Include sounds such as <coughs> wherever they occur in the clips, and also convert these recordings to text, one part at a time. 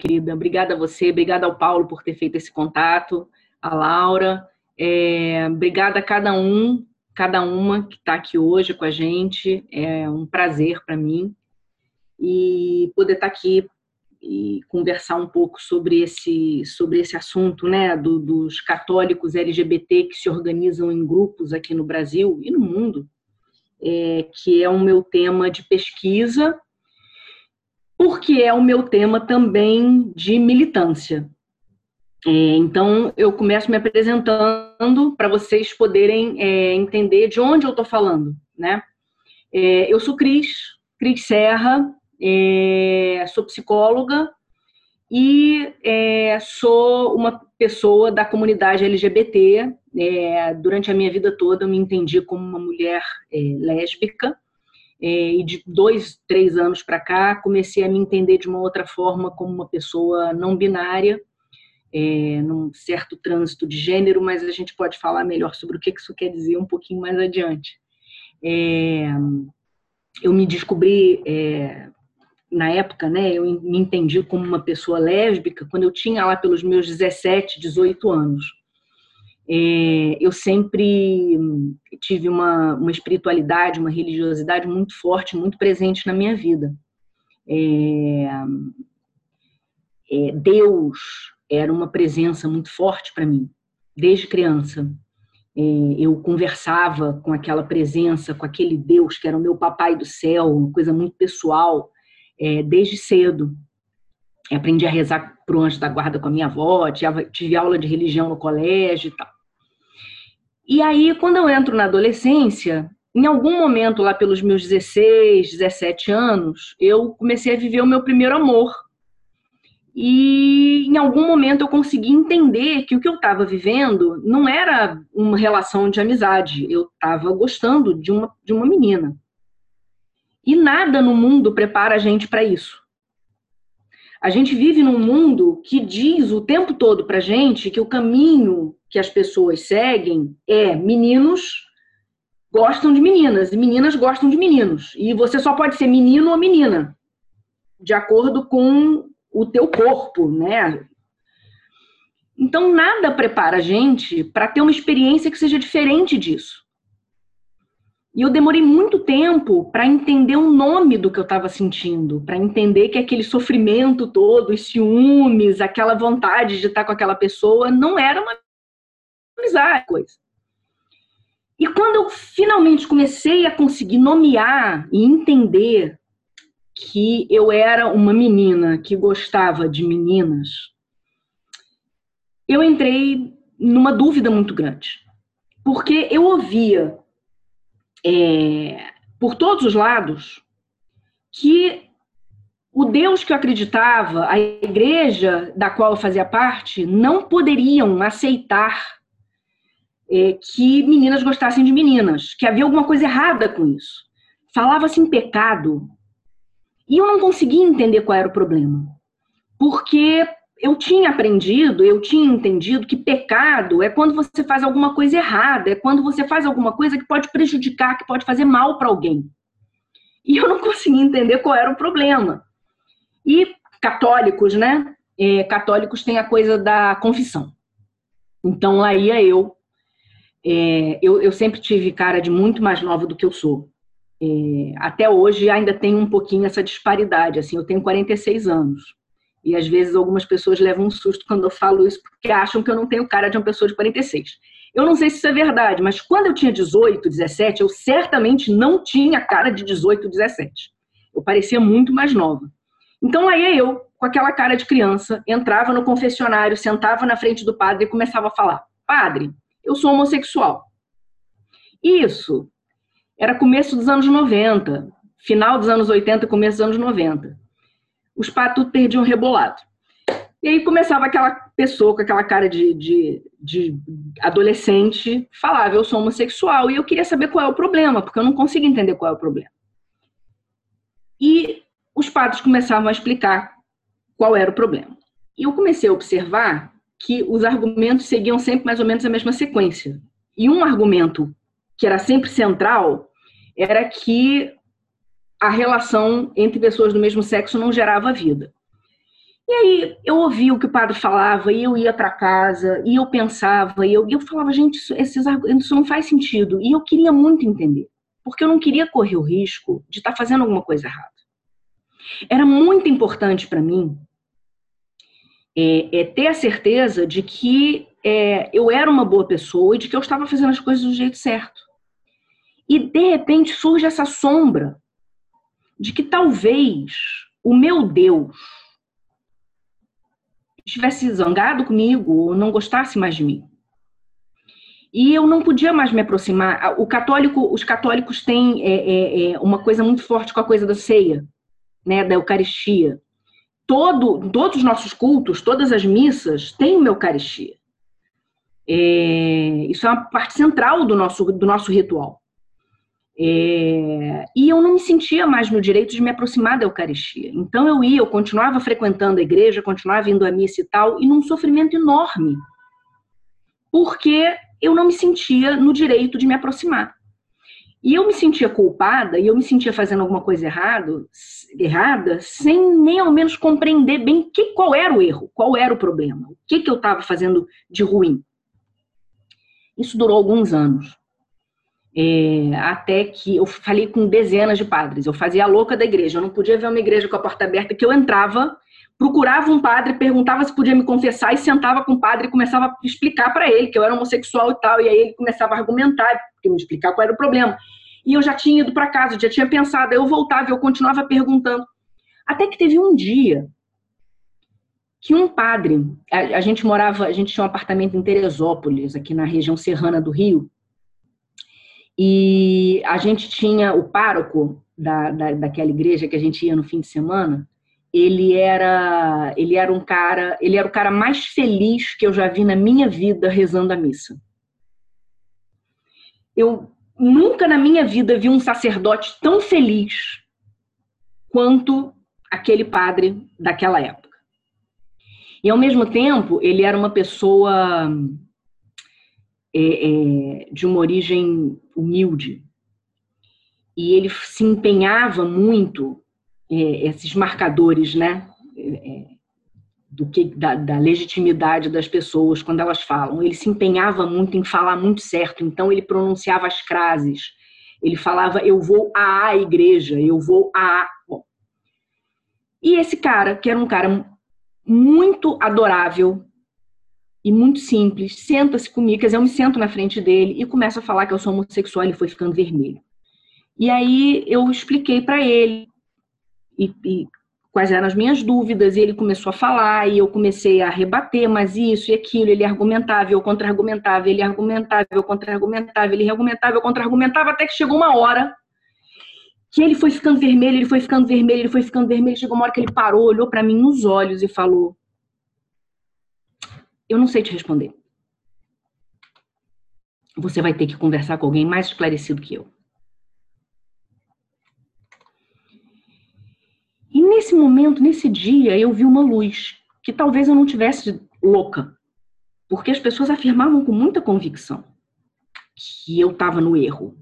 querida. Obrigada a você, obrigada ao Paulo por ter feito esse contato, a Laura. É, obrigada a cada um, cada uma que está aqui hoje com a gente. É um prazer para mim e poder estar tá aqui e conversar um pouco sobre esse sobre esse assunto, né, do, dos católicos LGBT que se organizam em grupos aqui no Brasil e no mundo, é, que é o meu tema de pesquisa porque é o meu tema também de militância. É, então, eu começo me apresentando para vocês poderem é, entender de onde eu estou falando. Né? É, eu sou Cris, Cris Serra, é, sou psicóloga e é, sou uma pessoa da comunidade LGBT. É, durante a minha vida toda, eu me entendi como uma mulher lésbica e de dois, três anos para cá, comecei a me entender de uma outra forma como uma pessoa não binária, é, num certo trânsito de gênero, mas a gente pode falar melhor sobre o que isso quer dizer um pouquinho mais adiante. É, eu me descobri é, na época, né, eu me entendi como uma pessoa lésbica quando eu tinha lá pelos meus 17, 18 anos. É, eu sempre tive uma, uma espiritualidade, uma religiosidade muito forte, muito presente na minha vida. É, é, Deus era uma presença muito forte para mim, desde criança. É, eu conversava com aquela presença, com aquele Deus que era o meu papai do céu, uma coisa muito pessoal, é, desde cedo. aprendi a rezar para o anjo da guarda com a minha avó, tive aula de religião no colégio e tal. E aí, quando eu entro na adolescência, em algum momento, lá pelos meus 16, 17 anos, eu comecei a viver o meu primeiro amor. E em algum momento eu consegui entender que o que eu estava vivendo não era uma relação de amizade, eu estava gostando de uma, de uma menina. E nada no mundo prepara a gente para isso. A gente vive num mundo que diz o tempo todo para gente que o caminho que as pessoas seguem é meninos gostam de meninas e meninas gostam de meninos. E você só pode ser menino ou menina, de acordo com o teu corpo, né? Então nada prepara a gente para ter uma experiência que seja diferente disso. E eu demorei muito tempo para entender o nome do que eu estava sentindo, para entender que aquele sofrimento todo, os ciúmes, aquela vontade de estar com aquela pessoa não era uma amizade, coisa. E quando eu finalmente comecei a conseguir nomear e entender que eu era uma menina que gostava de meninas, eu entrei numa dúvida muito grande. Porque eu ouvia é, por todos os lados que o Deus que eu acreditava, a igreja da qual eu fazia parte, não poderiam aceitar é, que meninas gostassem de meninas, que havia alguma coisa errada com isso. Falava-se em pecado. E eu não conseguia entender qual era o problema. Porque eu tinha aprendido, eu tinha entendido que pecado é quando você faz alguma coisa errada, é quando você faz alguma coisa que pode prejudicar, que pode fazer mal para alguém. E eu não conseguia entender qual era o problema. E católicos, né? É, católicos têm a coisa da confissão. Então lá ia eu. É, eu, eu sempre tive cara de muito mais nova do que eu sou. É, até hoje ainda tem um pouquinho essa disparidade. Assim, eu tenho 46 anos. E às vezes algumas pessoas levam um susto quando eu falo isso, porque acham que eu não tenho cara de uma pessoa de 46. Eu não sei se isso é verdade, mas quando eu tinha 18, 17, eu certamente não tinha cara de 18, 17. Eu parecia muito mais nova. Então aí eu, com aquela cara de criança, entrava no confessionário, sentava na frente do padre e começava a falar: Padre, eu sou homossexual. Isso era começo dos anos 90, final dos anos 80, começo dos anos 90 os patos perdiam rebolado. E aí começava aquela pessoa com aquela cara de, de, de, adolescente, falava, eu sou homossexual, e eu queria saber qual é o problema, porque eu não consigo entender qual é o problema. E os padres começavam a explicar qual era o problema. E eu comecei a observar que os argumentos seguiam sempre mais ou menos a mesma sequência. E um argumento que era sempre central era que a relação entre pessoas do mesmo sexo não gerava vida. E aí eu ouvia o que o padre falava, e eu ia para casa, e eu pensava, e eu, eu falava, gente, isso, esses, isso não faz sentido. E eu queria muito entender, porque eu não queria correr o risco de estar tá fazendo alguma coisa errada. Era muito importante para mim é, é, ter a certeza de que é, eu era uma boa pessoa e de que eu estava fazendo as coisas do jeito certo. E de repente surge essa sombra de que talvez o meu Deus estivesse zangado comigo ou não gostasse mais de mim. E eu não podia mais me aproximar. O católico, os católicos têm é, é, é, uma coisa muito forte com a coisa da ceia, né, da Eucaristia. Todo, todos os nossos cultos, todas as missas têm uma Eucaristia. É, isso é uma parte central do nosso, do nosso ritual. É, e eu não me sentia mais no direito de me aproximar da Eucaristia. Então eu ia, eu continuava frequentando a igreja, continuava indo à missa e tal, e num sofrimento enorme. Porque eu não me sentia no direito de me aproximar. E eu me sentia culpada e eu me sentia fazendo alguma coisa errado, errada, sem nem ao menos compreender bem que, qual era o erro, qual era o problema, o que, que eu estava fazendo de ruim. Isso durou alguns anos. É, até que eu falei com dezenas de padres. Eu fazia a louca da igreja. Eu não podia ver uma igreja com a porta aberta, que eu entrava, procurava um padre, perguntava se podia me confessar e sentava com o padre e começava a explicar para ele que eu era homossexual e tal. E aí ele começava a argumentar, me explicar qual era o problema. E eu já tinha ido para casa, já tinha pensado. Eu voltava e eu continuava perguntando. Até que teve um dia que um padre, a, a gente morava, a gente tinha um apartamento em Teresópolis, aqui na região serrana do Rio, e a gente tinha o pároco da, da, daquela igreja que a gente ia no fim de semana. Ele era, ele era um cara, ele era o cara mais feliz que eu já vi na minha vida rezando a missa. Eu nunca na minha vida vi um sacerdote tão feliz quanto aquele padre daquela época. E ao mesmo tempo, ele era uma pessoa é, é, de uma origem humilde. E ele se empenhava muito, é, esses marcadores, né? É, do que da, da, legitimidade das pessoas quando elas falam. Ele se empenhava muito em falar muito certo, então ele pronunciava as frases. Ele falava: "Eu vou à igreja, eu vou a". Bom. E esse cara, que era um cara muito adorável, e muito simples. Senta-se comigo, quer dizer, eu me sento na frente dele e começo a falar que eu sou homossexual, ele foi ficando vermelho. E aí eu expliquei para ele e, e, quais eram as minhas dúvidas, e ele começou a falar, e eu comecei a rebater, mas isso e aquilo, ele argumentava, eu contra-argumentava, ele argumentava, eu contra-argumentava, ele argumentava, eu contra-argumentava, até que chegou uma hora que ele foi ficando vermelho, ele foi ficando vermelho, ele foi ficando vermelho, chegou uma hora que ele parou, olhou para mim nos olhos e falou: eu não sei te responder. Você vai ter que conversar com alguém mais esclarecido que eu. E nesse momento, nesse dia, eu vi uma luz que talvez eu não tivesse louca, porque as pessoas afirmavam com muita convicção que eu estava no erro.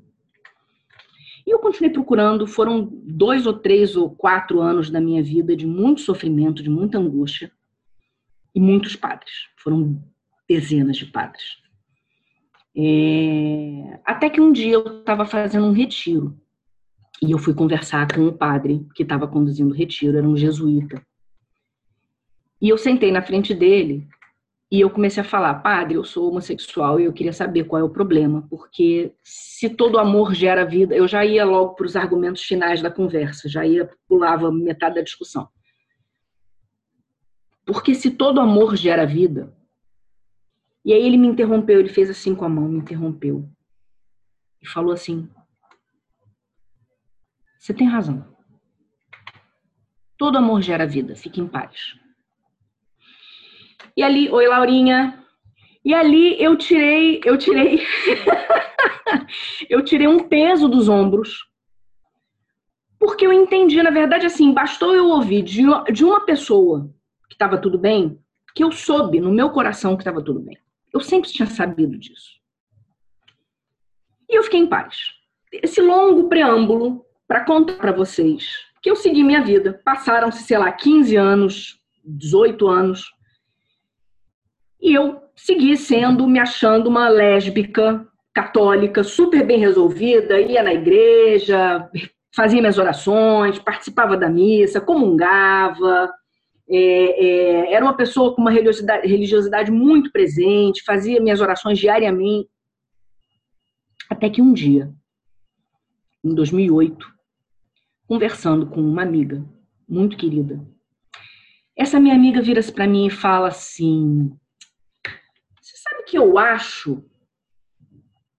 E eu continuei procurando, foram dois ou três ou quatro anos da minha vida de muito sofrimento, de muita angústia e muitos padres. Foram dezenas de padres. É... Até que um dia eu estava fazendo um retiro e eu fui conversar com o padre que estava conduzindo o retiro, era um jesuíta. E eu sentei na frente dele e eu comecei a falar: Padre, eu sou homossexual e eu queria saber qual é o problema, porque se todo amor gera vida, eu já ia logo para os argumentos finais da conversa, já ia pulava metade da discussão. Porque se todo amor gera vida. E aí ele me interrompeu, ele fez assim com a mão, me interrompeu. E falou assim: Você tem razão. Todo amor gera vida, fique em paz. E ali, oi Laurinha. E ali eu tirei, eu tirei, <laughs> eu tirei um peso dos ombros. Porque eu entendi, na verdade, assim, bastou eu ouvir de, de uma pessoa que estava tudo bem, que eu soube no meu coração que estava tudo bem. Eu sempre tinha sabido disso. E eu fiquei em paz. Esse longo preâmbulo para contar para vocês que eu segui minha vida. Passaram-se, sei lá, 15 anos, 18 anos. E eu segui sendo, me achando uma lésbica católica, super bem resolvida, ia na igreja, fazia minhas orações, participava da missa, comungava, é, é, era uma pessoa com uma religiosidade, religiosidade muito presente, fazia minhas orações diariamente. Até que um dia, em 2008, conversando com uma amiga muito querida, essa minha amiga vira-se para mim e fala assim: Você sabe que eu acho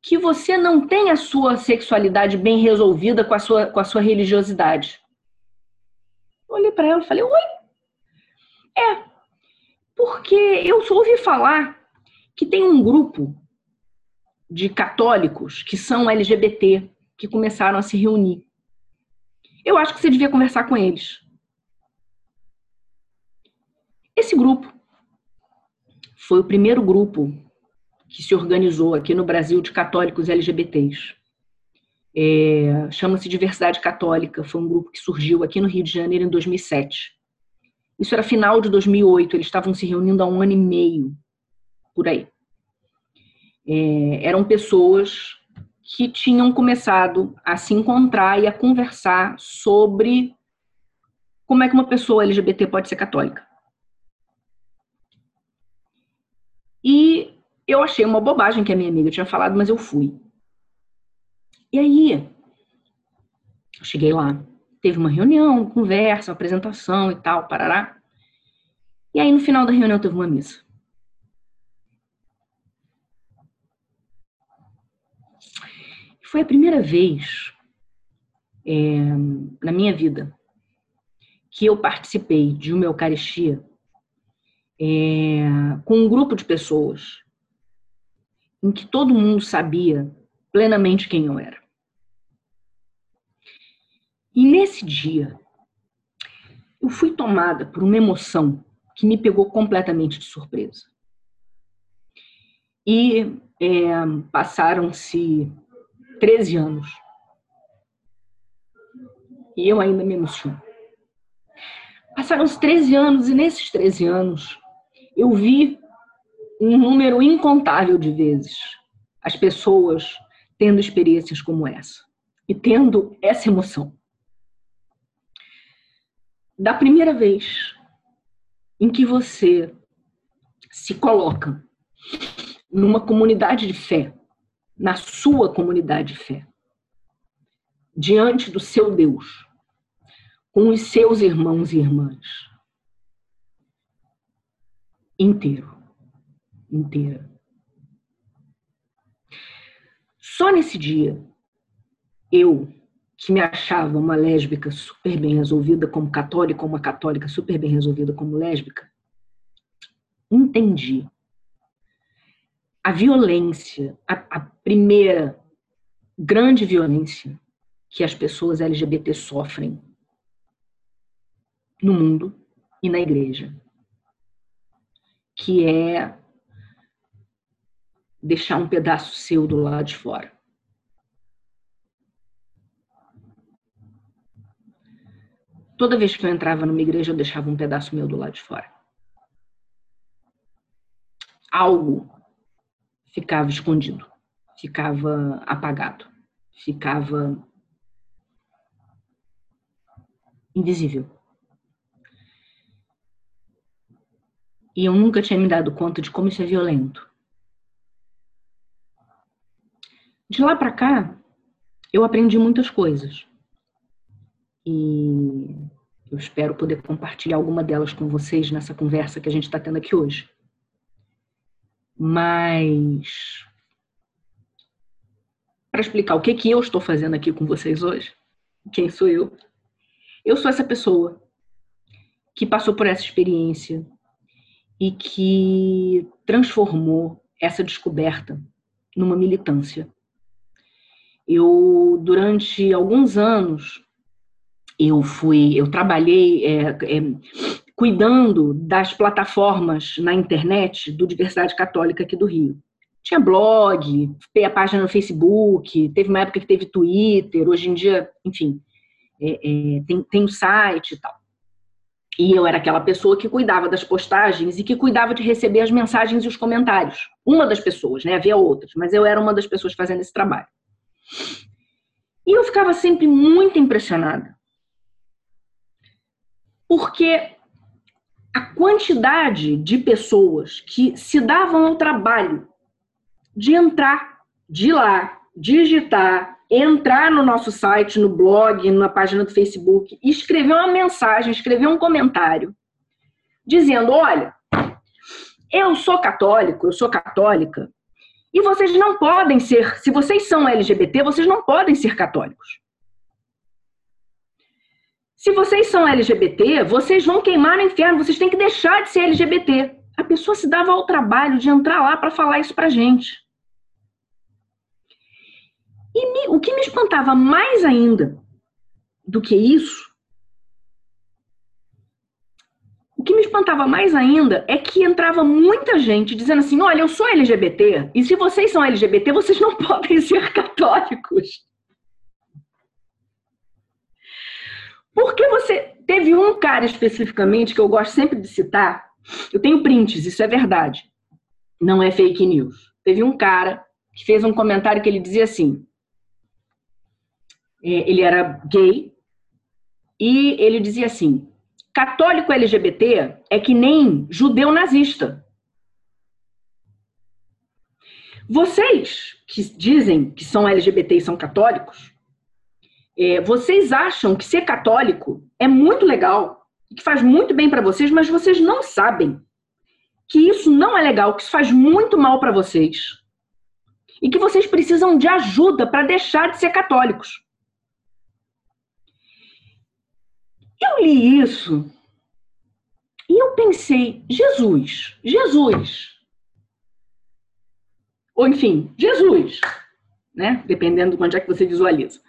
que você não tem a sua sexualidade bem resolvida com a sua, com a sua religiosidade? Eu olhei para ela e falei: Oi? É, porque eu ouvi falar que tem um grupo de católicos que são LGBT que começaram a se reunir. Eu acho que você devia conversar com eles. Esse grupo foi o primeiro grupo que se organizou aqui no Brasil de católicos LGBTs. É, Chama-se Diversidade Católica, foi um grupo que surgiu aqui no Rio de Janeiro em 2007. Isso era final de 2008, eles estavam se reunindo há um ano e meio, por aí. É, eram pessoas que tinham começado a se encontrar e a conversar sobre como é que uma pessoa LGBT pode ser católica. E eu achei uma bobagem que a minha amiga tinha falado, mas eu fui. E aí, eu cheguei lá, teve uma reunião, conversa, apresentação e tal, parará. E aí, no final da reunião, teve uma missa. Foi a primeira vez é, na minha vida que eu participei de uma Eucaristia é, com um grupo de pessoas em que todo mundo sabia plenamente quem eu era. E nesse dia, eu fui tomada por uma emoção que me pegou completamente de surpresa. E é, passaram-se 13 anos. E eu ainda me emociono. Passaram-se 13 anos, e nesses 13 anos, eu vi um número incontável de vezes as pessoas tendo experiências como essa e tendo essa emoção. Da primeira vez em que você se coloca numa comunidade de fé, na sua comunidade de fé, diante do seu Deus, com os seus irmãos e irmãs, inteiro, inteira. Só nesse dia, eu, que me achava uma lésbica super bem resolvida como católica, uma católica super bem resolvida como lésbica, entendi a violência, a, a primeira grande violência que as pessoas LGBT sofrem no mundo e na igreja, que é deixar um pedaço seu do lado de fora. Toda vez que eu entrava numa igreja, eu deixava um pedaço meu do lado de fora. Algo ficava escondido, ficava apagado, ficava invisível. E eu nunca tinha me dado conta de como isso é violento. De lá para cá, eu aprendi muitas coisas. E eu espero poder compartilhar alguma delas com vocês nessa conversa que a gente está tendo aqui hoje. Mas para explicar o que que eu estou fazendo aqui com vocês hoje, quem sou eu? Eu sou essa pessoa que passou por essa experiência e que transformou essa descoberta numa militância. Eu durante alguns anos eu fui, eu trabalhei é, é, cuidando das plataformas na internet do Diversidade Católica aqui do Rio. Tinha blog, a página no Facebook, teve uma época que teve Twitter, hoje em dia, enfim, é, é, tem, tem o site e tal. E eu era aquela pessoa que cuidava das postagens e que cuidava de receber as mensagens e os comentários. Uma das pessoas, né? Havia outras, mas eu era uma das pessoas fazendo esse trabalho. E eu ficava sempre muito impressionada. Porque a quantidade de pessoas que se davam ao trabalho de entrar, de ir lá, digitar, entrar no nosso site, no blog, na página do Facebook, escrever uma mensagem, escrever um comentário, dizendo: olha, eu sou católico, eu sou católica, e vocês não podem ser, se vocês são LGBT, vocês não podem ser católicos. Se vocês são LGBT, vocês vão queimar no inferno, vocês têm que deixar de ser LGBT. A pessoa se dava ao trabalho de entrar lá para falar isso pra gente. E me, o que me espantava mais ainda do que isso, o que me espantava mais ainda é que entrava muita gente dizendo assim: olha, eu sou LGBT, e se vocês são LGBT, vocês não <laughs> podem ser católicos. Porque você teve um cara especificamente que eu gosto sempre de citar. Eu tenho prints, isso é verdade. Não é fake news. Teve um cara que fez um comentário que ele dizia assim: é, ele era gay e ele dizia assim: católico LGBT é que nem judeu nazista. Vocês que dizem que são LGBT e são católicos, é, vocês acham que ser católico é muito legal, que faz muito bem para vocês, mas vocês não sabem que isso não é legal, que isso faz muito mal para vocês. E que vocês precisam de ajuda para deixar de ser católicos. Eu li isso e eu pensei, Jesus, Jesus. Ou enfim, Jesus, né? Dependendo de onde é que você visualiza.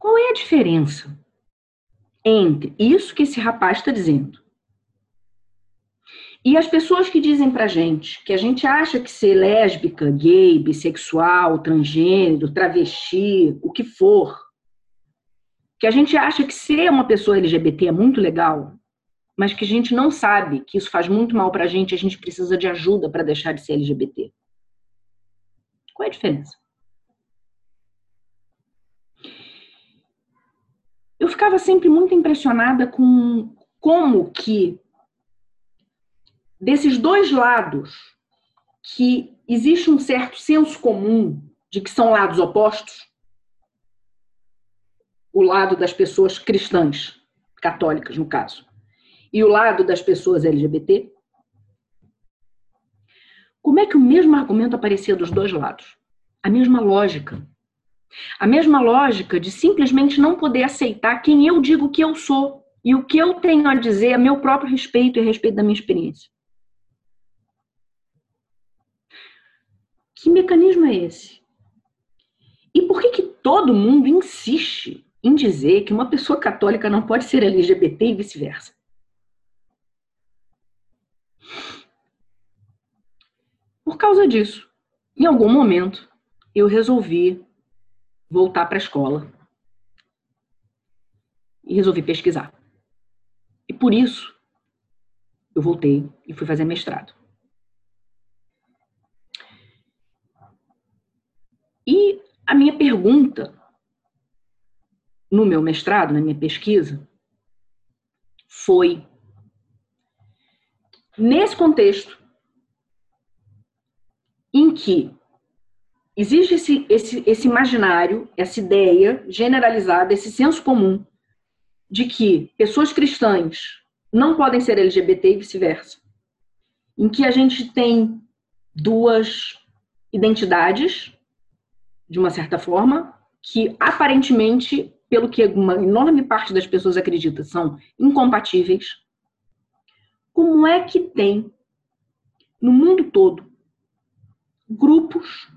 Qual é a diferença entre isso que esse rapaz está dizendo e as pessoas que dizem pra gente que a gente acha que ser lésbica, gay, bissexual, transgênero, travesti, o que for, que a gente acha que ser uma pessoa LGBT é muito legal, mas que a gente não sabe que isso faz muito mal pra gente, a gente precisa de ajuda para deixar de ser LGBT. Qual é a diferença? Eu ficava sempre muito impressionada com como que desses dois lados que existe um certo senso comum de que são lados opostos, o lado das pessoas cristãs, católicas no caso, e o lado das pessoas LGBT, como é que o mesmo argumento aparecia dos dois lados? A mesma lógica. A mesma lógica de simplesmente não poder aceitar quem eu digo que eu sou e o que eu tenho a dizer a meu próprio respeito e a respeito da minha experiência. Que mecanismo é esse? E por que, que todo mundo insiste em dizer que uma pessoa católica não pode ser LGBT e vice-versa? Por causa disso, em algum momento, eu resolvi voltar para a escola. E resolvi pesquisar. E por isso, eu voltei e fui fazer mestrado. E a minha pergunta no meu mestrado, na minha pesquisa, foi: nesse contexto em que Existe esse, esse, esse imaginário, essa ideia generalizada, esse senso comum de que pessoas cristãs não podem ser LGBT e vice-versa. Em que a gente tem duas identidades, de uma certa forma, que aparentemente, pelo que uma enorme parte das pessoas acredita, são incompatíveis. Como é que tem no mundo todo grupos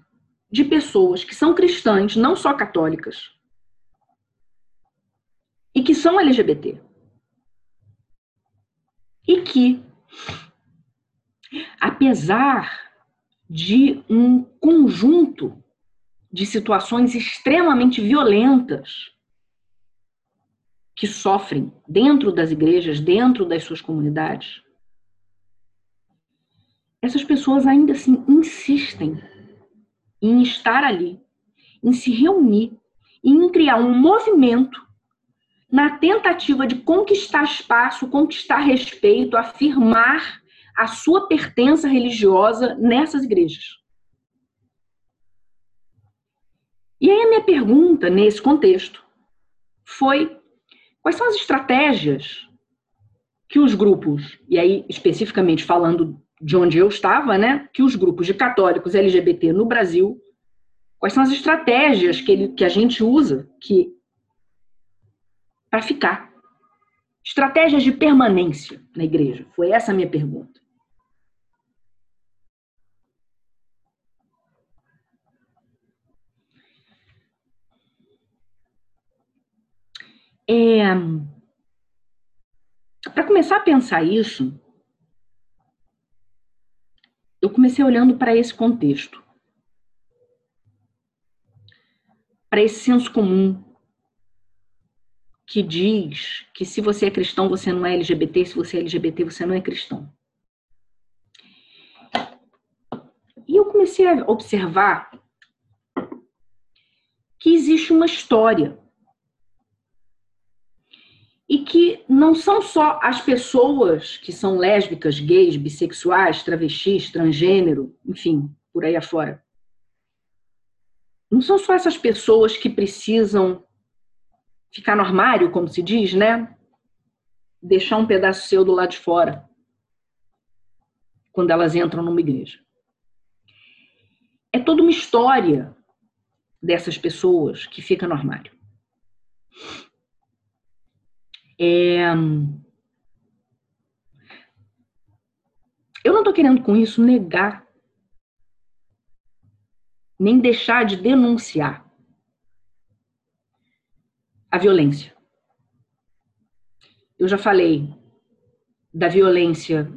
de pessoas que são cristãs, não só católicas, e que são LGBT. E que, apesar de um conjunto de situações extremamente violentas que sofrem dentro das igrejas, dentro das suas comunidades, essas pessoas ainda assim insistem em estar ali, em se reunir, em criar um movimento na tentativa de conquistar espaço, conquistar respeito, afirmar a sua pertença religiosa nessas igrejas. E aí a minha pergunta nesse contexto foi quais são as estratégias que os grupos, e aí especificamente falando de onde eu estava, né, que os grupos de católicos LGBT no Brasil, quais são as estratégias que, ele, que a gente usa que para ficar? Estratégias de permanência na igreja. Foi essa a minha pergunta. É, para começar a pensar isso, eu comecei olhando para esse contexto, para esse senso comum que diz que se você é cristão, você não é LGBT, se você é LGBT, você não é cristão. E eu comecei a observar que existe uma história e que não são só as pessoas que são lésbicas, gays, bissexuais, travestis, transgênero, enfim, por aí afora. Não são só essas pessoas que precisam ficar no armário, como se diz, né? Deixar um pedaço seu do lado de fora quando elas entram numa igreja. É toda uma história dessas pessoas que fica no armário. É... Eu não estou querendo com isso negar, nem deixar de denunciar a violência. Eu já falei da violência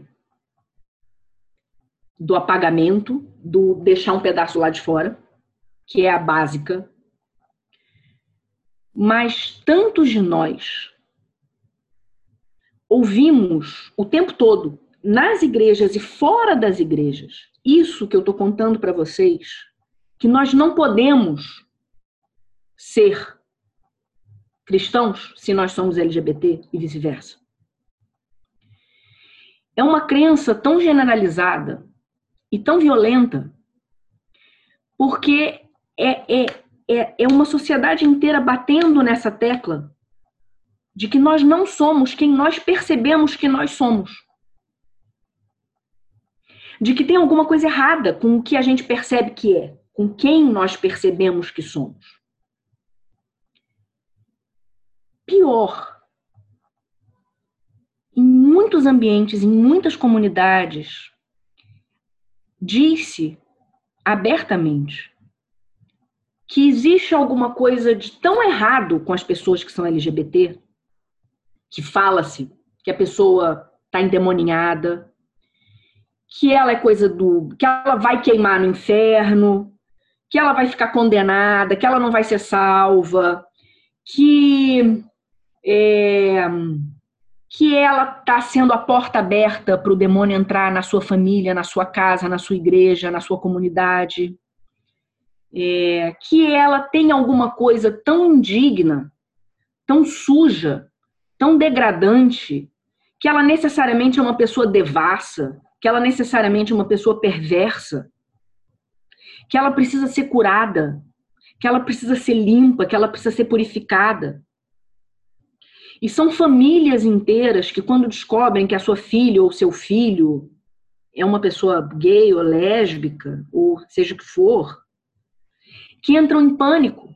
do apagamento, do deixar um pedaço lá de fora, que é a básica. Mas tantos de nós ouvimos o tempo todo, nas igrejas e fora das igrejas, isso que eu estou contando para vocês, que nós não podemos ser cristãos se nós somos LGBT e vice-versa. É uma crença tão generalizada e tão violenta, porque é, é, é, é uma sociedade inteira batendo nessa tecla de que nós não somos quem nós percebemos que nós somos. De que tem alguma coisa errada com o que a gente percebe que é, com quem nós percebemos que somos. Pior, em muitos ambientes, em muitas comunidades, disse abertamente que existe alguma coisa de tão errado com as pessoas que são LGBT que fala-se que a pessoa está endemoninhada, que ela é coisa do. que ela vai queimar no inferno, que ela vai ficar condenada, que ela não vai ser salva, que. É, que ela está sendo a porta aberta para o demônio entrar na sua família, na sua casa, na sua igreja, na sua comunidade. É, que ela tem alguma coisa tão indigna, tão suja, tão degradante que ela necessariamente é uma pessoa devassa, que ela necessariamente é uma pessoa perversa, que ela precisa ser curada, que ela precisa ser limpa, que ela precisa ser purificada. E são famílias inteiras que, quando descobrem que a sua filha ou seu filho é uma pessoa gay ou lésbica, ou seja o que for, que entram em pânico.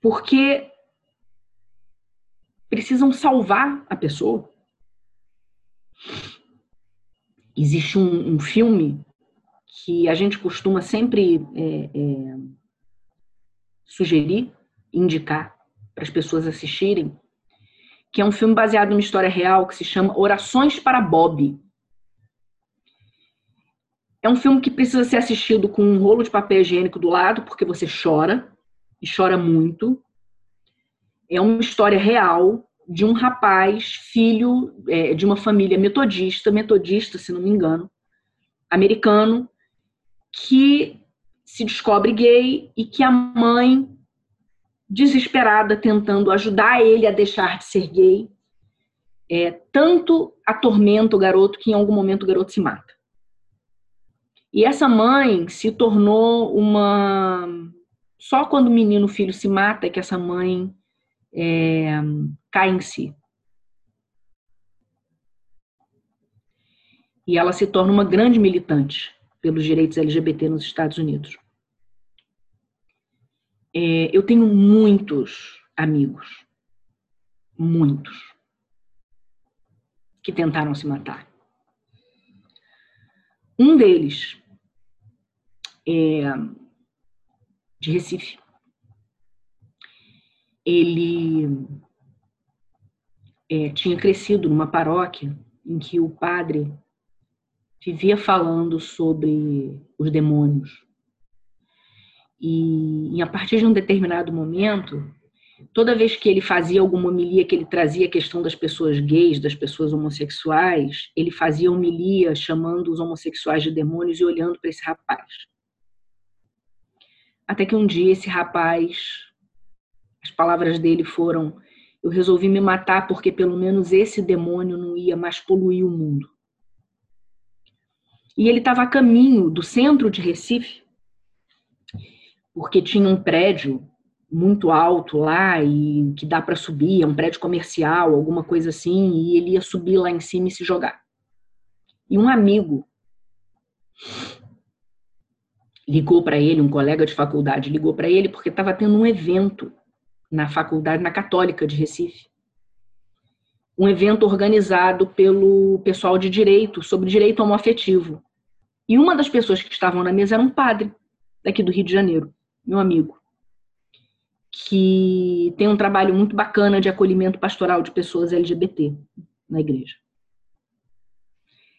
Porque precisam salvar a pessoa. Existe um, um filme que a gente costuma sempre é, é, sugerir, indicar para as pessoas assistirem, que é um filme baseado numa história real que se chama Orações para Bob. É um filme que precisa ser assistido com um rolo de papel higiênico do lado, porque você chora, e chora muito. É uma história real de um rapaz, filho é, de uma família metodista, metodista, se não me engano, americano, que se descobre gay e que a mãe, desesperada, tentando ajudar ele a deixar de ser gay, é, tanto atormenta o garoto que em algum momento o garoto se mata. E essa mãe se tornou uma. Só quando o menino o filho se mata é que essa mãe é, cai em si. E ela se torna uma grande militante pelos direitos LGBT nos Estados Unidos. É, eu tenho muitos amigos, muitos, que tentaram se matar. Um deles é de Recife ele é, tinha crescido numa paróquia em que o padre vivia falando sobre os demônios. E, e, a partir de um determinado momento, toda vez que ele fazia alguma homilia que ele trazia a questão das pessoas gays, das pessoas homossexuais, ele fazia homilia chamando os homossexuais de demônios e olhando para esse rapaz. Até que um dia esse rapaz as palavras dele foram: Eu resolvi me matar porque pelo menos esse demônio não ia mais poluir o mundo. E ele estava a caminho do centro de Recife, porque tinha um prédio muito alto lá e que dá para subir, é um prédio comercial, alguma coisa assim, e ele ia subir lá em cima e se jogar. E um amigo ligou para ele, um colega de faculdade ligou para ele porque estava tendo um evento na faculdade, na Católica de Recife. Um evento organizado pelo pessoal de direito, sobre direito homoafetivo. E uma das pessoas que estavam na mesa era um padre, daqui do Rio de Janeiro, meu amigo, que tem um trabalho muito bacana de acolhimento pastoral de pessoas LGBT na igreja.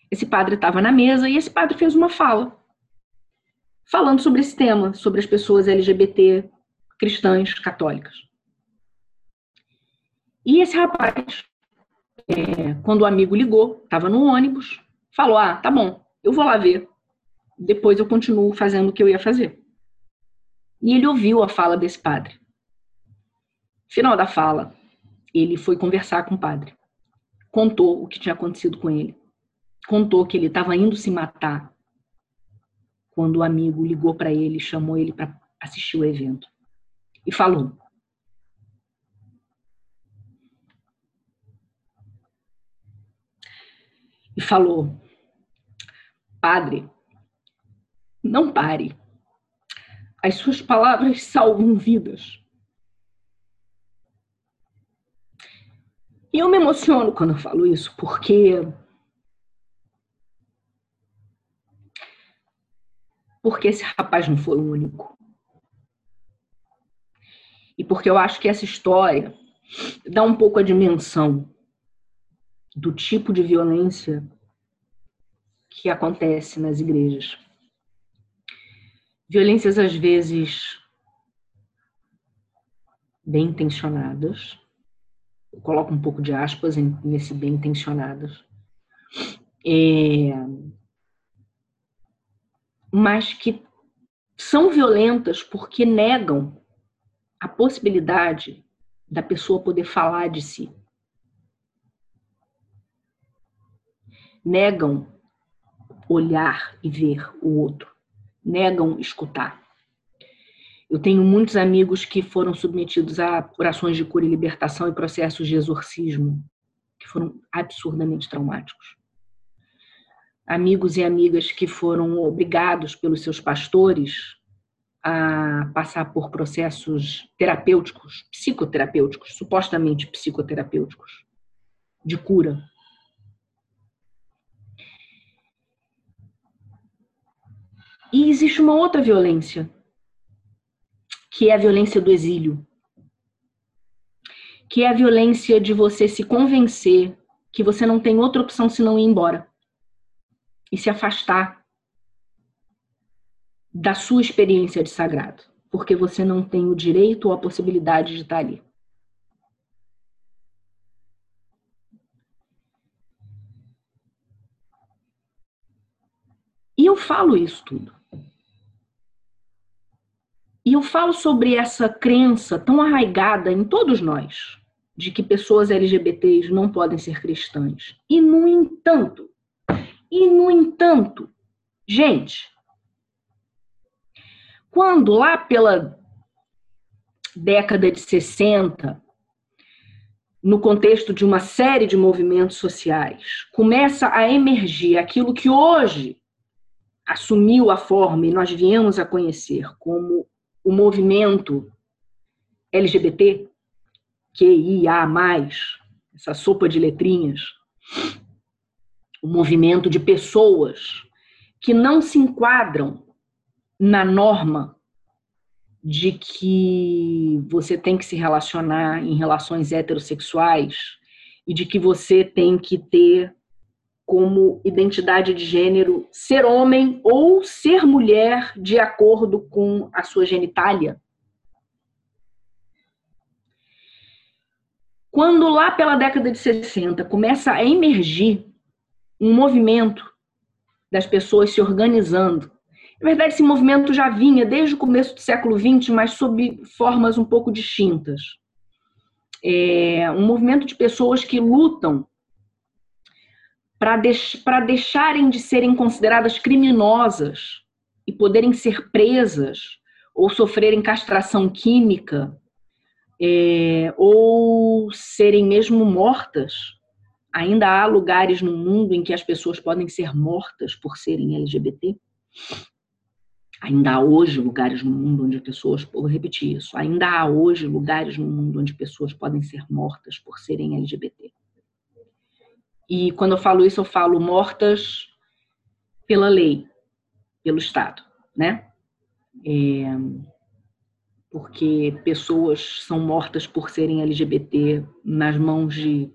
Esse padre estava na mesa e esse padre fez uma fala, falando sobre esse tema, sobre as pessoas LGBT cristãs católicas. E esse rapaz, é, quando o amigo ligou, estava no ônibus, falou: Ah, tá bom, eu vou lá ver. Depois eu continuo fazendo o que eu ia fazer. E ele ouviu a fala desse padre. Final da fala, ele foi conversar com o padre. Contou o que tinha acontecido com ele. Contou que ele estava indo se matar quando o amigo ligou para ele, chamou ele para assistir o evento. E falou: e falou: Padre, não pare. As suas palavras salvam vidas. E eu me emociono quando eu falo isso, porque. Porque esse rapaz não foi o único. E porque eu acho que essa história dá um pouco a dimensão do tipo de violência que acontece nas igrejas. Violências, às vezes, bem intencionadas, eu coloco um pouco de aspas nesse bem intencionadas, é, mas que são violentas porque negam a possibilidade da pessoa poder falar de si. Negam olhar e ver o outro, negam escutar. Eu tenho muitos amigos que foram submetidos a orações de cura e libertação e processos de exorcismo, que foram absurdamente traumáticos. Amigos e amigas que foram obrigados pelos seus pastores a passar por processos terapêuticos, psicoterapêuticos, supostamente psicoterapêuticos, de cura, E existe uma outra violência, que é a violência do exílio. Que é a violência de você se convencer que você não tem outra opção senão ir embora e se afastar da sua experiência de sagrado, porque você não tem o direito ou a possibilidade de estar ali. E eu falo isso tudo. E eu falo sobre essa crença tão arraigada em todos nós, de que pessoas LGBTs não podem ser cristãs. E, no entanto, e no entanto, gente, quando lá pela década de 60, no contexto de uma série de movimentos sociais, começa a emergir aquilo que hoje assumiu a forma e nós viemos a conhecer como o movimento LGBT, QIA+, essa sopa de letrinhas, o movimento de pessoas que não se enquadram na norma de que você tem que se relacionar em relações heterossexuais e de que você tem que ter como identidade de gênero ser homem ou ser mulher de acordo com a sua genitália. Quando lá pela década de 60 começa a emergir um movimento das pessoas se organizando. Na verdade, esse movimento já vinha desde o começo do século XX, mas sob formas um pouco distintas. É um movimento de pessoas que lutam para deix deixarem de serem consideradas criminosas e poderem ser presas ou sofrerem castração química é, ou serem mesmo mortas. Ainda há lugares no mundo em que as pessoas podem ser mortas por serem LGBT. Ainda há hoje lugares no mundo onde pessoas, vou repetir isso, ainda há hoje lugares no mundo onde pessoas podem ser mortas por serem LGBT. E quando eu falo isso, eu falo mortas pela lei, pelo Estado, né? É, porque pessoas são mortas por serem LGBT nas mãos de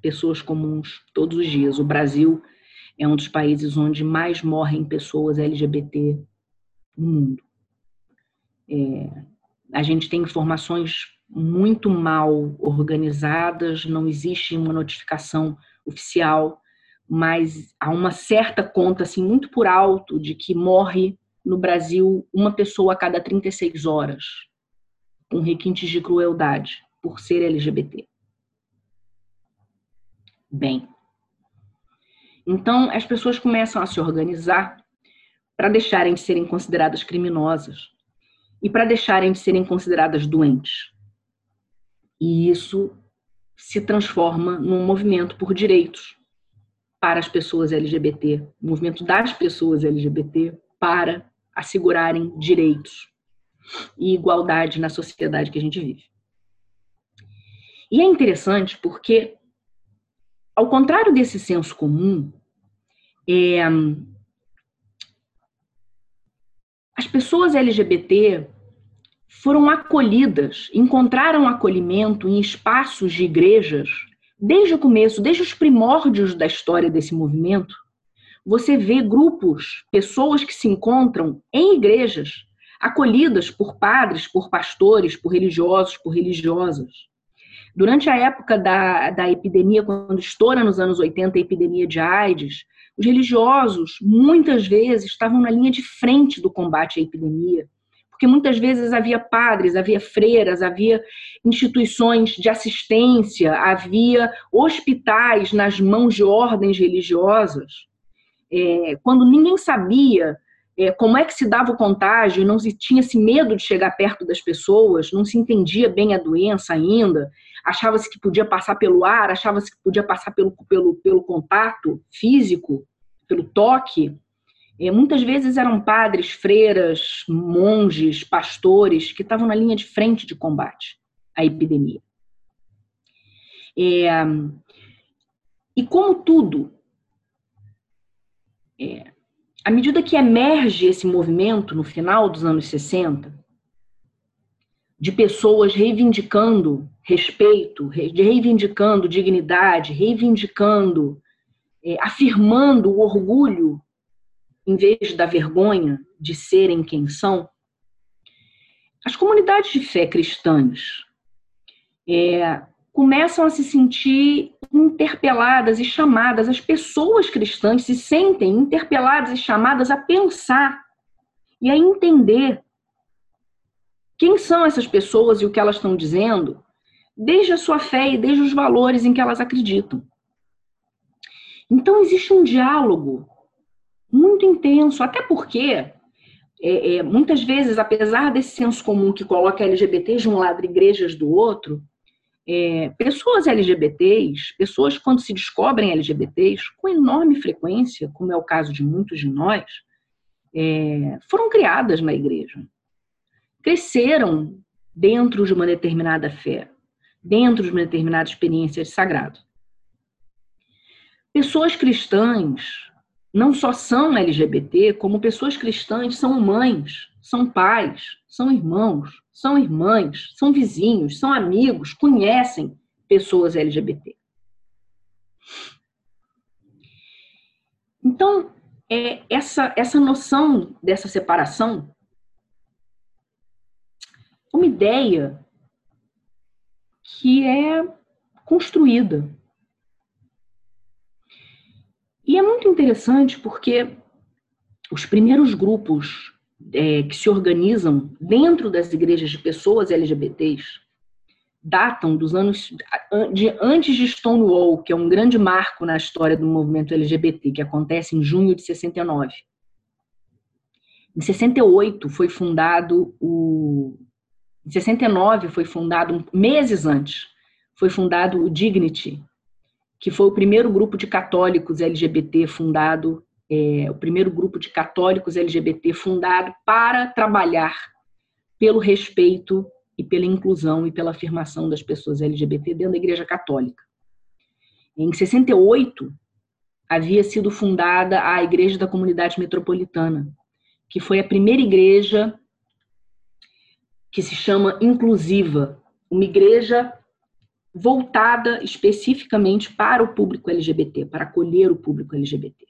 pessoas comuns todos os dias. O Brasil é um dos países onde mais morrem pessoas LGBT no mundo. É, a gente tem informações muito mal organizadas, não existe uma notificação oficial, mas há uma certa conta, assim, muito por alto, de que morre no Brasil uma pessoa a cada 36 horas, com requintes de crueldade, por ser LGBT. Bem, então as pessoas começam a se organizar para deixarem de serem consideradas criminosas e para deixarem de serem consideradas doentes. E isso se transforma num movimento por direitos para as pessoas LGBT, movimento das pessoas LGBT para assegurarem direitos e igualdade na sociedade que a gente vive. E é interessante porque, ao contrário desse senso comum, é, as pessoas LGBT foram acolhidas, encontraram acolhimento em espaços de igrejas desde o começo, desde os primórdios da história desse movimento. Você vê grupos, pessoas que se encontram em igrejas, acolhidas por padres, por pastores, por religiosos, por religiosas. Durante a época da, da epidemia, quando estoura nos anos 80 a epidemia de AIDS, os religiosos muitas vezes estavam na linha de frente do combate à epidemia porque muitas vezes havia padres, havia freiras, havia instituições de assistência, havia hospitais nas mãos de ordens religiosas. É, quando ninguém sabia é, como é que se dava o contágio, não se tinha-se medo de chegar perto das pessoas, não se entendia bem a doença ainda, achava-se que podia passar pelo ar, achava-se que podia passar pelo, pelo, pelo contato físico, pelo toque. Muitas vezes eram padres, freiras, monges, pastores que estavam na linha de frente de combate à epidemia. É, e como tudo, é, à medida que emerge esse movimento no final dos anos 60, de pessoas reivindicando respeito, reivindicando dignidade, reivindicando, é, afirmando o orgulho em vez da vergonha de serem quem são, as comunidades de fé cristãs, é, começam a se sentir interpeladas e chamadas, as pessoas cristãs se sentem interpeladas e chamadas a pensar e a entender quem são essas pessoas e o que elas estão dizendo, desde a sua fé e desde os valores em que elas acreditam. Então, existe um diálogo muito intenso, até porque, é, é, muitas vezes, apesar desse senso comum que coloca LGBTs de um lado e igrejas do outro, é, pessoas LGBTs, pessoas quando se descobrem LGBTs, com enorme frequência, como é o caso de muitos de nós, é, foram criadas na igreja, cresceram dentro de uma determinada fé, dentro de uma determinada experiência de sagrado. Pessoas cristãs não só são LGBT, como pessoas cristãs são mães, são pais, são irmãos, são irmãs, são vizinhos, são amigos, conhecem pessoas LGBT. Então, é essa, essa noção dessa separação uma ideia que é construída. E é muito interessante porque os primeiros grupos é, que se organizam dentro das igrejas de pessoas LGBTs datam dos anos de antes de Stonewall, que é um grande marco na história do movimento LGBT, que acontece em junho de 69. Em 68 foi fundado o em 69 foi fundado meses antes, foi fundado o Dignity, que foi o primeiro grupo de católicos LGBT fundado é, o primeiro grupo de católicos LGBT fundado para trabalhar pelo respeito e pela inclusão e pela afirmação das pessoas LGBT dentro da Igreja Católica. Em 68, havia sido fundada a Igreja da Comunidade Metropolitana, que foi a primeira igreja que se chama inclusiva, uma igreja voltada especificamente para o público LGBT, para acolher o público LGBT.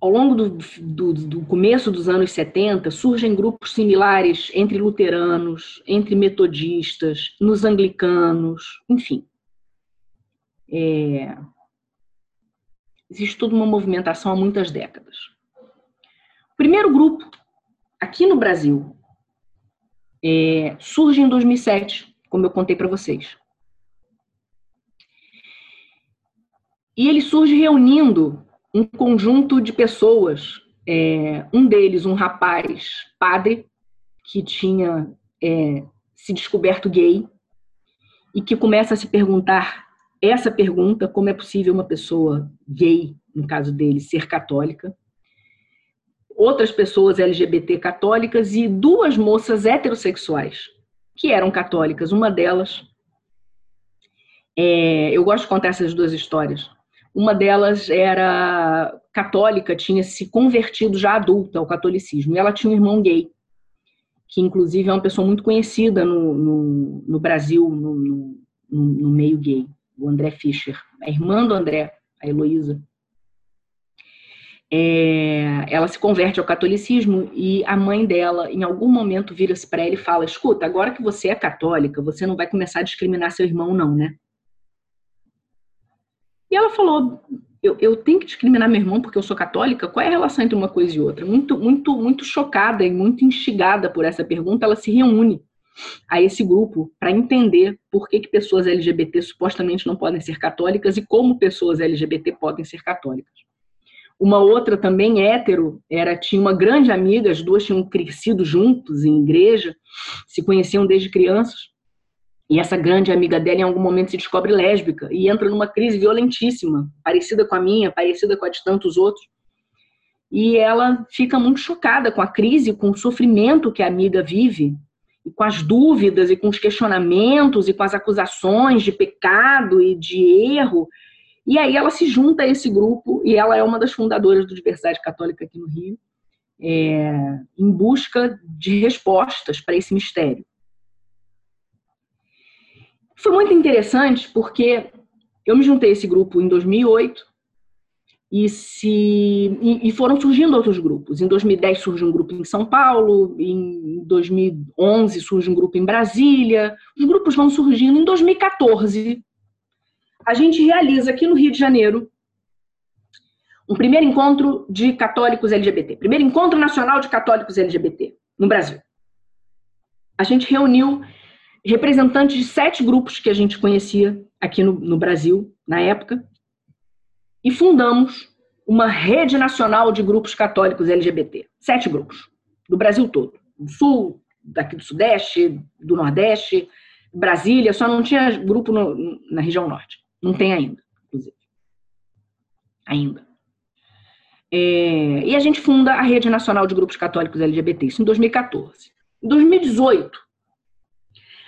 Ao longo do, do, do, começo dos anos 70, surgem grupos similares entre luteranos, entre metodistas, nos anglicanos, enfim. É... Existe toda uma movimentação há muitas décadas. O primeiro grupo, aqui no Brasil, é... surge em 2007, como eu contei para vocês. E ele surge reunindo um conjunto de pessoas, é, um deles, um rapaz padre, que tinha é, se descoberto gay, e que começa a se perguntar essa pergunta: como é possível uma pessoa gay, no caso dele, ser católica? Outras pessoas LGBT católicas e duas moças heterossexuais que eram católicas. Uma delas, é, eu gosto de contar essas duas histórias. Uma delas era católica, tinha se convertido já adulta ao catolicismo. E ela tinha um irmão gay, que inclusive é uma pessoa muito conhecida no, no, no Brasil, no, no, meio gay, o André Fischer. A irmã do André, a Heloísa. É, ela se converte ao catolicismo e a mãe dela, em algum momento, vira-se para ela e fala: Escuta, agora que você é católica, você não vai começar a discriminar seu irmão, não, né? E ela falou: eu, eu, tenho que discriminar meu irmão porque eu sou católica? Qual é a relação entre uma coisa e outra? Muito, muito, muito chocada e muito instigada por essa pergunta, ela se reúne a esse grupo para entender por que, que pessoas LGBT supostamente não podem ser católicas e como pessoas LGBT podem ser católicas. Uma outra também hétero, era tinha uma grande amiga, as duas tinham crescido juntos em igreja, se conheciam desde crianças. E essa grande amiga dela, em algum momento, se descobre lésbica e entra numa crise violentíssima, parecida com a minha, parecida com a de tantos outros. E ela fica muito chocada com a crise, com o sofrimento que a amiga vive, e com as dúvidas, e com os questionamentos, e com as acusações de pecado e de erro. E aí ela se junta a esse grupo, e ela é uma das fundadoras do Diversidade Católica aqui no Rio, é, em busca de respostas para esse mistério. Foi muito interessante porque eu me juntei a esse grupo em 2008 e se e, e, foram surgindo outros grupos. Em 2010 surge um grupo em São Paulo, em 2011 surge um grupo em Brasília. Os grupos vão surgindo. Em 2014, a gente realiza aqui no Rio de Janeiro um primeiro encontro de católicos LGBT, primeiro encontro nacional de católicos LGBT no Brasil. A gente reuniu representantes de sete grupos que a gente conhecia aqui no, no Brasil na época e fundamos uma rede nacional de grupos católicos LGBT. Sete grupos, do Brasil todo. Do Sul, daqui do Sudeste, do Nordeste, Brasília, só não tinha grupo no, na região Norte. Não tem ainda, inclusive. Ainda. É, e a gente funda a Rede Nacional de Grupos Católicos LGBT, isso em 2014. Em 2018,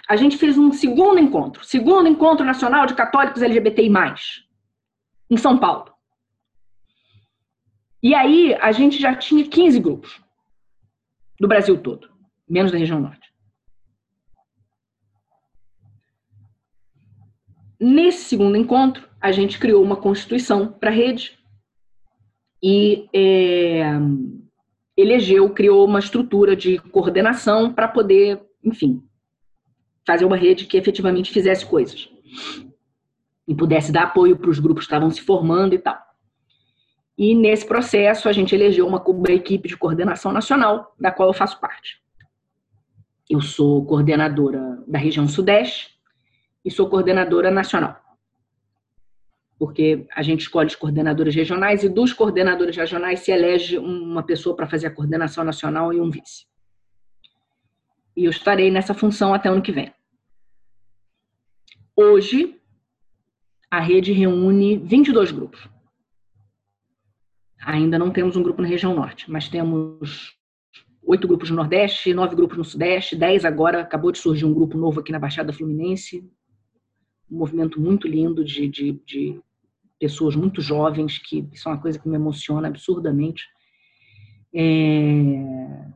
a gente fez um segundo encontro, segundo encontro nacional de católicos LGBTI+, em São Paulo. E aí a gente já tinha 15 grupos do Brasil todo, menos da região norte. Nesse segundo encontro, a gente criou uma constituição para a rede e é, elegeu, criou uma estrutura de coordenação para poder, enfim, fazer uma rede que efetivamente fizesse coisas e pudesse dar apoio para os grupos que estavam se formando e tal. E nesse processo a gente elegeu uma, uma equipe de coordenação nacional, da qual eu faço parte. Eu sou coordenadora da região Sudeste e sou coordenadora nacional. Porque a gente escolhe os coordenadores regionais e dos coordenadores regionais se elege uma pessoa para fazer a coordenação nacional e um vice. E eu estarei nessa função até ano que vem. Hoje, a rede reúne 22 grupos. Ainda não temos um grupo na região norte, mas temos oito grupos no Nordeste, nove grupos no Sudeste, dez agora. Acabou de surgir um grupo novo aqui na Baixada Fluminense. Um movimento muito lindo de, de, de pessoas muito jovens, que isso é uma coisa que me emociona absurdamente. É...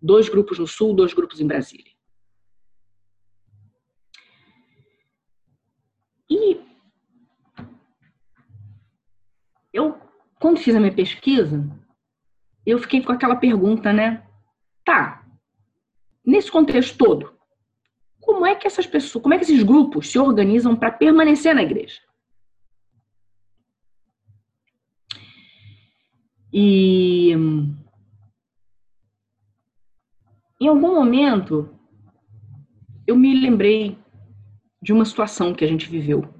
Dois grupos no Sul, dois grupos em Brasília. E eu, quando fiz a minha pesquisa, eu fiquei com aquela pergunta, né? Tá, nesse contexto todo, como é que essas pessoas, como é que esses grupos se organizam para permanecer na igreja? E em algum momento eu me lembrei de uma situação que a gente viveu.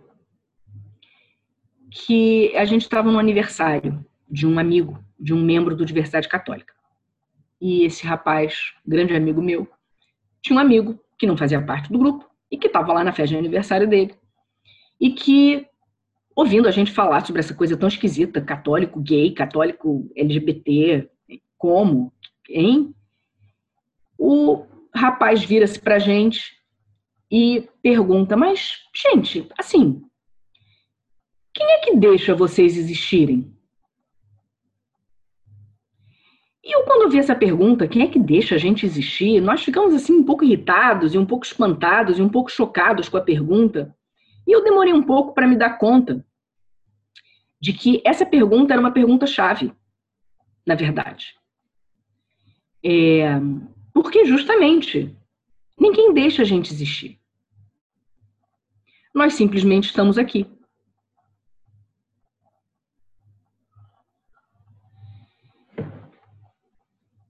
Que a gente estava no aniversário de um amigo, de um membro do Diversidade Católica. E esse rapaz, grande amigo meu, tinha um amigo que não fazia parte do grupo e que estava lá na festa de aniversário dele. E que, ouvindo a gente falar sobre essa coisa tão esquisita, católico gay, católico LGBT, como, hein? O rapaz vira-se pra gente e pergunta: Mas, gente, assim, quem é que deixa vocês existirem? E eu, quando vi essa pergunta, quem é que deixa a gente existir? Nós ficamos assim um pouco irritados e um pouco espantados e um pouco chocados com a pergunta. E eu demorei um pouco para me dar conta de que essa pergunta era uma pergunta-chave, na verdade. É, porque justamente ninguém deixa a gente existir. Nós simplesmente estamos aqui.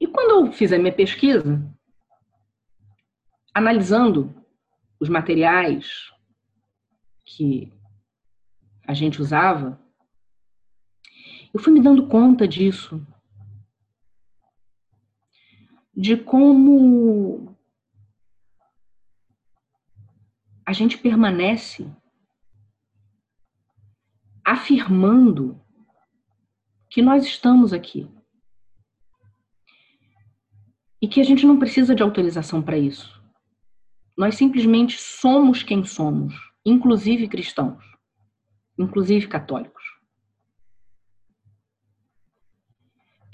E quando eu fiz a minha pesquisa, analisando os materiais que a gente usava, eu fui me dando conta disso. De como a gente permanece afirmando que nós estamos aqui. E que a gente não precisa de autorização para isso. Nós simplesmente somos quem somos, inclusive cristãos, inclusive católicos.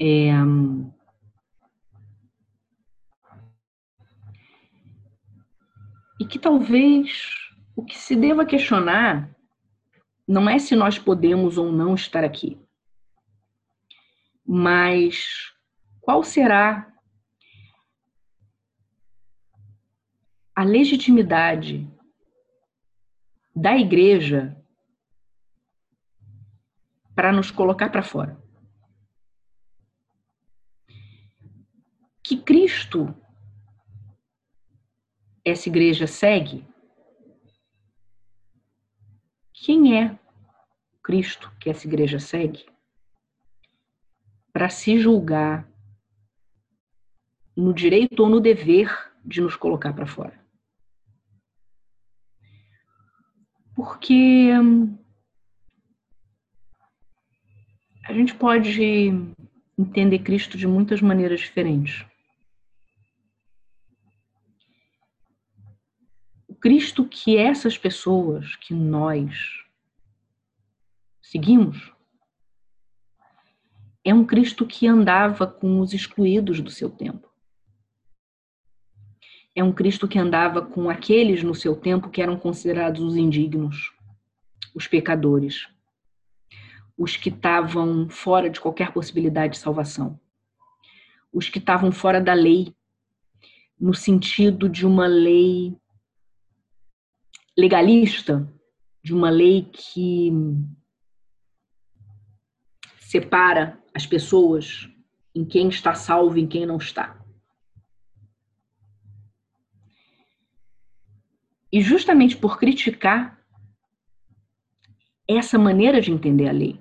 É, E que talvez o que se deva questionar não é se nós podemos ou não estar aqui, Mas qual será a legitimidade da igreja para nos colocar para fora? Que Cristo essa igreja segue? Quem é Cristo que essa igreja segue? Para se julgar no direito ou no dever de nos colocar para fora. Porque hum, a gente pode entender Cristo de muitas maneiras diferentes. Cristo que essas pessoas, que nós seguimos, é um Cristo que andava com os excluídos do seu tempo. É um Cristo que andava com aqueles no seu tempo que eram considerados os indignos, os pecadores, os que estavam fora de qualquer possibilidade de salvação, os que estavam fora da lei, no sentido de uma lei legalista, de uma lei que separa as pessoas em quem está salvo e em quem não está. E justamente por criticar essa maneira de entender a lei,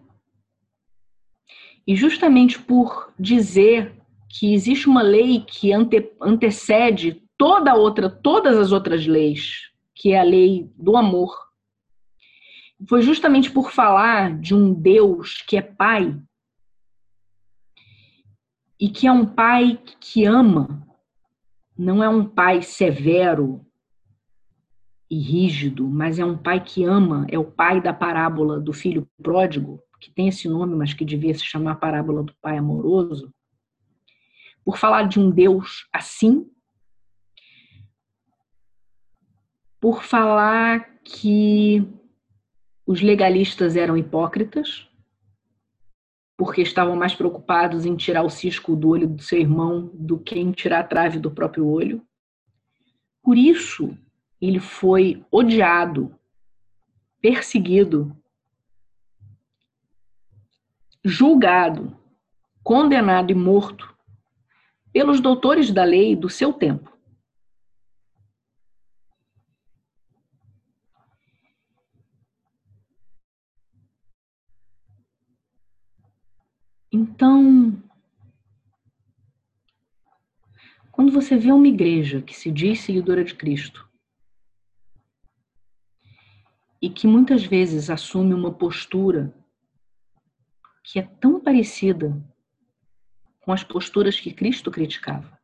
e justamente por dizer que existe uma lei que ante, antecede toda outra, todas as outras leis que é a lei do amor. Foi justamente por falar de um Deus que é pai e que é um pai que ama, não é um pai severo e rígido, mas é um pai que ama, é o pai da parábola do filho pródigo, que tem esse nome, mas que devia se chamar parábola do pai amoroso. Por falar de um Deus assim, por falar que os legalistas eram hipócritas, porque estavam mais preocupados em tirar o cisco do olho do seu irmão do que em tirar a trave do próprio olho. Por isso, ele foi odiado, perseguido, julgado, condenado e morto pelos doutores da lei do seu tempo. Então, quando você vê uma igreja que se diz seguidora de Cristo e que muitas vezes assume uma postura que é tão parecida com as posturas que Cristo criticava,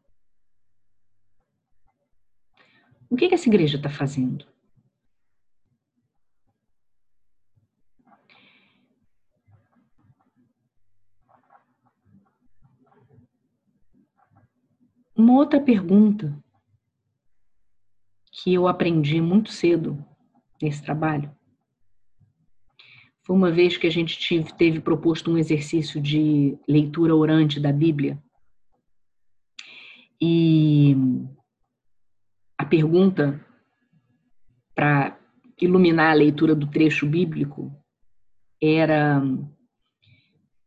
o que, essa igreja está fazendo? Uma outra pergunta que eu aprendi muito cedo nesse trabalho foi uma vez que a gente tive, teve proposto um exercício de leitura orante da Bíblia. E a pergunta para iluminar a leitura do trecho bíblico era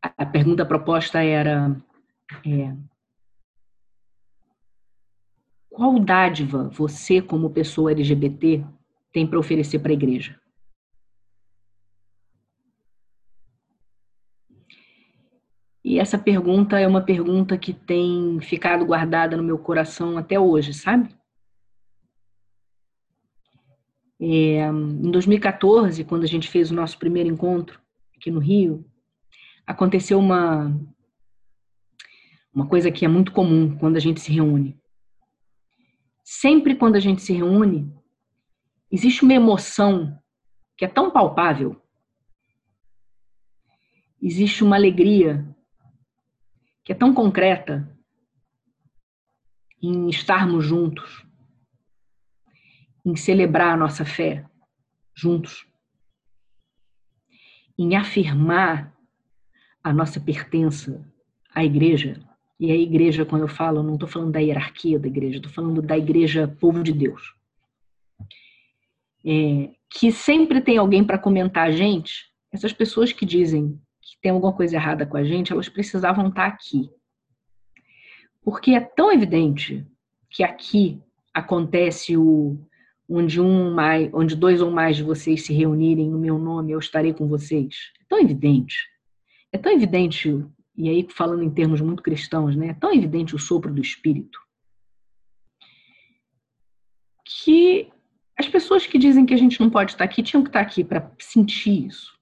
a pergunta proposta era é, qual dádiva você, como pessoa LGBT, tem para oferecer para a igreja? E essa pergunta é uma pergunta que tem ficado guardada no meu coração até hoje, sabe? É, em 2014, quando a gente fez o nosso primeiro encontro aqui no Rio, aconteceu uma, uma coisa que é muito comum quando a gente se reúne sempre quando a gente se reúne, existe uma emoção que é tão palpável, existe uma alegria que é tão concreta em estarmos juntos, em celebrar a nossa fé juntos, em afirmar a nossa pertença a igreja, e a igreja, quando eu falo, não estou falando da hierarquia da igreja, estou falando da igreja povo de Deus. É, que sempre tem alguém para comentar a gente, essas pessoas que dizem que tem alguma coisa errada com a gente, elas precisavam estar tá aqui. Porque é tão evidente que aqui acontece o onde um mais, onde dois ou mais de vocês se reunirem no meu nome, eu estarei com vocês. É tão evidente. É tão evidente, e aí falando em termos muito cristãos, né? É tão evidente o sopro do espírito que as pessoas que dizem que a gente não pode estar aqui tinham que estar aqui para sentir isso.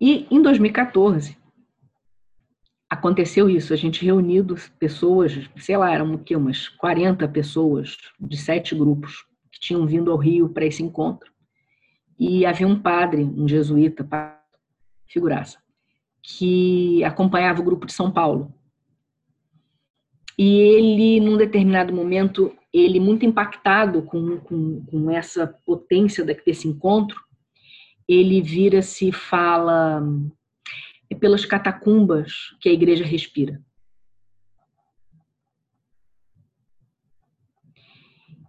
E em 2014, aconteceu isso, a gente reunido pessoas, sei lá, eram o quê? umas 40 pessoas de sete grupos que tinham vindo ao Rio para esse encontro. E havia um padre, um jesuíta, figuraça, que acompanhava o grupo de São Paulo. E ele, num determinado momento, ele muito impactado com, com, com essa potência desse encontro, ele vira-se e fala: é pelas catacumbas que a igreja respira.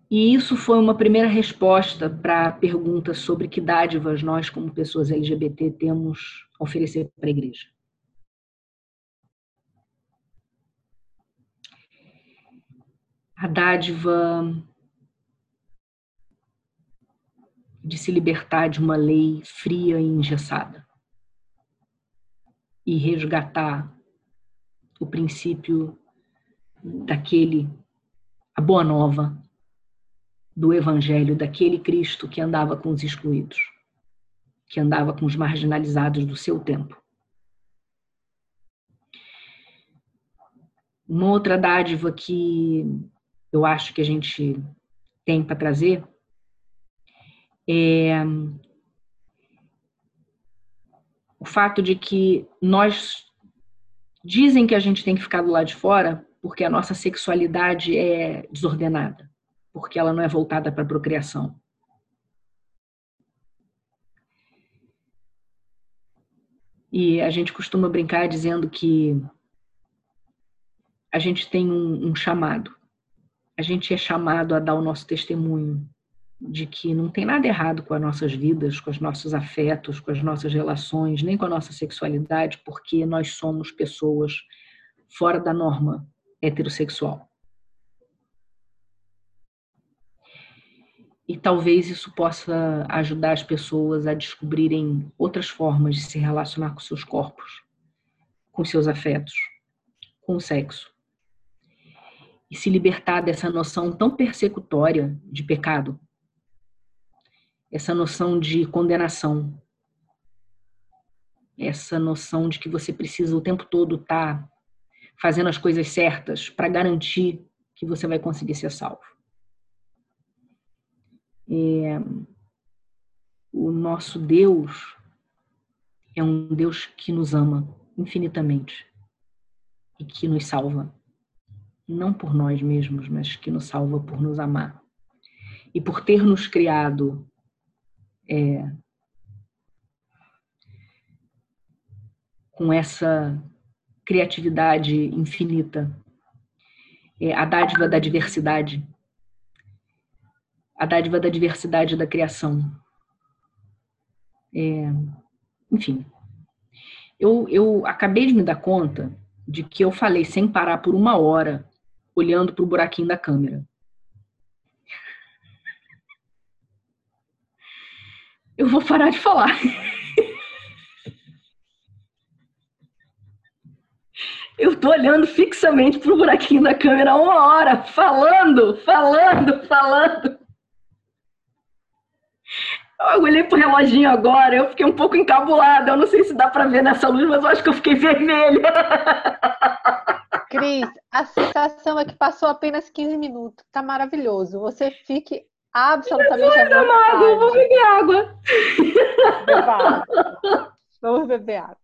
E isso foi uma primeira resposta para a pergunta sobre que dádivas nós, como pessoas LGBT, temos a oferecer para a igreja. A dádiva de se libertar de uma lei fria e engessada e resgatar o princípio daquele, a boa nova do Evangelho, daquele Cristo que andava com os excluídos, que andava com os marginalizados do seu tempo. Uma outra dádiva que eu acho que a gente tem para trazer é o fato de que nós dizem que a gente tem que ficar do lado de fora porque a nossa sexualidade é desordenada, porque ela não é voltada para a procriação. E a gente costuma brincar dizendo que a gente tem um, um chamado. A gente é chamado a dar o nosso testemunho de que não tem nada errado com as nossas vidas, com os nossos afetos, com as nossas relações, nem com a nossa sexualidade, porque nós somos pessoas fora da norma heterossexual. E talvez isso possa ajudar as pessoas a descobrirem outras formas de se relacionar com seus corpos, com seus afetos, com o sexo. E se libertar dessa noção tão persecutória de pecado. Essa noção de condenação, essa noção de que você precisa o tempo todo estar tá fazendo as coisas certas para garantir que você vai conseguir ser salvo. É, o nosso Deus é um Deus que nos ama infinitamente e que nos salva, não por nós mesmos, mas que nos salva por nos amar e por ter nos criado é, com essa criatividade infinita, é, a dádiva da diversidade, a dádiva da diversidade da criação. É, enfim, eu, eu acabei de me dar conta de que eu falei sem parar por uma hora, olhando para o buraquinho da câmera. eu vou parar de falar. <laughs> Eu tô olhando fixamente pro buraquinho da câmera uma hora, falando, falando, falando. Eu olhei pro reloginho agora, eu fiquei um pouco encabulada. Eu não sei se dá para ver nessa luz, mas eu acho que eu fiquei vermelha. <laughs> Cris, a sensação é que passou apenas 15 minutos. Tá maravilhoso. Você fique absolutamente Jesus amado, vou beber água. Vamos beber água.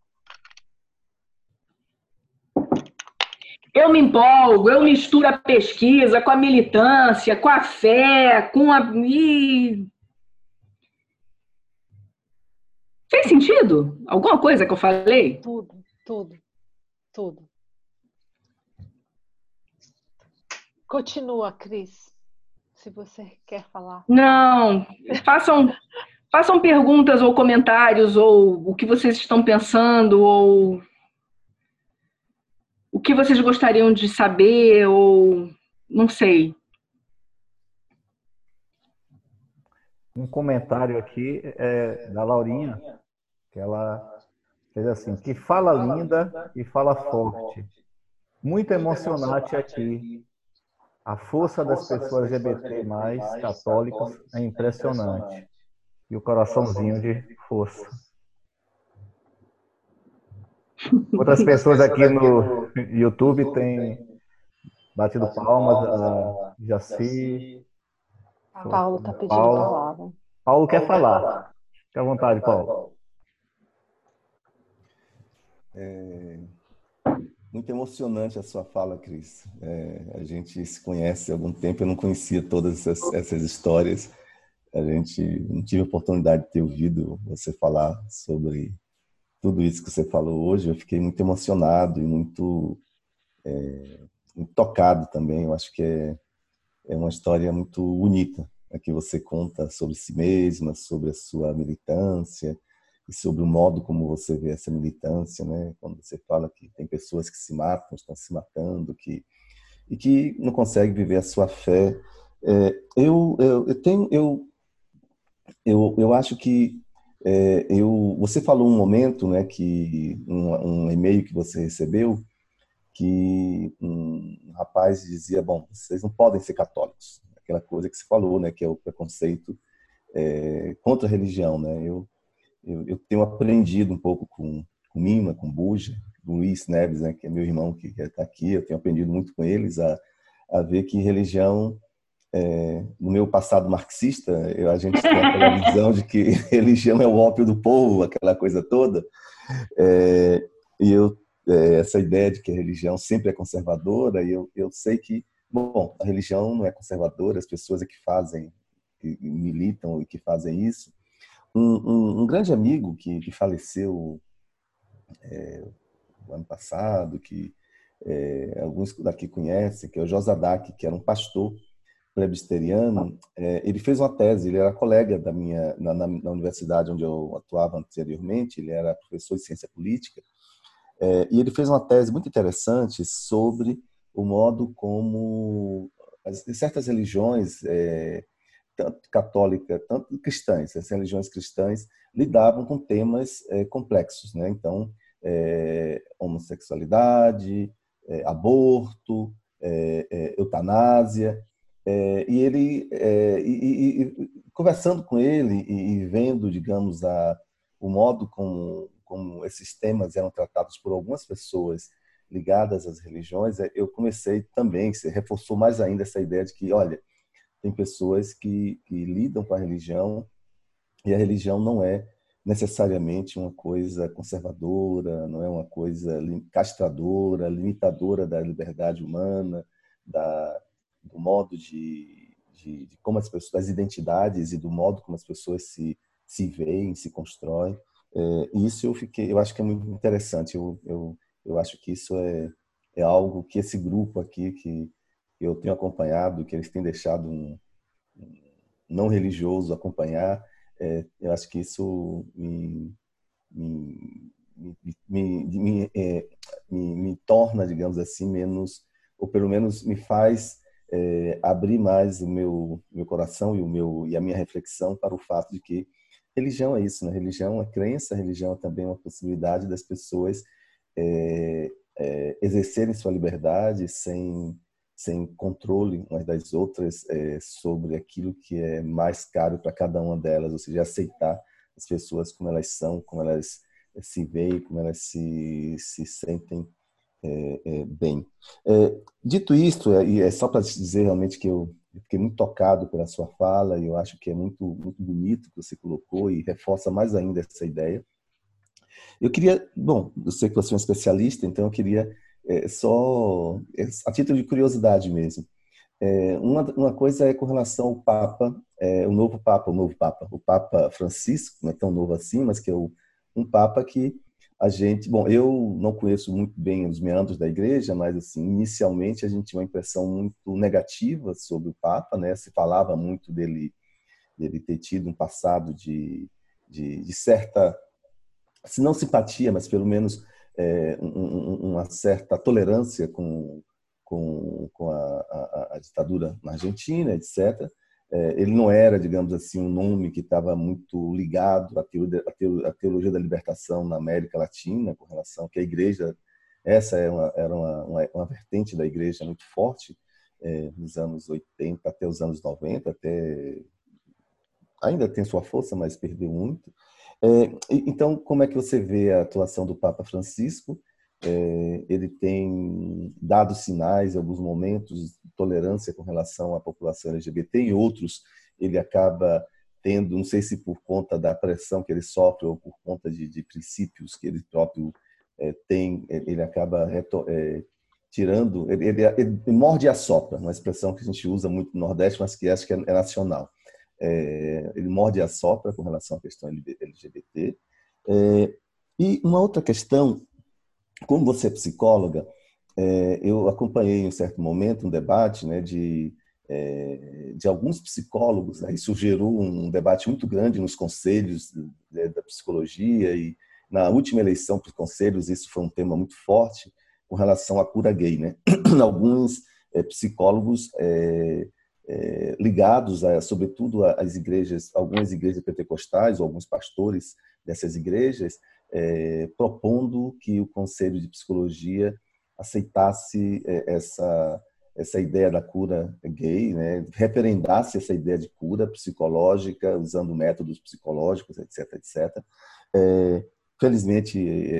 Eu me empolgo, eu misturo a pesquisa com a militância, com a fé, com a. Fez sentido? Alguma coisa que eu falei? Tudo, Tudo, tudo. Continua, Cris, se você quer falar. Não, façam, façam perguntas ou comentários, ou o que vocês estão pensando, ou o que vocês gostariam de saber, ou não sei. Um comentário aqui é da Laurinha, que ela fez assim, que fala linda e fala forte. Muito emocionante aqui. A força das pessoas LGBT mais católicas é impressionante. E o coraçãozinho de força. <laughs> Outras pessoas aqui no YouTube têm batido palmas, a Jaci. Paulo está pedindo Paulo. palavra. Paulo quer falar. Fique à vontade, Paulo. É muito emocionante a sua fala, Cris. É, a gente se conhece há algum tempo, eu não conhecia todas essas, essas histórias. A gente não tive a oportunidade de ter ouvido você falar sobre tudo isso que você falou hoje, eu fiquei muito emocionado e muito, é, muito tocado também. Eu acho que é, é uma história muito bonita a que você conta sobre si mesma, sobre a sua militância e sobre o modo como você vê essa militância, né? Quando você fala que tem pessoas que se matam, estão se matando, que e que não conseguem viver a sua fé. É, eu, eu, eu tenho eu eu, eu acho que é, eu, você falou um momento, né, que um, um e-mail que você recebeu, que um rapaz dizia, bom, vocês não podem ser católicos. Aquela coisa que você falou, né, que é o preconceito é, contra a religião, né. Eu, eu, eu, tenho aprendido um pouco com, com Mima, com Buja, Luiz Neves, né, que é meu irmão que está aqui. Eu tenho aprendido muito com eles a, a ver que religião é, no meu passado marxista, eu, a gente tem aquela <laughs> visão de que religião é o ópio do povo, aquela coisa toda. É, e eu, é, essa ideia de que a religião sempre é conservadora, e eu, eu sei que, bom, a religião não é conservadora, as pessoas é que fazem, que militam e que fazem isso. Um, um, um grande amigo que, que faleceu é, no ano passado, que é, alguns daqui conhecem, que é o Josadak, que era um pastor presbiteriano, é, ele fez uma tese, ele era colega da minha na, na, na, universidade onde eu atuava anteriormente, ele era professor de ciência política, é, e ele fez uma tese muito interessante sobre o modo como as, certas religiões, é, tanto católicas, tanto cristãs, as religiões cristãs lidavam com temas é, complexos, né? Então, é, homossexualidade, é, aborto, eutanásia, e ele, é, e, e, conversando com ele e, vendo, digamos, a, o modo como, como esses temas eram tratados por algumas pessoas ligadas às religiões, eu comecei também, se reforçou mais ainda essa ideia de que, olha, tem pessoas que, que lidam com a religião e a religião não é necessariamente uma coisa conservadora, não é uma coisa castradora, limitadora da liberdade humana, da, do modo de, de, de, como as pessoas, das identidades e do modo como as pessoas se, se veem, se constroem. É, isso eu fiquei, eu acho que é muito interessante. Eu, eu, eu acho que isso é, é algo que esse grupo aqui que eu tenho acompanhado, que eles têm deixado um, não religioso acompanhar, é, eu acho que isso me, me, me, me, é, me torna, digamos assim, menos, ou pelo menos me faz é, abrir mais o meu, meu coração e, o meu, e a minha reflexão para o fato de que religião é isso, né? Religião é crença, religião é também uma possibilidade das pessoas é, é, exercerem sua liberdade sem, sem controle umas das outras é, sobre aquilo que é mais caro para cada uma delas, ou seja, aceitar as pessoas como elas são, como elas se veem, como elas se, se sentem é, é, bem. É, dito isto, é, e é só para dizer realmente que eu fiquei muito tocado pela sua fala e eu acho que é muito, muito bonito que você colocou e reforça mais ainda essa ideia. Eu queria, bom, eu sei que você é um especialista, então eu queria é, só, é, a título de curiosidade mesmo, é, uma, uma coisa é com relação ao Papa, é, o novo Papa, o novo Papa, o Papa Francisco, não é tão novo assim, mas que é o, um Papa que a gente, bom, eu não conheço muito bem os meandros da igreja, mas assim, inicialmente a gente tinha uma impressão muito negativa sobre o Papa, né? Se falava muito dele, dele ter tido um passado de, de, de certa, se não simpatia, mas pelo menos é, um, uma certa tolerância com, com, com a, a, a ditadura na Argentina, etc é, ele não era, digamos assim, um nome que estava muito ligado à à teologia, da libertação na América Latina, com relação que a igreja, essa era é uma, era uma, uma, uma vertente da igreja muito forte é, nos anos 80 até os anos 90, até ainda tem sua força, mas perdeu muito. É, então, como é que você vê a atuação do Papa Francisco? É, ele tem dado sinais em alguns momentos de tolerância com relação à população LGBT, em outros ele acaba tendo, não sei se por conta da pressão que ele sofre ou por conta de, de princípios que ele próprio é, tem, ele acaba reto, é, tirando, ele, ele, ele, morde a sopra, uma expressão que a gente usa muito no Nordeste, mas que acho que é, é nacional. É, ele morde a sopra com relação à questão LGBT. É, e uma outra questão como você é psicóloga, é, eu acompanhei em um certo momento um debate né, de, é, de alguns psicólogos, né, isso gerou um debate muito grande nos conselhos da psicologia e na última eleição para os conselhos isso foi um tema muito forte com relação à cura gay. Né? <clears throat> Alguns é, psicólogos é, ligados, a, sobretudo às igrejas, algumas igrejas pentecostais, ou alguns pastores dessas igrejas, é, propondo que o Conselho de Psicologia aceitasse é, essa essa ideia da cura gay, né? referendasse essa ideia de cura psicológica usando métodos psicológicos, etc, etc. É, felizmente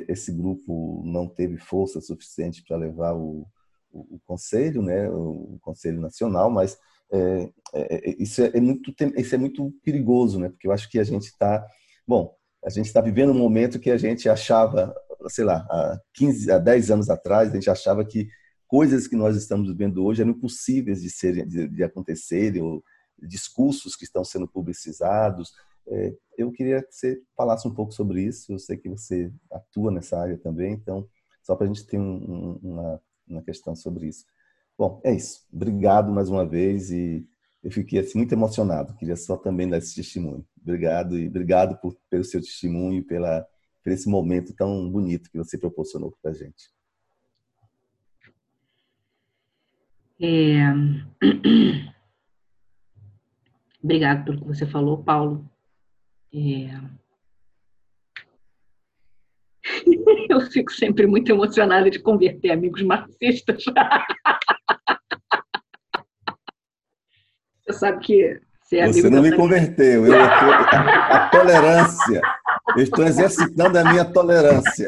esse grupo não teve força suficiente para levar o, o, o, conselho, né? O conselho nacional, mas é, é, é isso é muito isso é muito perigoso, né? Porque eu acho que a gente está bom a gente está vivendo um momento que a gente achava, sei lá, há 15, há 10 anos atrás, a gente achava que coisas que nós estamos vivendo hoje eram impossíveis de, serem, de, de acontecerem, ou discursos que estão sendo publicizados. É, eu queria que você falasse um pouco sobre isso. Eu sei que você atua nessa área também, então, só para a gente ter um, uma, uma questão sobre isso. Bom, é isso. Obrigado mais uma vez e eu fiquei assim, muito emocionado. Queria só também dar esse testemunho. Obrigado e obrigado por, pelo seu testemunho, pela, por esse momento tão bonito que você proporcionou para a gente. É... <clears throat> Obrigado pelo que você falou, Paulo. É... <laughs> Eu fico sempre muito emocionada de converter amigos marxistas. <laughs> Você sabe que você, é você não me converteu. Eu, a, a tolerância. Eu estou exercitando a minha tolerância.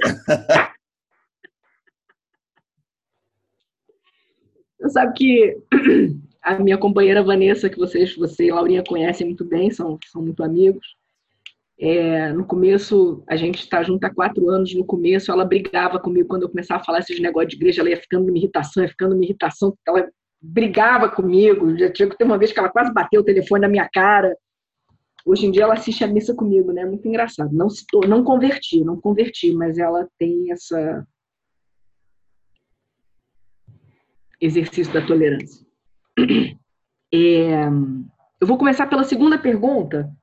Você sabe que a minha companheira Vanessa, que vocês, você e Laurinha conhecem muito bem, são, são muito amigos. É, no começo, a gente está junto há quatro anos. No começo, ela brigava comigo quando eu começava a falar esses negócios de igreja. Ela ia ficando uma irritação, ia ficando uma irritação. Ela brigava comigo. Já tinha ter uma vez que ela quase bateu o telefone na minha cara. Hoje em dia ela assiste a missa comigo, né? Muito engraçado. Não se não converti, não converti, mas ela tem essa exercício da tolerância. <clears throat> É... eu vou começar pela segunda pergunta,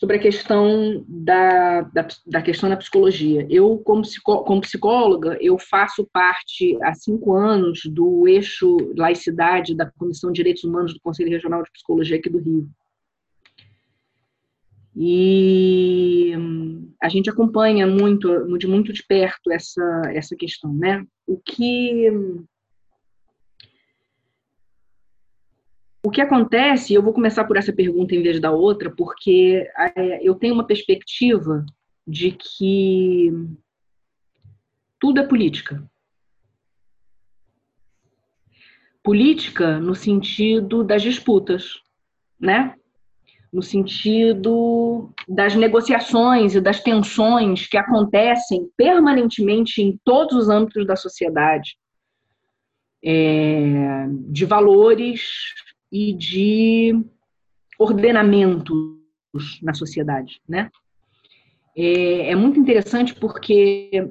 sobre a questão da, da, da, questão da psicologia. Eu, como, psicó, como psicóloga, eu faço parte há cinco anos do eixo laicidade da Comissão de Direitos Humanos do Conselho Regional de Psicologia aqui do Rio. E a gente acompanha muito, de muito de perto essa, essa questão, né? O que O que acontece, eu vou começar por essa pergunta em vez da outra, porque é, eu tenho uma perspectiva de que tudo é política. Política no sentido das disputas, né? No sentido das negociações e das tensões que acontecem permanentemente em todos os âmbitos da sociedade, é, de valores e de ordenamentos na sociedade, né? é, é muito interessante porque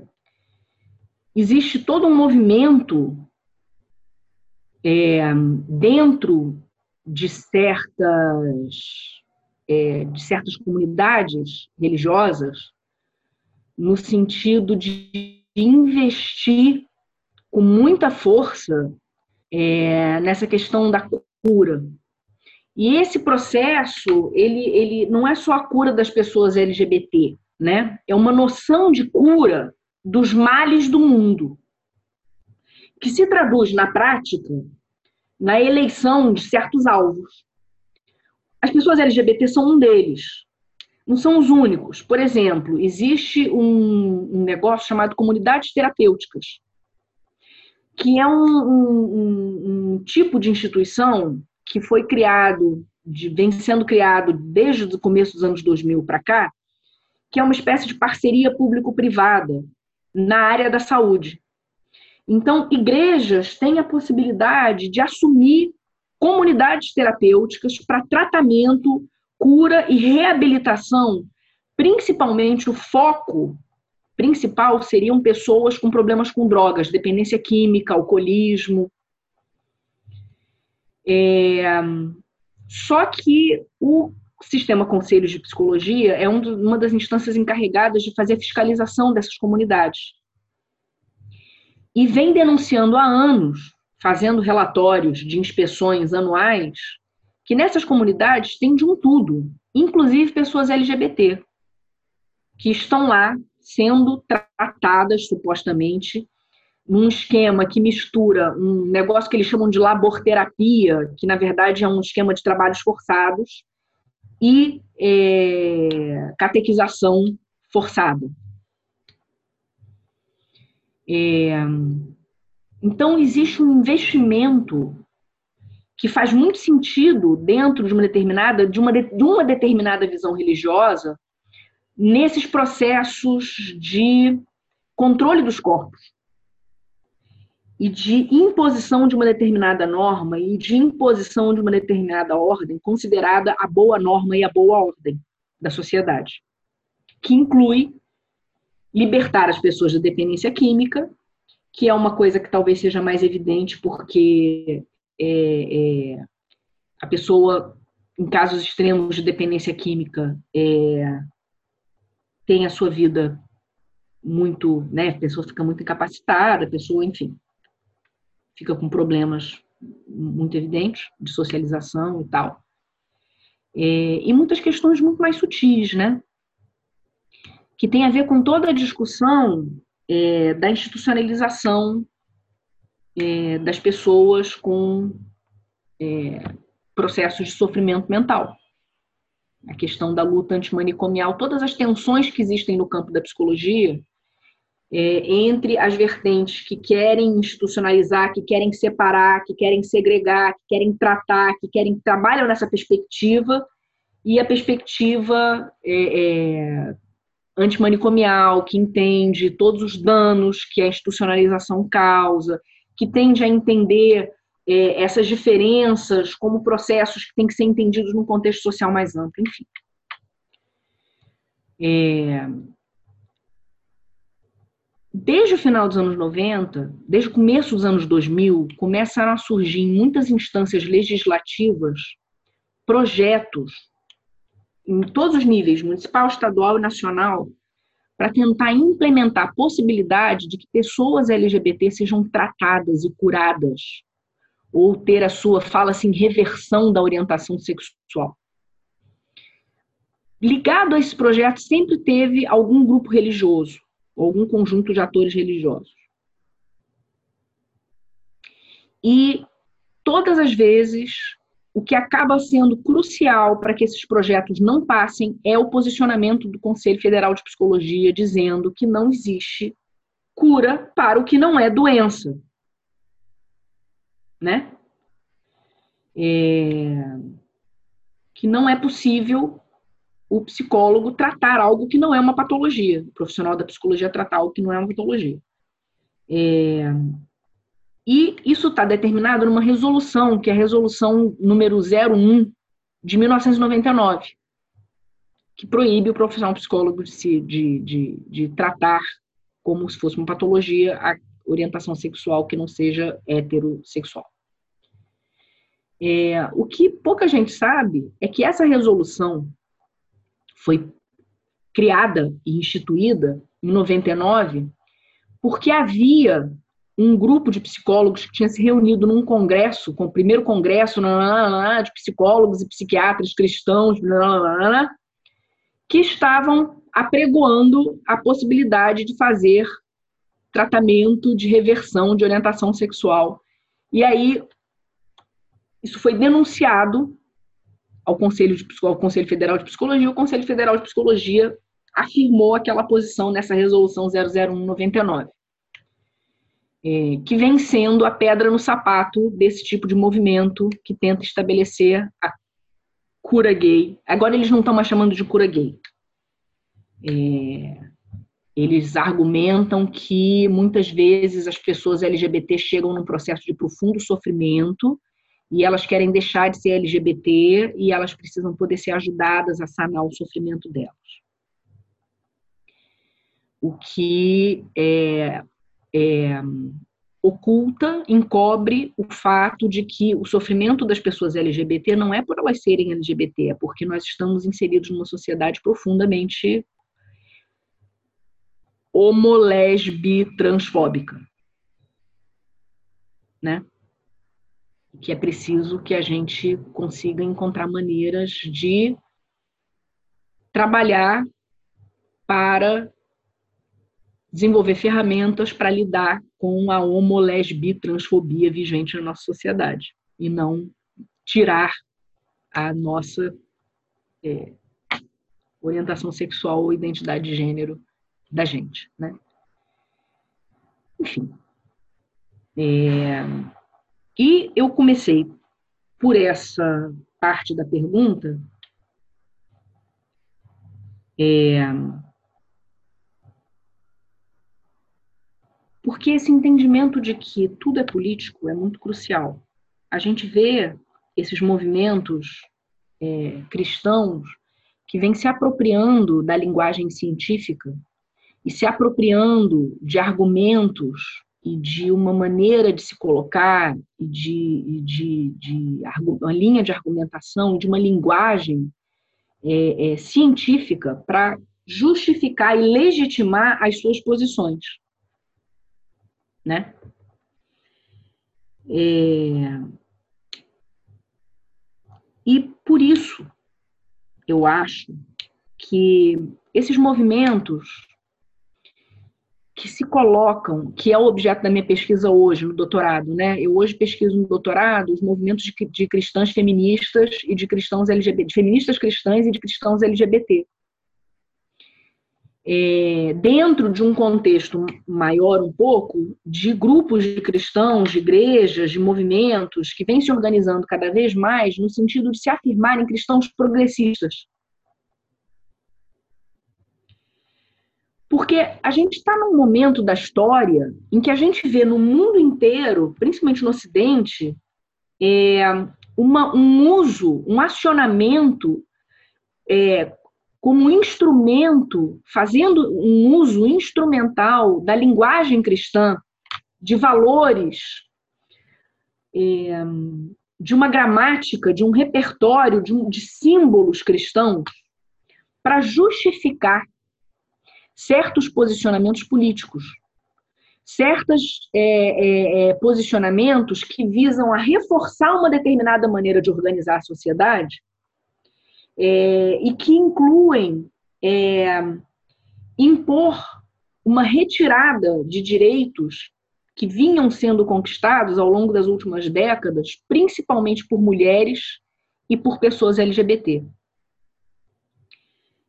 existe todo um movimento é, dentro de certas é, de certas comunidades religiosas no sentido de investir com muita força é, nessa questão da cura. E esse processo, ele, ele não é só a cura das pessoas LGBT, né? É uma noção de cura dos males do mundo, que se traduz na prática na eleição de certos alvos. As pessoas LGBT são um deles. Não são os únicos. Por exemplo, existe um, um negócio chamado comunidades terapêuticas, que é um, um, um tipo de instituição que foi criado, de, vem sendo criado desde o começo dos anos 2000 para cá, que é uma espécie de parceria público-privada na área da saúde. Então, igrejas têm a possibilidade de assumir comunidades terapêuticas para tratamento, cura e reabilitação. Principalmente o foco principal seriam pessoas com problemas com drogas, dependência química, alcoolismo. É... Só que o sistema Conselhos de Psicologia é uma das instâncias encarregadas de fazer a fiscalização dessas comunidades. E vem denunciando há anos, fazendo relatórios de inspeções anuais, que nessas comunidades tem de um tudo, inclusive pessoas LGBT, que estão lá sendo tratadas supostamente num esquema que mistura um negócio que eles chamam de laborterapia, que na verdade é um esquema de trabalhos forçados, e é, catequização forçada. É, então, existe um investimento que faz muito sentido dentro de uma determinada, de uma, de uma determinada visão religiosa nesses processos de controle dos corpos e de imposição de uma determinada norma e de imposição de uma determinada ordem, considerada a boa norma e a boa ordem da sociedade, que inclui libertar as pessoas da dependência química, que é uma coisa que talvez seja mais evidente porque é, é, a pessoa, em casos extremos de dependência química, é, tem a sua vida muito, né, a pessoa fica muito incapacitada, a pessoa, enfim, fica com problemas muito evidentes de socialização e tal. É, e muitas questões muito mais sutis, né? Que tem a ver com toda a discussão é, da institucionalização é, das pessoas com é, processos de sofrimento mental. A questão da luta antimanicomial, todas as tensões que existem no campo da psicologia é, entre as vertentes que querem institucionalizar, que querem separar, que querem segregar, que querem tratar, que querem trabalham nessa perspectiva e a perspectiva é, é, antimanicomial, que entende todos os danos que a institucionalização causa, que tende a entender é, essas diferenças como processos que têm que ser entendidos num contexto social mais amplo, enfim. É, desde o final dos anos 90, desde o começo dos anos 2000, começaram a surgir em muitas instâncias legislativas projetos em todos os níveis, municipal, estadual e nacional, para tentar implementar a possibilidade de que pessoas LGBT sejam tratadas e curadas, ou ter a sua, fala assim, reversão da orientação sexual. Ligado a esse projeto sempre teve algum grupo religioso, algum conjunto de atores religiosos. E todas as vezes, o que acaba sendo crucial para que esses projetos não passem é o posicionamento do Conselho Federal de Psicologia dizendo que não existe cura para o que não é doença. Né? É... Que não é possível o psicólogo tratar algo que não é uma patologia, o profissional da psicologia tratar algo que não é uma patologia. É, e isso está determinado numa resolução, que é a resolução número 01 de 1999, que proíbe o profissional psicólogo de, de, de, de tratar como se fosse uma patologia a orientação sexual que não seja heterossexual. É, o que pouca gente sabe é que essa resolução foi criada e instituída em 99 porque havia um grupo de psicólogos que tinha se reunido num congresso, com o primeiro congresso de psicólogos e psiquiatras cristãos, que estavam apregoando a possibilidade de fazer tratamento de reversão de orientação sexual. E aí isso foi denunciado ao Conselho, de, ao Conselho Federal de Psicologia, o Conselho Federal de Psicologia afirmou aquela posição nessa resolução 00199, é, que vem sendo a pedra no sapato desse tipo de movimento que tenta estabelecer a cura gay. Agora eles não estão mais chamando de cura gay. É, eles argumentam que muitas vezes as pessoas LGBT chegam num processo de profundo sofrimento e elas querem deixar de ser LGBT e elas precisam poder ser ajudadas a sanar o sofrimento delas. O que é, é, oculta, encobre o fato de que o sofrimento das pessoas LGBT não é por elas serem LGBT, é porque nós estamos inseridos numa sociedade profundamente homolesbi transfóbica, né? que é preciso que a gente consiga encontrar maneiras de trabalhar para desenvolver ferramentas para lidar com a homolesbitransfobia vigente na nossa sociedade e não tirar a nossa é, orientação sexual ou identidade de gênero da gente, né? Enfim. É, e eu comecei por essa parte da pergunta, é, porque esse entendimento de que tudo é político é muito crucial. A gente vê esses movimentos é, cristãos que vêm se apropriando da linguagem científica e se apropriando de argumentos e de uma maneira de se colocar e de, de, de uma linha de argumentação de uma linguagem é, é, científica para justificar e legitimar as suas posições, né? É... E por isso eu acho que esses movimentos que se colocam, que é o objeto da minha pesquisa hoje, no doutorado, né? Eu hoje pesquiso no doutorado os movimentos de, de cristãs feministas e de cristãos LGBT, de feministas cristãs e de cristãos LGBT. É, dentro de um contexto maior um pouco, de grupos de cristãos, de igrejas, de movimentos que vêm se organizando cada vez mais no sentido de se afirmarem cristãos progressistas, Porque a gente está num momento da história em que a gente vê no mundo inteiro, principalmente no Ocidente, é, uma, um uso, um acionamento é, como instrumento, fazendo um uso instrumental da linguagem cristã, de valores, é, de uma gramática, de um repertório, de, um, de símbolos cristãos, para justificar certos posicionamentos políticos, certos é, é, é, posicionamentos que visam a reforçar uma determinada maneira de organizar a sociedade é, e que incluem é, impor uma retirada de direitos que vinham sendo conquistados ao longo das últimas décadas, principalmente por mulheres e por pessoas LGBT.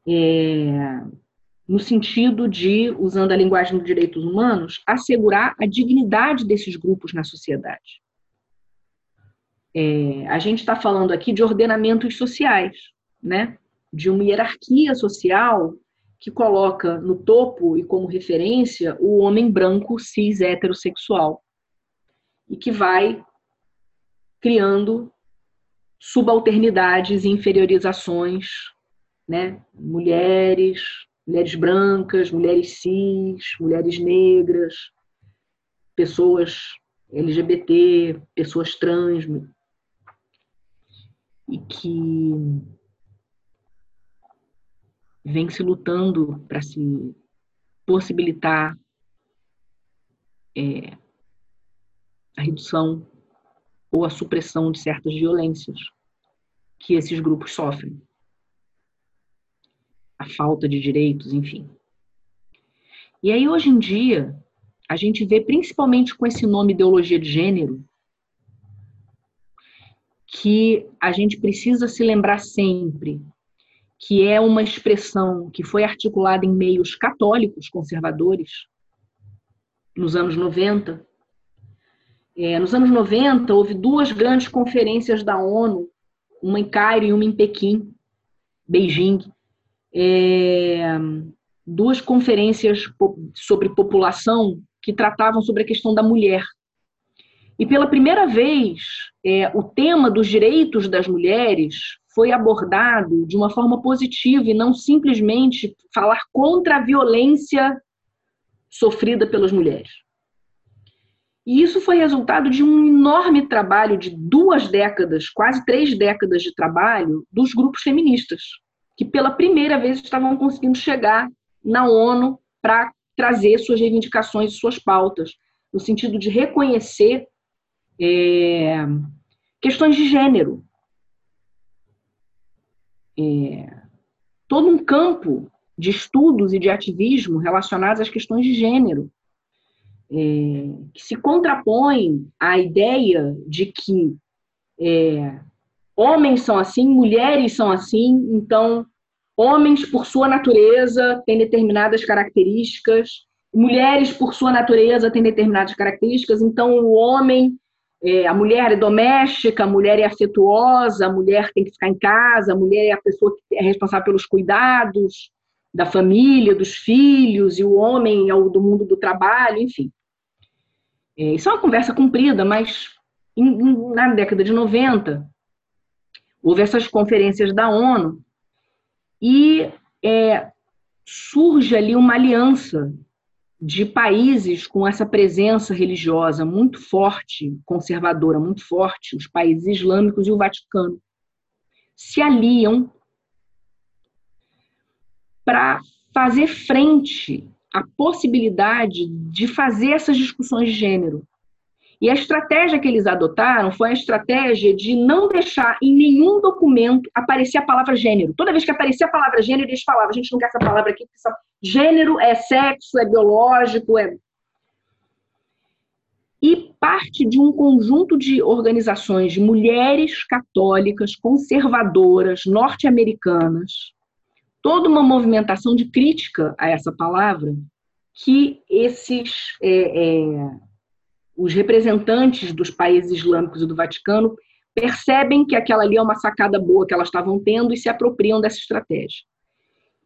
É, no sentido de, usando a linguagem dos direitos humanos, assegurar a dignidade desses grupos na sociedade. É, a gente está falando aqui de ordenamentos sociais, né? de uma hierarquia social que coloca no topo e como referência o homem branco cis heterossexual e que vai criando subalternidades e inferiorizações né? Mulheres, mulheres brancas, mulheres cis, mulheres negras, pessoas LGBT, pessoas trans, e que vem se lutando para se possibilitar é, a redução ou a supressão de certas violências que esses grupos sofrem. A falta de direitos, enfim. E aí, hoje em dia, a gente vê, principalmente com esse nome ideologia de gênero, que a gente precisa se lembrar sempre que é uma expressão que foi articulada em meios católicos conservadores nos anos 90. É, nos anos 90, houve duas grandes conferências da ONU, uma em Cairo e uma em Pequim, Beijing. É, duas conferências sobre população que tratavam sobre a questão da mulher. E pela primeira vez, é, o tema dos direitos das mulheres foi abordado de uma forma positiva e não simplesmente falar contra a violência sofrida pelas mulheres. E isso foi resultado de um enorme trabalho de duas décadas, quase três décadas de trabalho dos grupos feministas, que pela primeira vez estavam conseguindo chegar na ONU para trazer suas reivindicações e suas pautas, no sentido de reconhecer é, questões de gênero. É, todo um campo de estudos e de ativismo relacionados às questões de gênero, é, que se contrapõem à ideia de que é, homens são assim, mulheres são assim, então homens, por sua natureza, têm determinadas características, mulheres, por sua natureza, têm determinadas características, então o homem é, a mulher é doméstica, a mulher é afetuosa, a mulher tem que ficar em casa, a mulher é a pessoa que é responsável pelos cuidados da família, dos filhos, e o homem é o do mundo do trabalho, enfim. É, isso é uma conversa comprida, mas em, na década de 90 houve essas conferências da ONU e é, surge ali uma aliança de países com essa presença religiosa muito forte, conservadora muito forte, os países islâmicos e o Vaticano, se aliam para fazer frente à possibilidade de fazer essas discussões de gênero. E a estratégia que eles adotaram foi a estratégia de não deixar em nenhum documento aparecer a palavra gênero. Toda vez que aparecia a palavra gênero, eles falavam: a gente não quer essa palavra aqui, porque gênero é sexo, é biológico, é. E parte de um conjunto de organizações de mulheres católicas, conservadoras, norte-americanas, toda uma movimentação de crítica a essa palavra, que esses. É, é, os representantes dos países islâmicos e do Vaticano percebem que aquela ali é uma sacada boa que elas estavam tendo e se apropriam dessa estratégia.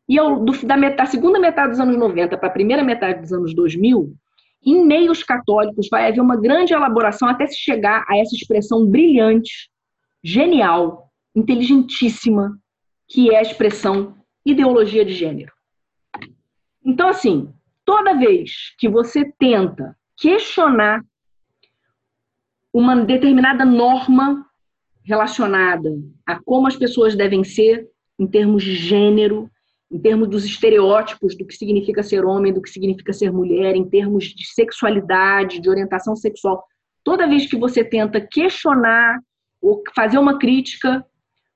E ao, do, da, metade, da segunda metade dos anos 90 para a primeira metade dos anos 2000, em meios católicos vai haver uma grande elaboração até se chegar a essa expressão brilhante, genial, inteligentíssima, que é a expressão ideologia de gênero. Então, assim, toda vez que você tenta questionar uma determinada norma relacionada a como as pessoas devem ser em termos de gênero, em termos dos estereótipos do que significa ser homem, do que significa ser mulher, em termos de sexualidade, de orientação sexual. Toda vez que você tenta questionar ou fazer uma crítica,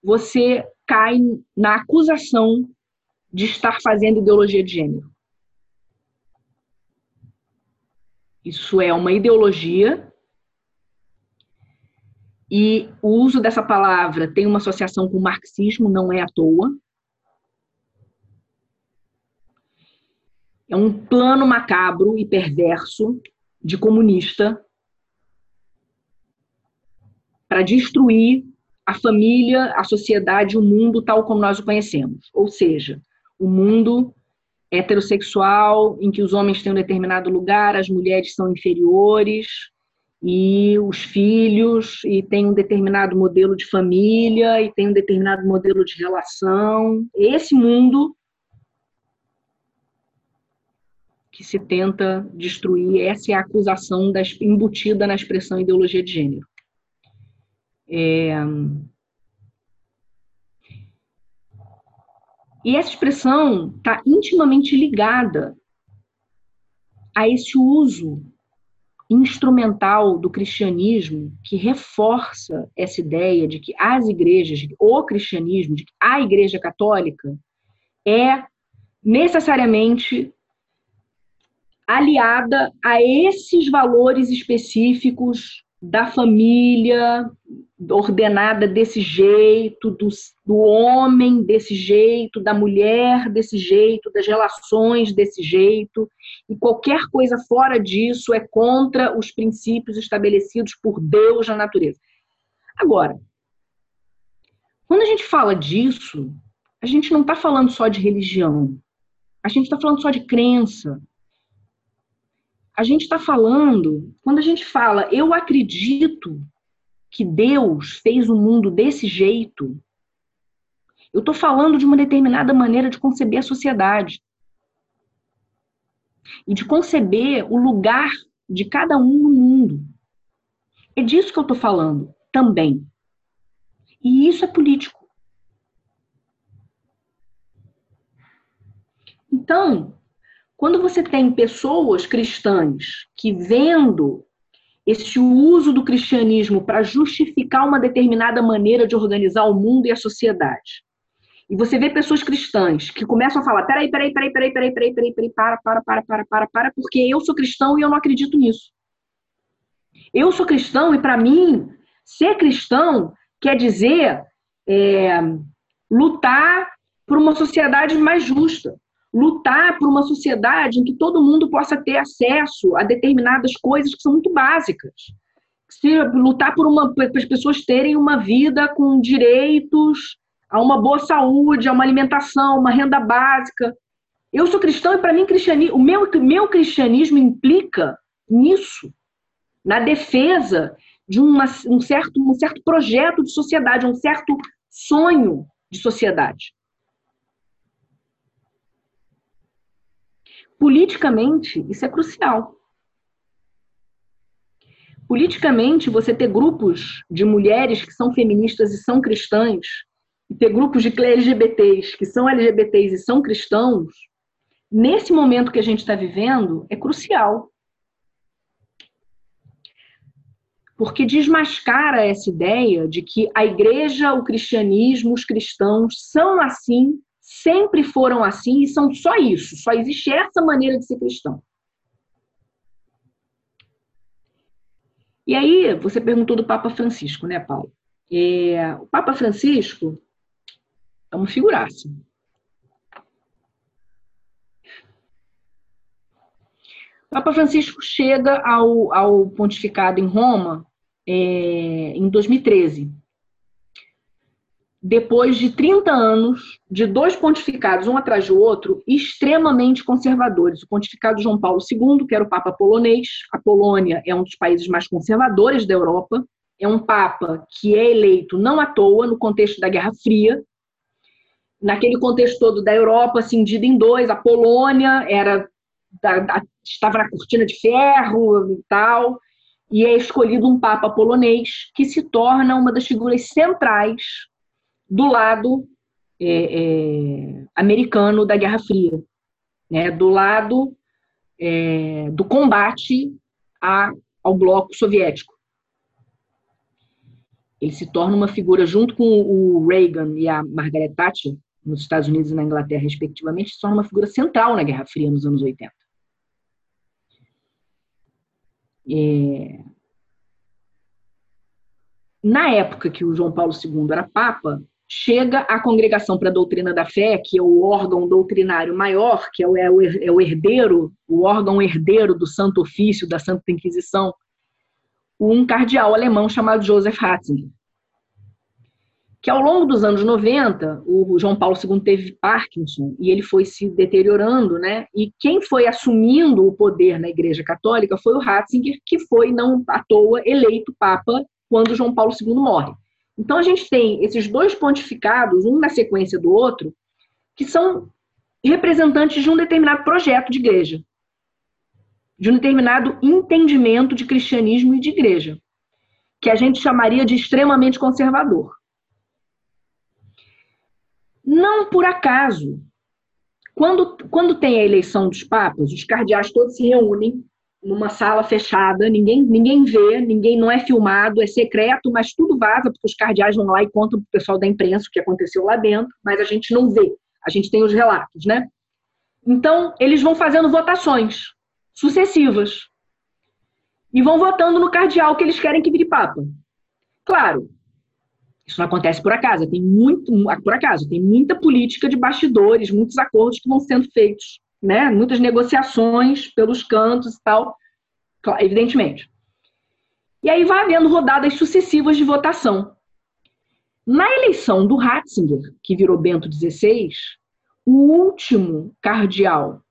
você cai na acusação de estar fazendo ideologia de gênero. Isso é uma ideologia e o uso dessa palavra tem uma associação com o marxismo, não é à toa. É um plano macabro e perverso de comunista para destruir a família, a sociedade, o mundo tal como nós o conhecemos. Ou seja, o mundo heterossexual em que os homens têm um determinado lugar, as mulheres são inferiores e os filhos, e tem um determinado modelo de família, e tem um determinado modelo de relação. Esse mundo que se tenta destruir, essa é a acusação das, embutida na expressão ideologia de gênero. É... E essa expressão está intimamente ligada a esse uso instrumental do cristianismo que reforça essa ideia de que as igrejas, o cristianismo, de que a igreja católica é necessariamente aliada a esses valores específicos da família ordenada desse jeito, do, do homem desse jeito, da mulher desse jeito, das relações desse jeito, e qualquer coisa fora disso é contra os princípios estabelecidos por Deus na natureza. Agora, quando a gente fala disso, a gente não está falando só de religião, a gente está falando só de crença, a gente está falando, quando a gente fala, eu acredito que Deus fez o mundo desse jeito, eu estou falando de uma determinada maneira de conceber a sociedade. E de conceber o lugar de cada um no mundo. É disso que eu estou falando também. E isso é político. Então, quando você tem pessoas cristãs que vendo esse uso do cristianismo para justificar uma determinada maneira de organizar o mundo e a sociedade. E você vê pessoas cristãs que começam a falar: peraí, peraí, peraí, peraí, peraí, peraí, peraí, peraí, para, para, para, para, para, para, porque eu sou cristão e eu não acredito nisso. Eu sou cristão e para mim, ser cristão quer dizer é, lutar por uma sociedade mais justa lutar por uma sociedade em que todo mundo possa ter acesso a determinadas coisas que são muito básicas. Se, lutar por uma, para as pessoas terem uma vida com direitos a uma boa saúde, a uma alimentação, uma renda básica. Eu sou cristão e para mim o meu, meu cristianismo implica nisso, na defesa de uma, um, certo, um certo projeto de sociedade, um certo sonho de sociedade. Politicamente, isso é crucial. Politicamente, você ter grupos de mulheres que são feministas e são cristãs, e ter grupos de LGBTs que são LGBTs e são cristãos, nesse momento que a gente está vivendo, é crucial. Porque desmascara essa ideia de que a igreja, o cristianismo, os cristãos são assim sempre foram assim e são só isso, só existe essa maneira de ser cristão. E aí, você perguntou do Papa Francisco, né, Paulo? É, o Papa Francisco é uma figuraça. O Papa Francisco chega ao, ao pontificado em Roma é, em 2013 depois de 30 anos de dois pontificados, um atrás do outro, extremamente conservadores. O pontificado João Paulo II, que era o Papa polonês, a Polônia é um dos países mais conservadores da Europa, é um Papa que é eleito não à toa no contexto da Guerra Fria. Naquele contexto todo da Europa, cindida em dois, a Polônia era da, da, estava na cortina de ferro e tal, e é escolhido um Papa polonês que se torna uma das figuras centrais do lado é, é, americano da Guerra Fria, né, do lado é, do combate a, ao bloco soviético. Ele se torna uma figura, junto com o Reagan e a Margaret Thatcher, nos Estados Unidos e na Inglaterra, respectivamente, se torna uma figura central na Guerra Fria nos anos 80. É... Na época que o João Paulo II era Papa, chega à Congregação para a Doutrina da Fé, que é o órgão doutrinário maior, que é o, é o herdeiro, o órgão herdeiro do Santo Ofício, da Santa Inquisição, um cardeal alemão chamado Joseph Ratzinger. que ao longo dos anos 90, o João Paulo II teve Parkinson e ele foi se deteriorando, né? E quem foi assumindo o poder na Igreja Católica foi o Ratzinger, que foi, não à toa, eleito Papa quando João Paulo II morre. Então a gente tem esses dois pontificados, um na sequência do outro, que são representantes de um determinado projeto de igreja, de um determinado entendimento de cristianismo e de igreja, que a gente chamaria de extremamente conservador. Não por acaso, quando, quando tem a eleição dos papas, os cardeais todos se reúnem numa sala fechada, ninguém, ninguém vê, ninguém não é filmado, é secreto, mas tudo vaza, porque os cardeais vão lá e contam para o pessoal da imprensa o que aconteceu lá dentro, mas a gente não vê, a gente tem os relatos, né? Então, eles vão fazendo votações sucessivas e vão votando no cardeal que eles querem que vire papa. Claro, isso não acontece por acaso, tem muito, por acaso, tem muita política de bastidores, muitos acordos que vão sendo feitos né? Muitas negociações pelos cantos e tal, evidentemente. E aí vai havendo rodadas sucessivas de votação. Na eleição do Ratzinger, que virou Bento XVI, o último cardeal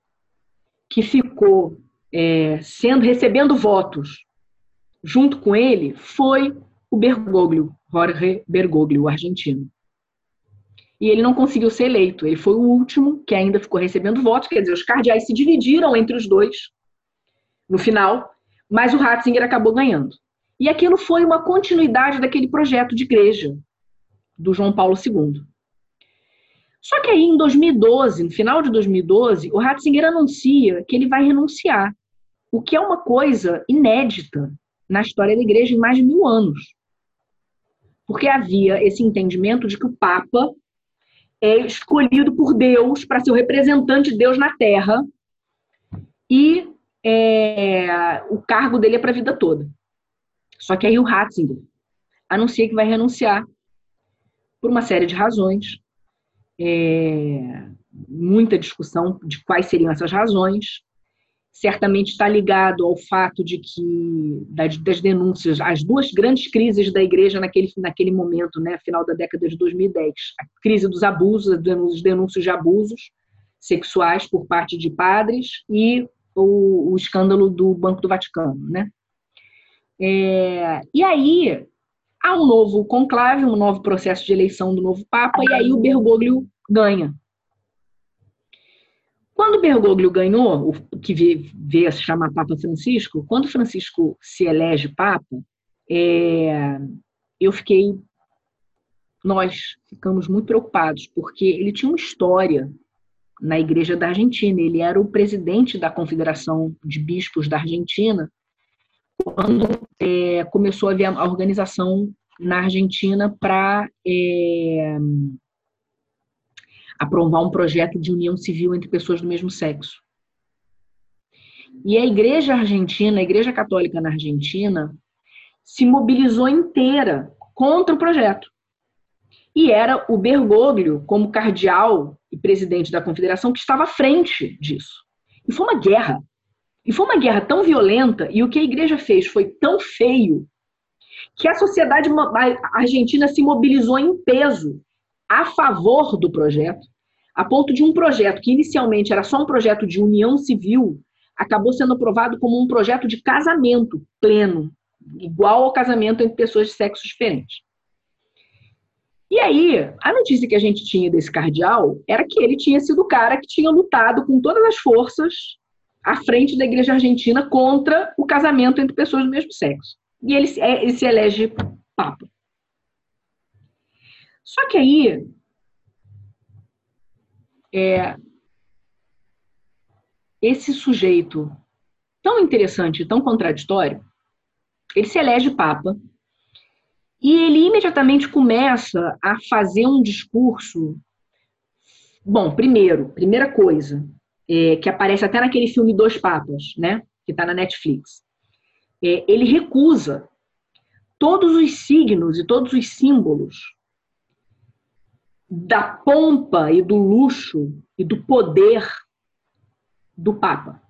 que ficou é, sendo recebendo votos junto com ele foi o Bergoglio, Jorge Bergoglio, argentino e ele não conseguiu ser eleito. Ele foi o último que ainda ficou recebendo votos, quer dizer, os cardeais se dividiram entre os dois no final, mas o Ratzinger acabou ganhando. E aquilo foi uma continuidade daquele projeto de igreja do João Paulo II. Só que aí, em 2012, no final de 2012, o Ratzinger anuncia que ele vai renunciar, o que é uma coisa inédita na história da igreja em mais de mil anos. Porque havia esse entendimento de que o Papa é escolhido por Deus para ser o representante de Deus na Terra e é, o cargo dele é para a vida toda. Só que aí o Ratzinger anuncia que vai renunciar por uma série de razões, é, muita discussão de quais seriam essas razões, certamente está ligado ao fato de que das, denúncias, as duas grandes crises da igreja naquele, naquele momento, né, final da década de 2010, a crise dos abusos, os denúncios de abusos sexuais por parte de padres e o, o escândalo do Banco do Vaticano, né? É, e aí há um novo conclave, um novo processo de eleição do novo Papa, e aí o Bergoglio ganha. Quando Bergoglio ganhou, o que veio a se chamar Papa Francisco, quando Francisco se elege Papa, é, eu fiquei, nós ficamos muito preocupados, porque ele tinha uma história na Igreja da Argentina, ele era o presidente da Confederação de Bispos da Argentina, quando é, começou a haver a organização na Argentina para é, aprovar um projeto de união civil entre pessoas do mesmo sexo. E a Igreja Argentina, a Igreja Católica na Argentina, se mobilizou inteira contra o projeto. E era o Bergoglio, como cardeal e presidente da confederação, que estava à frente disso. E foi uma guerra. E foi uma guerra tão violenta, e o que a igreja fez foi tão feio, que a sociedade argentina se mobilizou em peso a favor do projeto, a ponto de um projeto que inicialmente era só um projeto de união civil, acabou sendo aprovado como um projeto de casamento pleno, igual ao casamento entre pessoas de sexos diferentes. E aí, a notícia que a gente tinha desse cardeal era que ele tinha sido o cara que tinha lutado com todas as forças à frente da igreja argentina contra o casamento entre pessoas do mesmo sexo. E ele, ele se elege papa. Só que aí, é, esse sujeito tão interessante, tão contraditório, ele se elege papa e ele imediatamente começa a fazer um discurso. Bom, primeiro, primeira coisa, é, que aparece até naquele filme Dois Papas, né, que está na Netflix, é, ele recusa todos os signos e todos os símbolos da pompa e do luxo e do poder do Papa.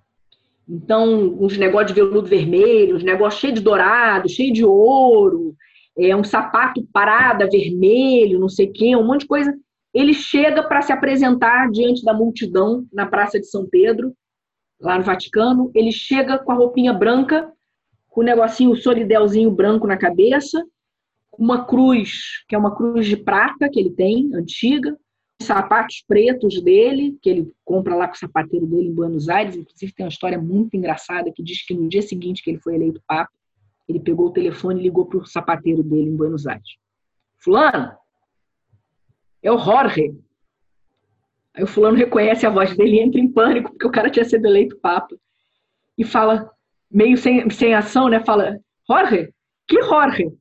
Então, uns negócios de veludo vermelho, uns negócios cheios de dourado, cheio de ouro, é um sapato parada, vermelho, não sei quê, um monte de coisa. Ele chega para se apresentar diante da multidão na Praça de São Pedro, lá no Vaticano. Ele chega com a roupinha branca, com o negocinho, o solidelzinho branco na cabeça, uma cruz, que é uma cruz de prata que ele tem, antiga, sapatos pretos dele, que ele compra lá com o sapateiro dele em Buenos Aires. Inclusive, tem uma história muito engraçada que diz que no dia seguinte que ele foi eleito Papa, ele pegou o telefone e ligou para o sapateiro dele em Buenos Aires. Fulano, é o Jorge. Aí o fulano reconhece a voz dele e entra em pânico, porque o cara tinha sido eleito Papa. E fala, meio sem, sem ação, né? Fala, Jorge? Que Jorge?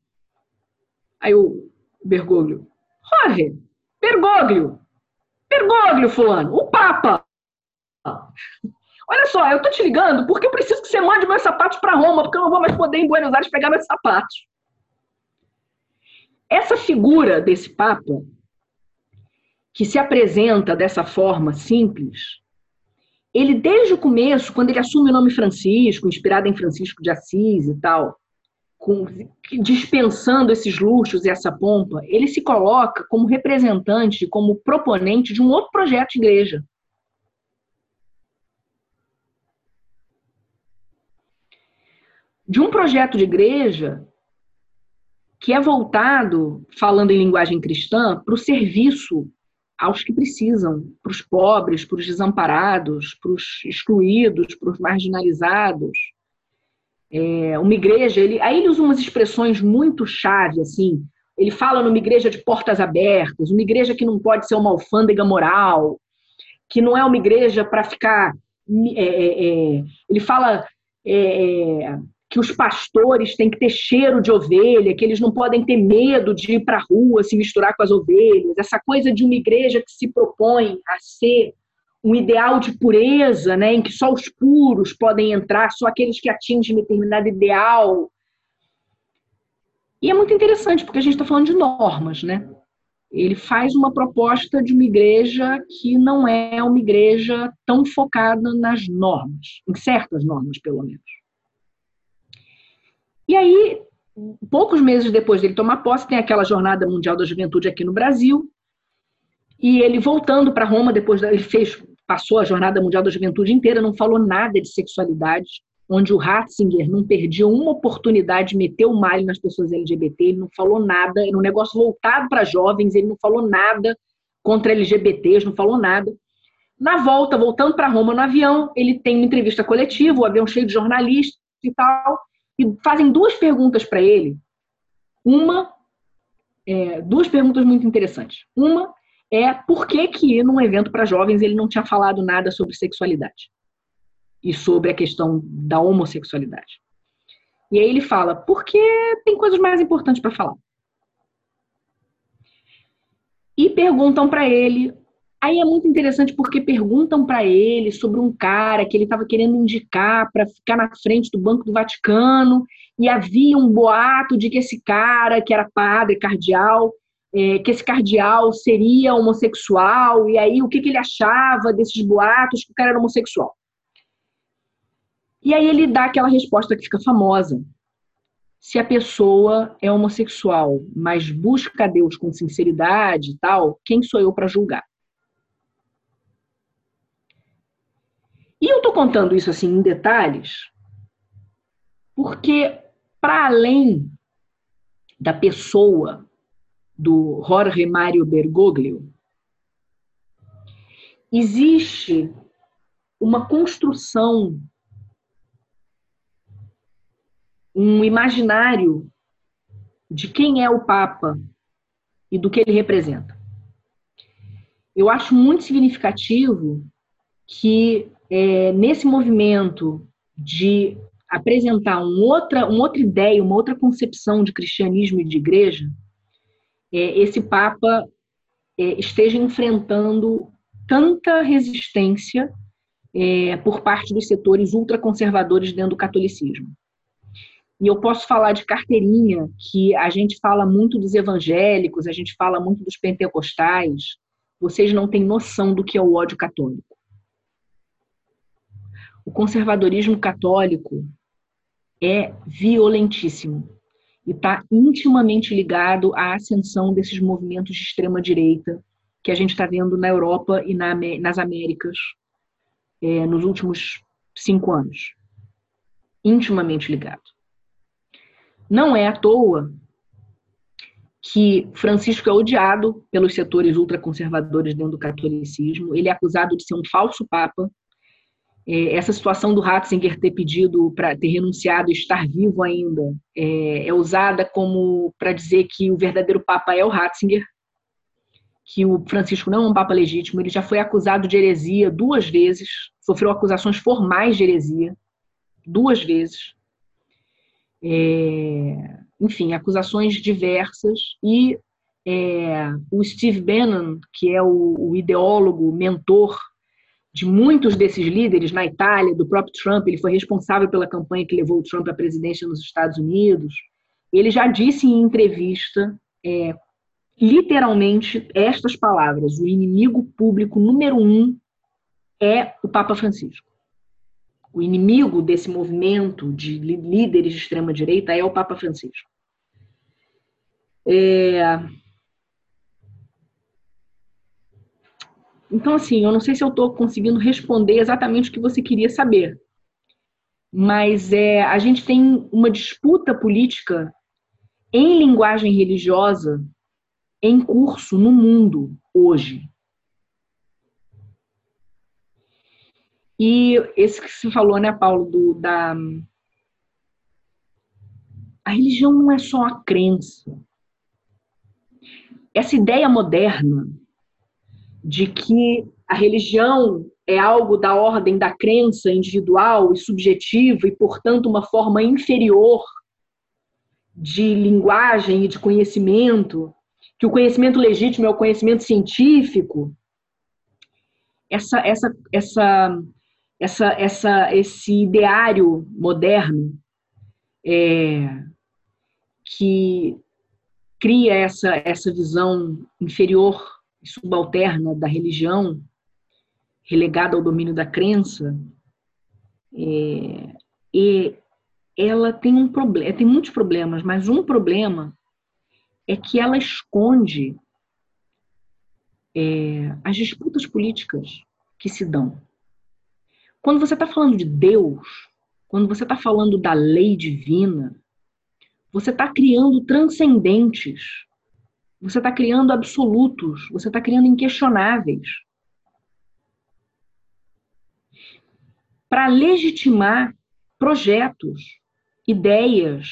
Aí o Bergoglio, Jorge, Bergoglio, Bergoglio, fulano, o Papa. Olha só, eu tô te ligando porque eu preciso que você mande meus sapatos para Roma, porque eu não vou mais poder em Buenos Aires pegar meus sapatos. Essa figura desse Papa, que se apresenta dessa forma simples, ele desde o começo, quando ele assume o nome Francisco, inspirado em Francisco de Assis e tal, com, dispensando esses luxos e essa pompa, ele se coloca como representante, como proponente de um outro projeto de igreja. De um projeto de igreja que é voltado, falando em linguagem cristã, para o serviço aos que precisam, para os pobres, para os desamparados, para os excluídos, para os marginalizados é, uma igreja, ele, aí ele usa umas expressões muito chave, assim. Ele fala numa igreja de portas abertas, uma igreja que não pode ser uma alfândega moral, que não é uma igreja para ficar. É, é, é ele fala é, que os pastores têm que ter cheiro de ovelha, que eles não podem ter medo de ir para a rua se misturar com as ovelhas. Essa coisa de uma igreja que se propõe a ser um ideal de pureza, né, em que só os puros podem entrar, só aqueles que atingem determinado ideal. E é muito interessante, porque a gente está falando de normas, né? Ele faz uma proposta de uma igreja que não é uma igreja tão focada nas normas, em certas normas, pelo menos. E aí, poucos meses depois dele tomar posse, tem aquela Jornada Mundial da Juventude aqui no Brasil, e ele voltando para Roma, depois ele fez passou a Jornada Mundial da Juventude inteira, não falou nada de sexualidade, onde o Ratzinger não perdia uma oportunidade de meter o malho nas pessoas LGBT, ele não falou nada, era um negócio voltado para jovens, ele não falou nada contra LGBTs, não falou nada. Na volta, voltando para Roma no avião, ele tem uma entrevista coletiva, o avião cheio de jornalistas e tal, e fazem duas perguntas para ele. Uma, é, duas perguntas muito interessantes. Uma é por que, que num evento para jovens ele não tinha falado nada sobre sexualidade e sobre a questão da homossexualidade. E aí ele fala, porque tem coisas mais importantes para falar. E perguntam para ele. Aí é muito interessante porque perguntam para ele sobre um cara que ele estava querendo indicar para ficar na frente do Banco do Vaticano e havia um boato de que esse cara, que era padre, cardeal, é, que esse cardeal seria homossexual, e aí o que, que ele achava desses boatos que o cara era homossexual. E aí ele dá aquela resposta que fica famosa. Se a pessoa é homossexual, mas busca Deus com sinceridade e tal, quem sou eu para julgar? E eu tô contando isso assim em detalhes, porque para além da pessoa do Jorge Mário Bergoglio, existe uma construção, um imaginário de quem é o Papa e do que ele representa. Eu acho muito significativo que é, nesse movimento de apresentar um outra, uma outra ideia, uma outra concepção de cristianismo e de igreja, esse Papa é, esteja enfrentando tanta resistência é, por parte dos setores ultraconservadores dentro do catolicismo. E eu posso falar de carteirinha, que a gente fala muito dos evangélicos, a gente fala muito dos pentecostais. Vocês não têm noção do que é o ódio católico. O conservadorismo católico é violentíssimo. E está intimamente ligado à ascensão desses movimentos de extrema direita que a gente está vendo na Europa e na, nas Américas é, nos últimos cinco anos. Intimamente ligado. Não é à toa que Francisco é odiado pelos setores ultraconservadores dentro do catolicismo. Ele é acusado de ser um falso papa. É, essa situação do Ratzinger ter pedido para ter renunciado e estar vivo ainda é, é usada como para dizer que o verdadeiro papa é o Ratzinger, que o Francisco não é um papa legítimo. Ele já foi acusado de heresia duas vezes, sofreu acusações formais de heresia duas vezes. É, enfim, acusações diversas, e é, o Steve Bannon, que é o, o ideólogo, mentor de muitos desses líderes na Itália, do próprio Trump, ele foi responsável pela campanha que levou o Trump à presidência nos Estados Unidos. Ele já disse em entrevista, é, literalmente, estas palavras: o inimigo público número um é o Papa Francisco. O inimigo desse movimento de líderes de extrema direita é o Papa Francisco. É... Então, assim, eu não sei se eu estou conseguindo responder exatamente o que você queria saber, mas é, a gente tem uma disputa política em linguagem religiosa em curso no mundo hoje. E esse que você falou, né, Paulo, do, da. A religião não é só a crença essa ideia moderna de que a religião é algo da ordem da crença individual e subjetiva e, portanto, uma forma inferior de linguagem e de conhecimento, que o conhecimento legítimo é o conhecimento científico, essa, essa, essa, essa, essa, esse ideário moderno é, que cria essa, essa visão inferior subalterna da religião, relegada ao domínio da crença, é, e ela tem um problema, tem muitos problemas, mas um problema é que ela esconde é, as disputas políticas que se dão. Quando você está falando de Deus, quando você está falando da lei divina, você está criando transcendentes. Você está criando absolutos. Você está criando inquestionáveis. Para legitimar projetos, ideias,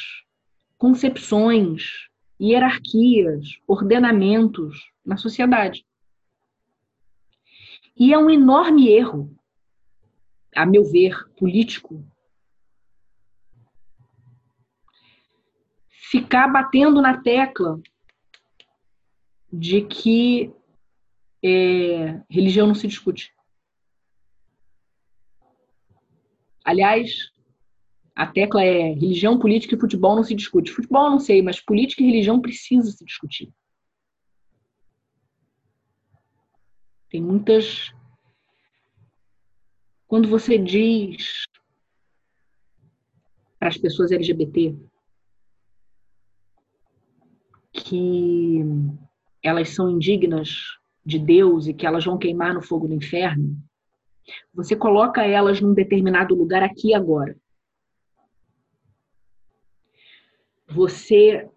concepções, hierarquias, ordenamentos na sociedade. E é um enorme erro, a meu ver, político, ficar batendo na tecla de que é, religião não se discute. Aliás, a tecla é religião, política e futebol não se discute. Futebol não sei, mas política e religião precisa se discutir. Tem muitas. Quando você diz para as pessoas LGBT que elas são indignas de Deus e que elas vão queimar no fogo do inferno, você coloca elas num determinado lugar aqui e agora. Você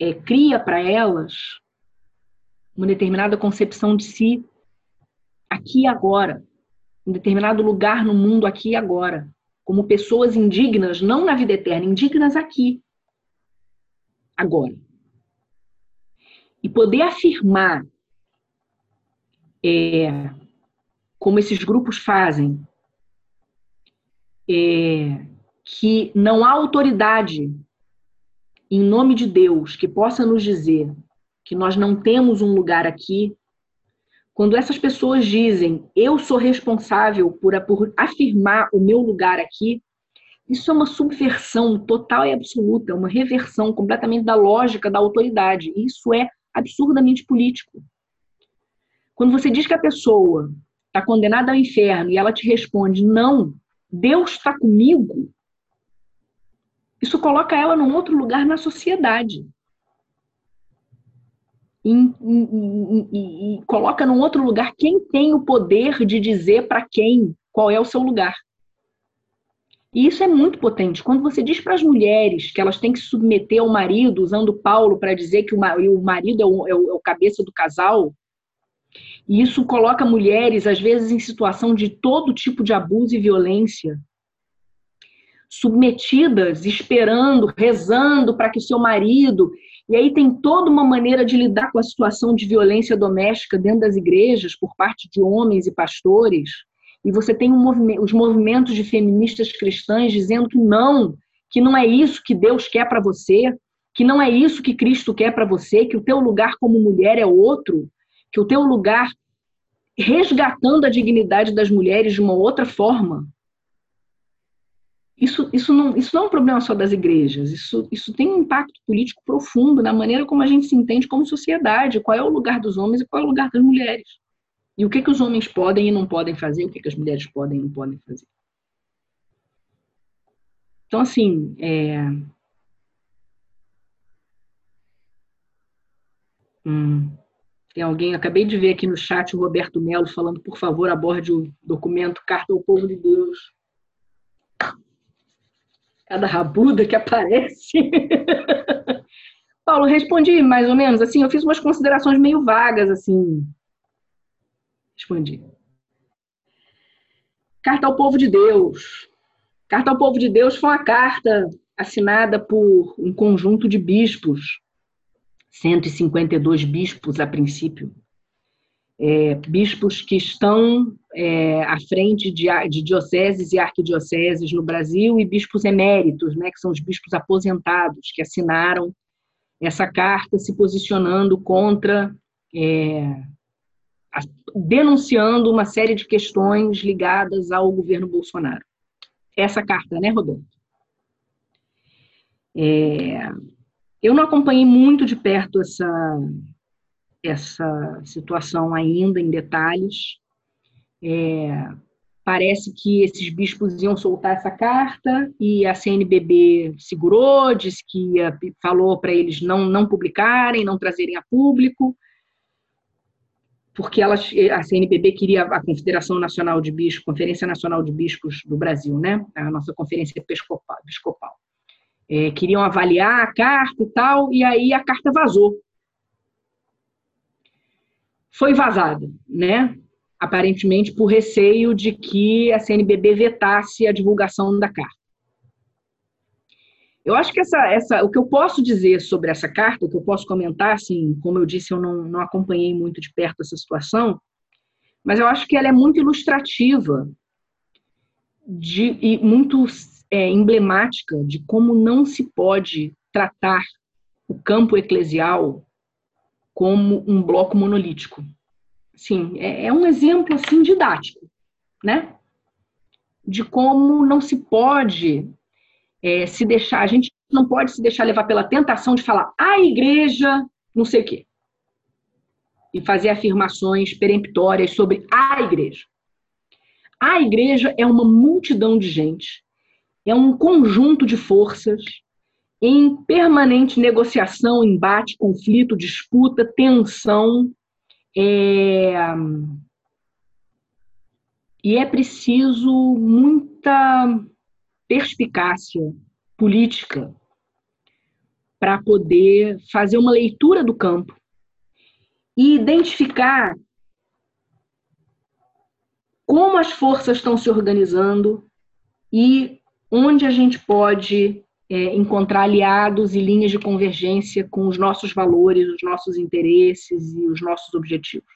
é, cria para elas uma determinada concepção de si aqui e agora, um determinado lugar no mundo aqui e agora, como pessoas indignas, não na vida eterna, indignas aqui agora. E poder afirmar, é, como esses grupos fazem, é, que não há autoridade em nome de Deus que possa nos dizer que nós não temos um lugar aqui, quando essas pessoas dizem eu sou responsável por, por afirmar o meu lugar aqui, isso é uma subversão total e absoluta, uma reversão completamente da lógica da autoridade. Isso é absurdamente político. Quando você diz que a pessoa está condenada ao inferno e ela te responde, não, Deus está comigo, Isso coloca ela num outro lugar na sociedade. E, e, e, e coloca num outro lugar quem tem o poder de dizer para quem qual é o seu lugar. E isso é muito potente. Quando você diz para as mulheres que elas têm que se submeter ao marido, usando Paulo para dizer que o marido é o, é o, é o cabeça do casal, e isso coloca mulheres, às vezes, em situação de todo tipo de abuso e violência, submetidas, esperando, rezando para que seu marido. E aí tem toda uma maneira de lidar com a situação de violência doméstica dentro das igrejas, por parte de homens e pastores. E você tem um movimento, os movimentos de feministas cristãs dizendo que não, que não é isso que Deus quer para você, que não é isso que Cristo quer para você, que o teu lugar como mulher é outro, que o teu lugar resgatando a dignidade das mulheres de uma outra forma. Isso, isso, não, isso não é um problema só das igrejas, isso, isso tem um impacto político profundo na maneira como a gente se entende como sociedade, qual é o lugar dos homens e qual é o lugar das mulheres. E o que, que os homens podem e não podem fazer, o que, que as mulheres podem e não podem fazer. Então, assim, é... Hum. Tem alguém, acabei de ver aqui no chat o Roberto Melo falando, por favor, aborde o documento Carta ao Povo de Deus. Cada rabuda que aparece. <laughs> Paulo, respondi mais ou menos assim, eu fiz umas considerações meio vagas, assim. Respondi. Carta ao Povo de Deus. Carta ao Povo de Deus foi uma carta assinada por um conjunto de bispos 152 bispos a princípio, é, bispos que estão é, à frente de, de, dioceses e arquidioceses no Brasil e bispos eméritos, né, que são os bispos aposentados, que assinaram essa carta se posicionando contra, é, denunciando uma série de questões ligadas ao governo Bolsonaro. Essa carta, né, Roberto? É, eu não acompanhei muito de perto essa, essa situação ainda em detalhes. É, parece que esses bispos iam soltar essa carta e a CNBB segurou, disse que ia, falou para eles não, não publicarem, não trazerem a público, porque elas, a CNBB queria a Confederação Nacional de Bispos, Conferência Nacional de Bispos do Brasil, né? a nossa conferência episcopal. episcopal é, queriam avaliar a carta e tal, e aí a carta vazou. Foi vazada, né? Aparentemente por receio de que a CNBB vetasse a divulgação da carta. Eu acho que essa, essa, o que eu posso dizer sobre essa carta, o que eu posso comentar, assim, como eu disse, eu não, não acompanhei muito de perto essa situação, mas eu acho que ela é muito ilustrativa de, e muito é, emblemática de como não se pode tratar o campo eclesial como um bloco monolítico. Sim, é, é um exemplo assim didático, né? De como não se pode é, se deixar, a gente não pode se deixar levar pela tentação de falar a igreja, não sei o quê, e fazer afirmações peremptórias sobre a igreja. A igreja é uma multidão de gente é um conjunto de forças em permanente negociação, embate, conflito, disputa, tensão. É... E é preciso muita perspicácia política para poder fazer uma leitura do campo e identificar como as forças estão se organizando e onde a gente pode é, encontrar aliados e linhas de convergência com os nossos valores, os nossos interesses e os nossos objetivos.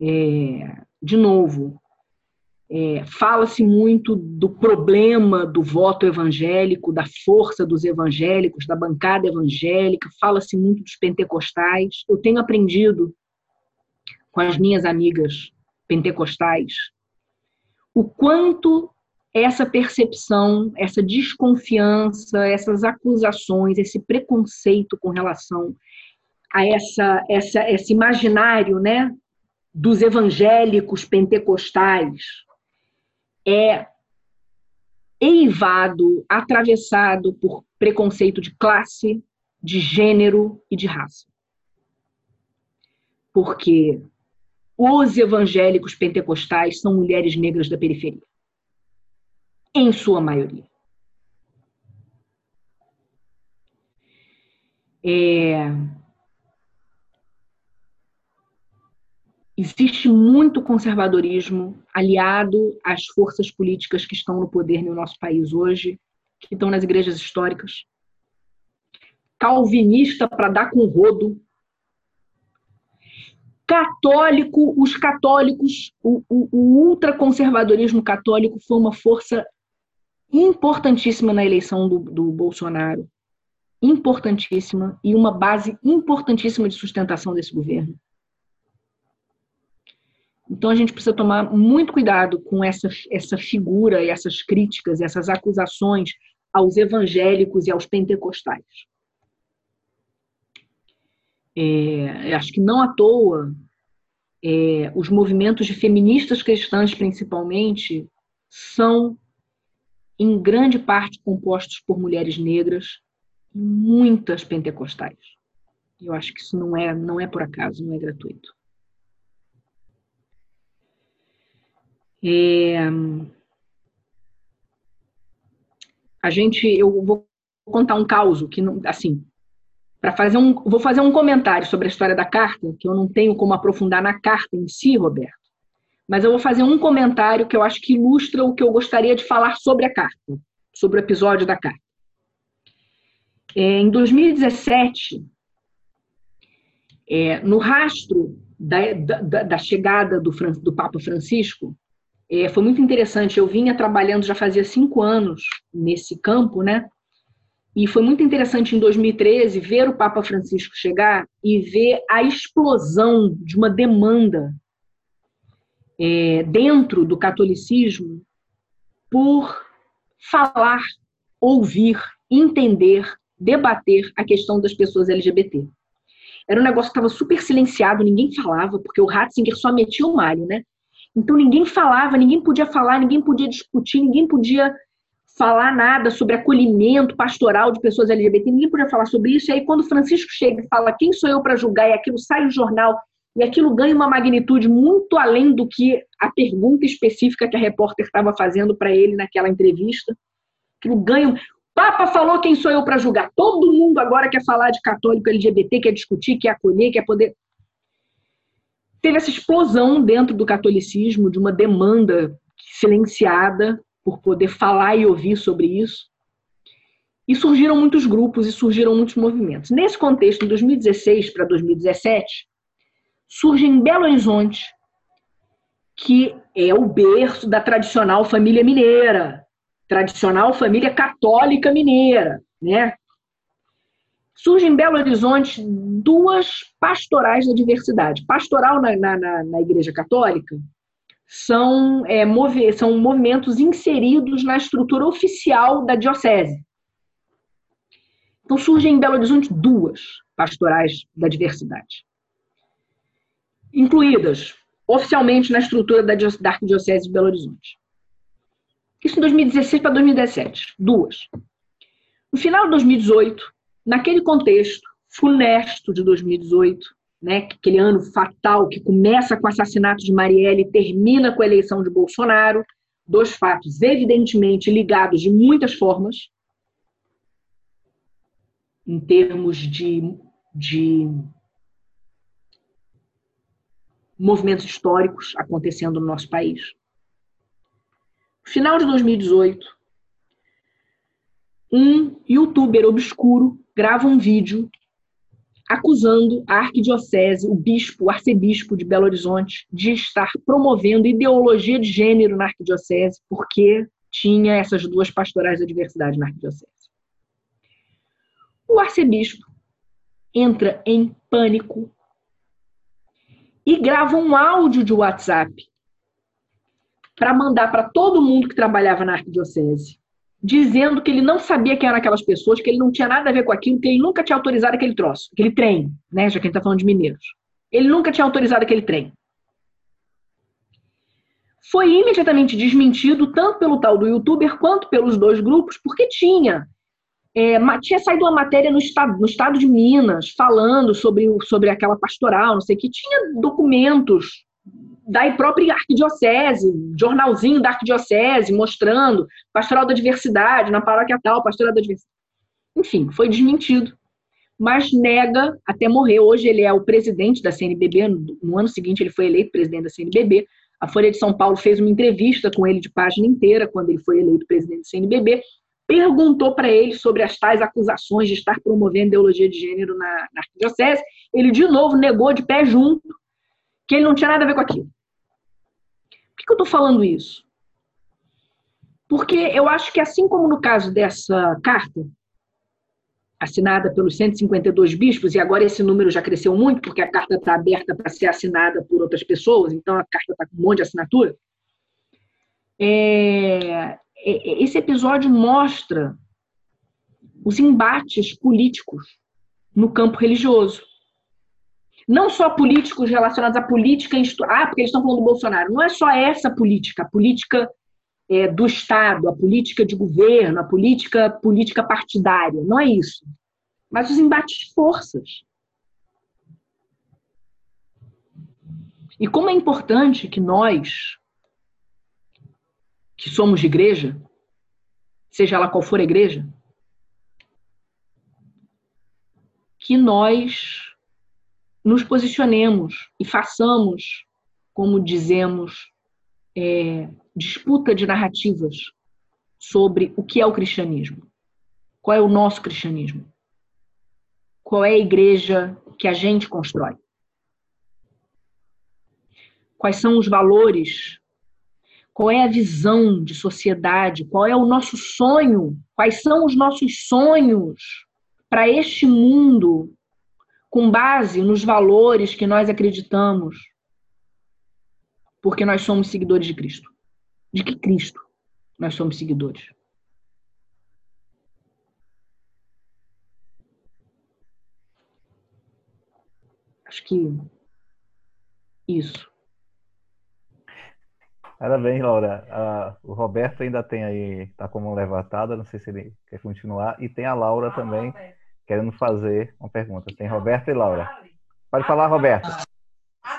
É, de novo, é, fala-se muito do problema do voto evangélico, da força dos evangélicos, da bancada evangélica, fala-se muito dos pentecostais. Eu tenho aprendido com as minhas amigas pentecostais o quanto essa percepção, essa desconfiança, essas acusações, esse preconceito com relação a essa, essa, esse imaginário né, dos evangélicos pentecostais é eivado, atravessado por preconceito de classe, de gênero e de raça. Porque os evangélicos pentecostais são mulheres negras da periferia. Em sua maioria. É... Existe muito conservadorismo aliado às forças políticas que estão no poder no nosso país hoje, que estão nas igrejas históricas. Calvinista para dar com rodo. Católico, os católicos, o, o, o ultraconservadorismo católico foi uma força importantíssima na eleição do, do Bolsonaro. Importantíssima e uma base importantíssima de sustentação desse governo. Então a gente precisa tomar muito cuidado com essa, essa figura e essas críticas, essas acusações aos evangélicos e aos pentecostais. É, acho que não à toa é, os movimentos de feministas cristãs, principalmente, são em grande parte compostos por mulheres negras, muitas pentecostais. Eu acho que isso não é, não é por acaso, não é gratuito. É... A gente, eu vou contar um caso que, assim, para fazer um, vou fazer um comentário sobre a história da carta, que eu não tenho como aprofundar na carta em si, Roberto, mas eu vou fazer um comentário que eu acho que ilustra o que eu gostaria de falar sobre a carta, sobre o episódio da carta. É, em 2017, é, no rastro da, da, da chegada do, do Papa Francisco, é, foi muito interessante. Eu vinha trabalhando já fazia cinco anos nesse campo, né? E foi muito interessante em 2013 ver o Papa Francisco chegar e ver a explosão de uma demanda é, dentro do catolicismo por falar, ouvir, entender, debater a questão das pessoas LGBT. Era um negócio que estava super silenciado, ninguém falava, porque o Ratzinger só metia o malho, né? Então ninguém falava, ninguém podia falar, ninguém podia discutir, ninguém podia falar nada sobre acolhimento pastoral de pessoas LGBT, ninguém podia falar sobre isso. E aí, quando Francisco chega e fala quem sou eu para julgar, e aquilo sai no jornal, e aquilo ganha uma magnitude muito além do que a pergunta específica que a repórter estava fazendo para ele naquela entrevista. Aquilo ganha. Papa falou quem sou eu para julgar. Todo mundo agora quer falar de católico LGBT, quer discutir, quer acolher, quer poder teve essa explosão dentro do catolicismo de uma demanda silenciada por poder falar e ouvir sobre isso. E surgiram muitos grupos e surgiram muitos movimentos. Nesse contexto, em 2016 para 2017, surge em Belo Horizonte, que é o berço da tradicional família mineira, tradicional família católica mineira, né? Surge em Belo Horizonte duas pastorais da diversidade. Pastoral na, na, na Igreja Católica são, é, movi são movimentos inseridos na estrutura oficial da diocese. Então surgem em Belo Horizonte duas pastorais da diversidade, incluídas oficialmente na estrutura da, da Arquidiocese de Belo Horizonte. Isso em 2016 para 2017, duas. No final de 2018, naquele contexto funesto de 2018, né, aquele ano fatal que começa com o assassinato de Marielle e termina com a eleição de Bolsonaro, dois fatos evidentemente ligados de muitas formas, em termos de, de movimentos históricos acontecendo no nosso país. Final de 2018, um youtuber obscuro grava um vídeo acusando a arquidiocese, o bispo, o arcebispo de Belo Horizonte, de estar promovendo ideologia de gênero na arquidiocese, porque tinha essas duas pastorais da diversidade na arquidiocese. O arcebispo entra em pânico e grava um áudio de WhatsApp para mandar para todo mundo que trabalhava na arquidiocese dizendo que ele não sabia quem eram aquelas pessoas, que ele não tinha nada a ver com aquilo, que ele nunca tinha autorizado aquele troço, aquele trem, né? Já que a gente está falando de mineiros. Ele nunca tinha autorizado aquele trem. foi imediatamente desmentido tanto pelo tal do youtuber quanto pelos dois grupos, porque tinha é, tinha saído uma matéria no estado, no estado de Minas falando sobre, sobre aquela pastoral, não sei o que, tinha documentos da própria arquidiocese, jornalzinho da arquidiocese, mostrando pastoral da diversidade, na paróquia tal, pastoral da diversidade. Enfim, foi desmentido, mas nega até morrer. Hoje ele é o presidente da CNBB, no ano seguinte ele foi eleito presidente da CNBB. A Folha de São Paulo fez uma entrevista com ele de página inteira quando ele foi eleito presidente da CNBB, perguntou para ele sobre as tais acusações de estar promovendo ideologia de gênero na, na arquidiocese. Ele, de novo, negou de pé junto que ele não tinha nada a ver com aquilo. Por que, eu estou falando isso? Porque eu acho que, assim como no caso dessa carta, assinada pelos 152 bispos, e agora esse número já cresceu muito, porque a carta está aberta para ser assinada por outras pessoas, então a carta está com um monte de assinatura. É, esse episódio mostra os embates políticos no campo religioso não só políticos relacionados à política, ah, porque eles estão falando do Bolsonaro. Não é só essa política, a política é, do Estado, a política de governo, a política política partidária. Não é isso. Mas os embates de forças. E como é importante que nós, que somos de igreja, seja ela qual for a igreja, que nós nos posicionemos e façamos, como dizemos, é, disputa de narrativas sobre o que é o cristianismo. Qual é o nosso cristianismo? Qual é a igreja que a gente constrói? Quais são os valores? Qual é a visão de sociedade? Qual é o nosso sonho? Quais são os nossos sonhos para este mundo com base nos valores que nós acreditamos, porque nós somos seguidores de Cristo. De que Cristo nós somos seguidores? Acho que isso. Parabéns, Laura. Uh, o Roberto ainda tem aí, está como levantada, não sei se ele quer continuar. E tem a Laura também querendo fazer uma pergunta. Tem Roberto e Laura. Pode falar, Roberto.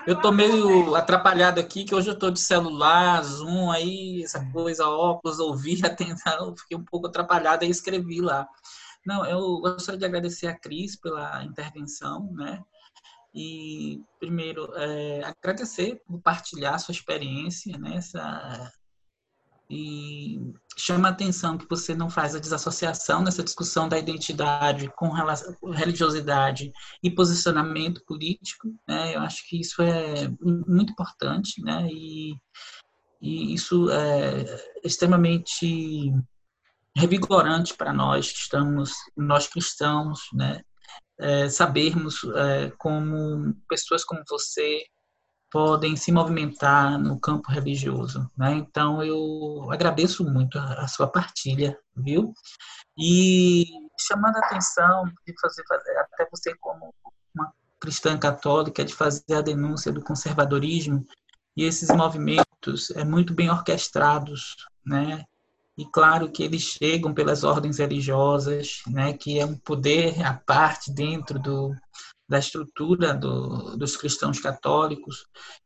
Eu tô meio atrapalhado aqui, que hoje eu tô de celular, Zoom, aí, essa coisa, óculos, ouvir, <laughs> atenção, fiquei um pouco atrapalhado e escrevi lá. Não, eu gostaria de agradecer a Cris pela intervenção, né? E, primeiro, é, agradecer por partilhar sua experiência, né? E chama a atenção que você não faz a desassociação nessa discussão da identidade com relação, religiosidade e posicionamento político. Né? Eu acho que isso é muito importante, né? E, e isso é extremamente revigorante para nós que estamos, nós cristãos, né? É, sabermos é, como pessoas como você podem se movimentar no campo religioso. Né? Então, eu agradeço muito a, a, sua partilha, viu? E chamando a atenção de fazer, até você como uma cristã católica, de fazer a denúncia do conservadorismo, e esses movimentos é muito bem orquestrados, né? E claro que eles chegam pelas ordens religiosas, né? Que é um poder à parte dentro do, da estrutura do, dos cristãos católicos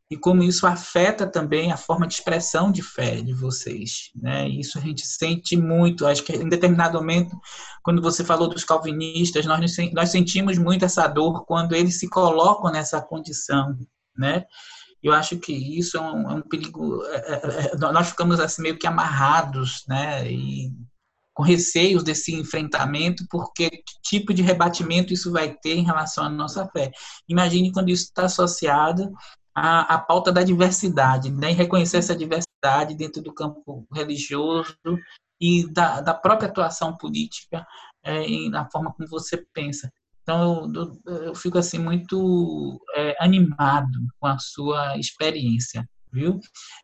e como isso afeta também a forma de expressão de fé de vocês, né? Isso a gente sente muito. Acho que em determinado momento, quando você falou dos calvinistas, nós nós sentimos muito essa dor quando eles se colocam nessa condição, né? Eu acho que isso é um, é um perigo. É, é, é nós ficamos assim meio que amarrados, né? E com receios desse enfrentamento, porque que tipo de rebatimento isso vai ter em relação à nossa fé. Imagine quando isso está associado à, à pauta da diversidade, né? e reconhecer essa diversidade dentro do campo religioso e da, da própria atuação política é, na forma como você pensa. Então, eu, eu fico assim muito é, animado com a sua experiência viu?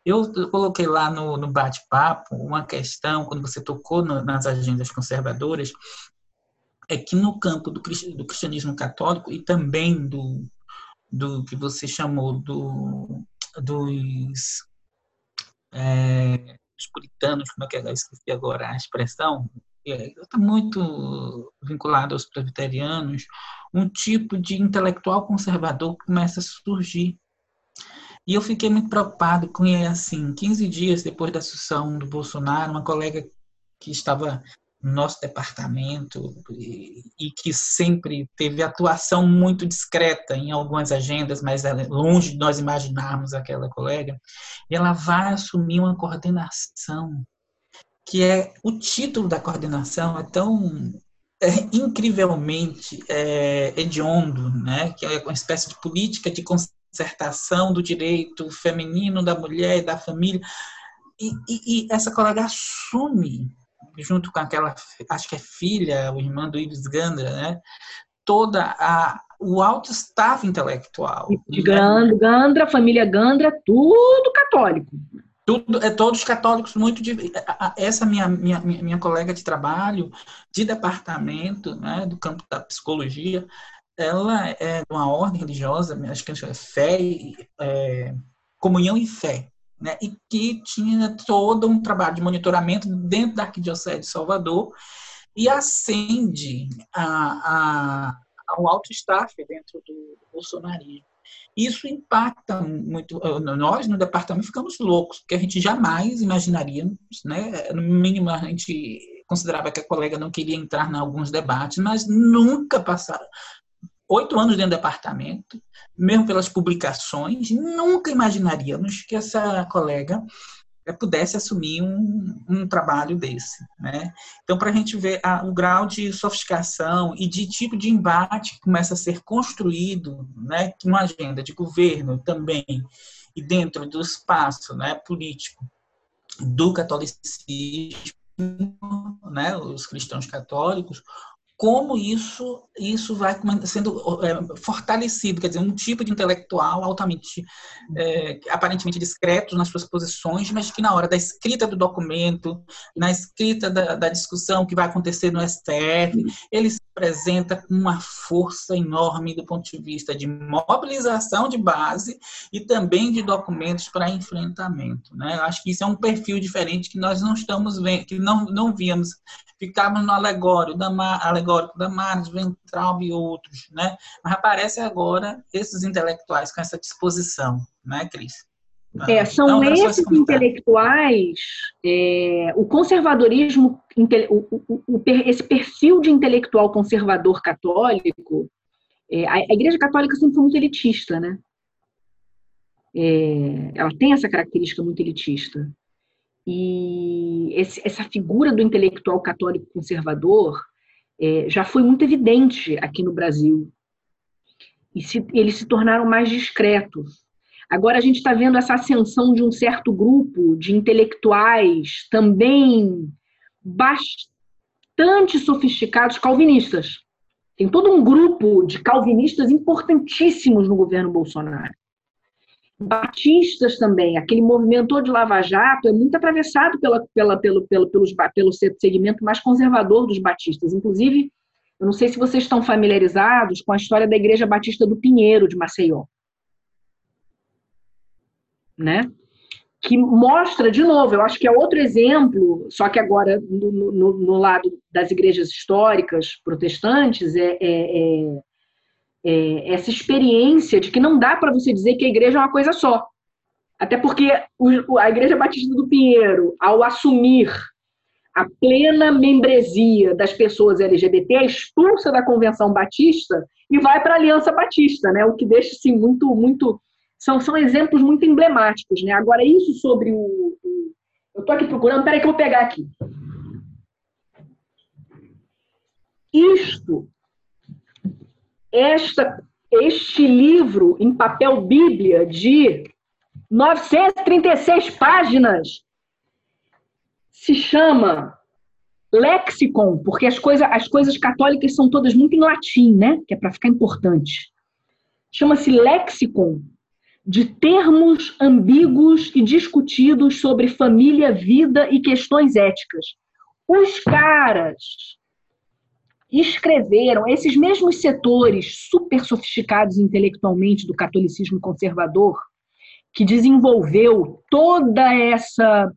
Eu coloquei lá no, no bate-papo uma questão, quando você tocou no, nas agendas conservadoras, é que no campo do, do cristianismo católico e também do, do que você chamou do, dos é, os puritanos, como é que é? eu esqueci agora a expressão, está muito vinculado aos presbiterianos, um tipo de intelectual conservador começa a surgir. E eu fiquei muito preocupado com ele, assim, 15 dias depois da sucessão do Bolsonaro, uma colega que estava no nosso departamento e, e que sempre teve atuação muito discreta em algumas agendas, mas longe de nós imaginarmos aquela colega, e ela vai assumir uma coordenação que é o título da coordenação é tão é, incrivelmente é, hediondo, né? que é uma espécie de política de concertação do direito feminino, da mulher e da família. E, e, e, essa colega assume, junto com aquela, acho que é filha, o irmã do Ives Gandra, né? toda a, o alto staff intelectual. De né? Gandra, família Gandra, tudo católico. Tudo, é todos católicos muito essa minha, minha minha colega de trabalho de departamento né, do campo da psicologia ela é uma ordem religiosa acho que é fé é, comunhão e fé né e que tinha todo um trabalho de monitoramento dentro da arquidiocese de Salvador e ascende a, a ao alto staff dentro do bolsonarismo isso impacta muito. Nós, no departamento, ficamos loucos, porque a gente jamais imaginaríamos, né? No mínimo, a gente considerava que a colega não queria entrar em alguns debates, mas nunca passaram. Oito anos dentro do departamento, mesmo pelas publicações, nunca imaginaríamos que essa colega pudesse assumir um, um trabalho desse. Né? Então, para a gente ver a, o grau de sofisticação e de tipo de embate que começa a ser construído né, numa agenda de governo também e dentro do espaço né, político do catolicismo, né, os cristãos católicos, como isso isso vai sendo é, fortalecido, quer dizer, um tipo de intelectual altamente, é, aparentemente discreto nas suas posições, mas que na hora da escrita do documento, na escrita da, da discussão que vai acontecer no STF, ele apresenta uma força enorme do ponto de vista de mobilização de base e também de documentos para enfrentamento. Né? Acho que isso é um perfil diferente que nós não estamos vendo, que não, não víamos. Ficávamos no alegório da, alegórico da Marx, Ventralb e outros, né? Mas aparece agora esses intelectuais com essa disposição, né, Cris? É, são então, esses intelectuais, é, o conservadorismo, o, o, o, esse perfil de intelectual conservador católico, é, a, a, Igreja Católica sempre foi muito elitista, né? É, ela tem essa característica muito elitista. E esse, essa figura do intelectual católico conservador é, já foi muito evidente aqui no Brasil. E se, eles se tornaram mais discretos. Agora a gente está vendo essa ascensão de um certo grupo de intelectuais também bastante sofisticados calvinistas. Tem todo um grupo de calvinistas importantíssimos no governo Bolsonaro batistas também, aquele movimento de Lava Jato é muito atravessado pela, pela, pelo, pelo, pelos, pelo segmento mais conservador dos batistas. Inclusive, eu não sei se vocês estão familiarizados com a história da Igreja Batista do Pinheiro, de Maceió. Né? Que mostra, de novo, eu acho que é outro exemplo, só que agora no, no, no lado das igrejas históricas protestantes, é, é, é é, essa experiência de que não dá para você dizer que a igreja é uma coisa só. Até porque a Igreja Batista do Pinheiro, ao assumir a plena membresia das pessoas LGBT, é expulsa da Convenção Batista e vai para a Aliança Batista, né? O que deixa assim muito, muito são, são exemplos muito emblemáticos, né? Agora isso sobre o, eu estou aqui procurando, peraí que eu vou pegar aqui. Isto esta, este livro em papel Bíblia de 936 páginas se chama Lexicon, porque as, coisa, as coisas católicas são todas muito em latim, né? Que é para ficar importante. Chama-se Lexicon, de termos ambíguos e discutidos sobre família, vida e questões éticas. Os caras escreveram, esses mesmos setores super sofisticados intelectualmente do catolicismo conservador, que desenvolveu toda essa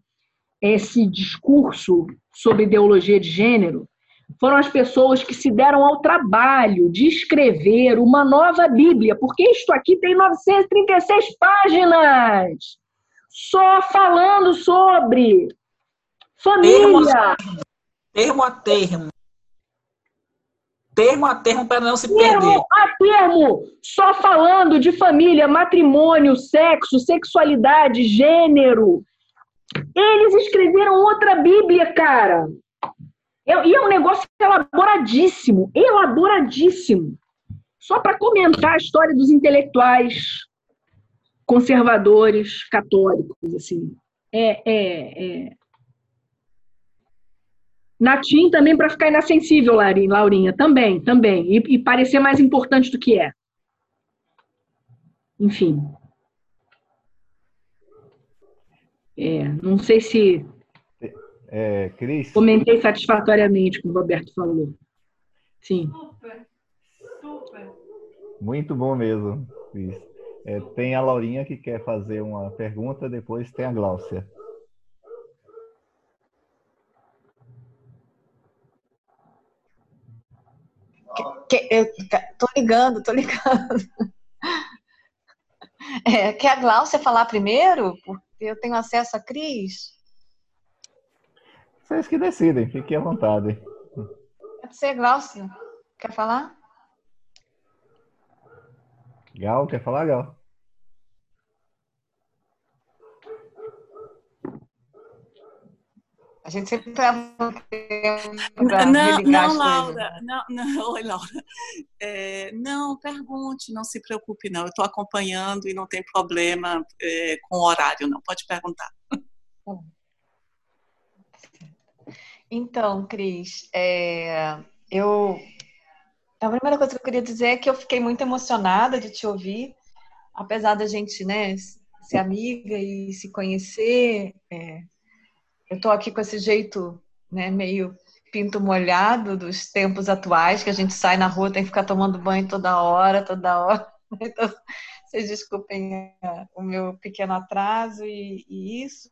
esse discurso sobre ideologia de gênero foram as pessoas que se deram ao trabalho de escrever uma nova Bíblia, porque isto aqui tem 936 páginas, só falando sobre família. Termo a termo. Termo a termo para não se termo perder. a termo, só falando de família, matrimônio, sexo, sexualidade, gênero. Eles escreveram outra Bíblia, cara. E é um negócio elaboradíssimo, elaboradíssimo. Só para comentar a história dos intelectuais conservadores católicos, assim. É, é, é. Natim também para ficar inassensível, Laurinha, também, também. E, e parecer mais importante do que é. Enfim. É, não sei se é, Cris. Comentei satisfatoriamente com o Roberto falou. Sim. Super, super. Muito bom mesmo, Cris. É, tem a Laurinha que quer fazer uma pergunta, depois tem a Gláucia. Que, que, eu tô ligando, tô ligando. É, quer a Gláucia falar primeiro? Porque eu tenho acesso a Cris. Vocês que decidem, fiquem à vontade. Pode ser, Glaucio. Quer falar? Gal, quer falar, Gal? A gente sempre tá Não, não, Laura. Não, não, <laughs> oi, Laura. É, não, pergunte, não se preocupe, não. Eu estou acompanhando e não tem problema é, com o horário, não. Pode perguntar. Tá então, Cris, é, eu. A primeira coisa que eu queria dizer é que eu fiquei muito emocionada de te ouvir, apesar da gente, né, ser amiga e se conhecer. É, eu estou aqui com esse jeito, né, meio pinto molhado dos tempos atuais, que a gente sai na rua tem que ficar tomando banho toda hora, toda hora. <laughs> Então, vocês desculpem é, o meu pequeno atraso e, e isso.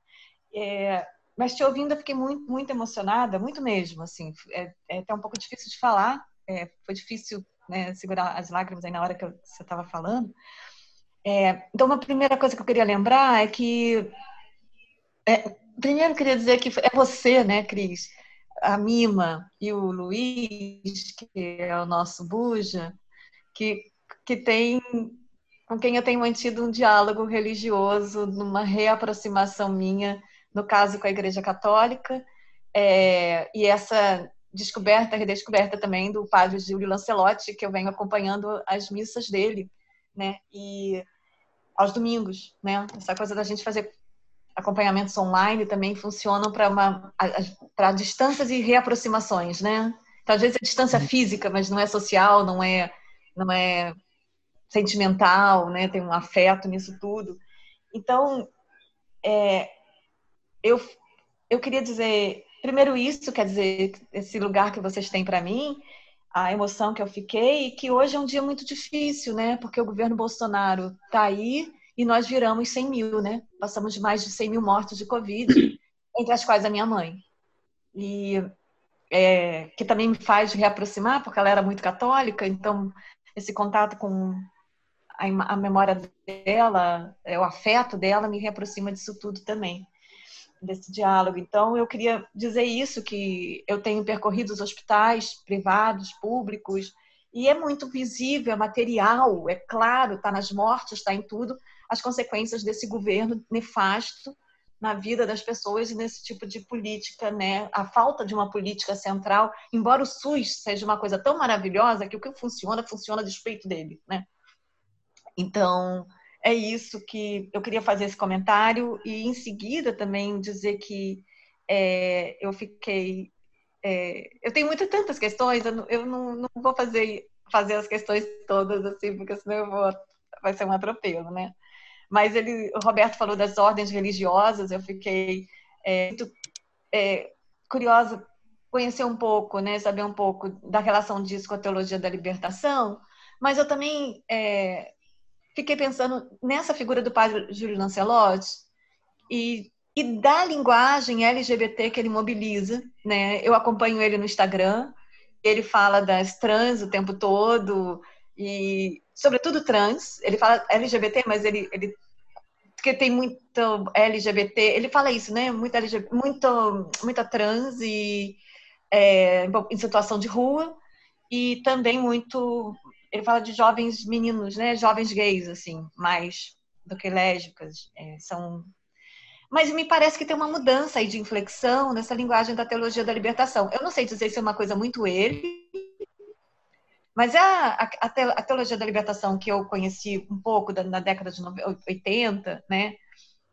É, mas te ouvindo, eu fiquei muito, muito emocionada, muito mesmo, assim. É, é até um pouco difícil de falar, é, foi difícil né, segurar as lágrimas aí na hora que você estava falando. É, então, uma primeira coisa que eu queria lembrar é que. É, primeiro, eu queria dizer que é você, né, Cris? A Mima e o Luiz, que é o nosso Buja, que, que tem com quem eu tenho mantido um diálogo religioso, numa reaproximação minha no caso com a Igreja Católica, é, e essa descoberta, redescoberta também do padre Júlio Lancelotti, que eu venho acompanhando as missas dele, né? E aos domingos, né? Essa coisa da gente fazer acompanhamentos online também funcionam para uma para distâncias e reaproximações, né? Então, às vezes é distância uhum. física, mas não é social, não é não é sentimental, né? Tem um afeto nisso tudo. Então, é, eu, eu queria dizer, primeiro isso, quer dizer, esse lugar que vocês têm para mim, a emoção que eu fiquei, e que hoje é um dia muito difícil, né? Porque o governo Bolsonaro está aí e nós viramos 100 mil, né? Passamos de mais de 100 mil mortos de Covid, <clears throat> entre as quais a minha mãe. E é, que também me faz reaproximar, porque ela era muito católica, então esse contato com a, a memória dela, é, o afeto dela, me reaproxima disso tudo também desse diálogo. Então, eu queria dizer isso, que eu tenho percorrido os hospitais privados, públicos, e é muito visível, é material, é claro, está nas mortes, está em tudo, as consequências desse governo nefasto na vida das pessoas e nesse tipo de política, né? A falta de uma política central, embora o SUS seja uma coisa tão maravilhosa que o que funciona, funciona a despeito dele, né? Então, é isso que eu queria fazer esse comentário e em seguida também dizer que é, eu fiquei é, eu tenho muitas tantas questões eu, não, eu não, não, vou fazer fazer as questões todas assim porque senão eu vou vai ser um atropelo né? Mas ele o Roberto falou das ordens religiosas eu fiquei é, muito é, curiosa conhecer um pouco né? Saber um pouco da relação disso com a teologia da libertação mas eu também é, fiquei pensando nessa figura do padre Júlio Lancelotti e, e da linguagem LGBT que ele mobiliza. Né? Eu acompanho ele no Instagram, ele fala das trans o tempo todo, e sobretudo trans. Ele fala LGBT, mas ele, ele porque tem muito LGBT, ele fala isso, né? Muito muito, muita trans e é, em situação de rua e também muito ele fala de jovens meninos, né? Jovens gays, assim, mais do que lésbicas. É, são mas me parece que tem uma mudança aí de inflexão nessa linguagem da teologia da libertação. Eu não sei dizer se é uma coisa muito ele, mas a, a, a teologia da libertação que eu conheci um pouco da, na década de 80, né?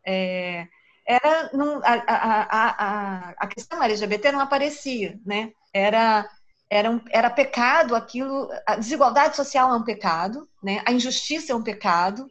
É, era não, a, a, a, questão LGBT não aparecia, né? Era era, um, era pecado aquilo, a desigualdade social é um pecado, né? A injustiça é um pecado.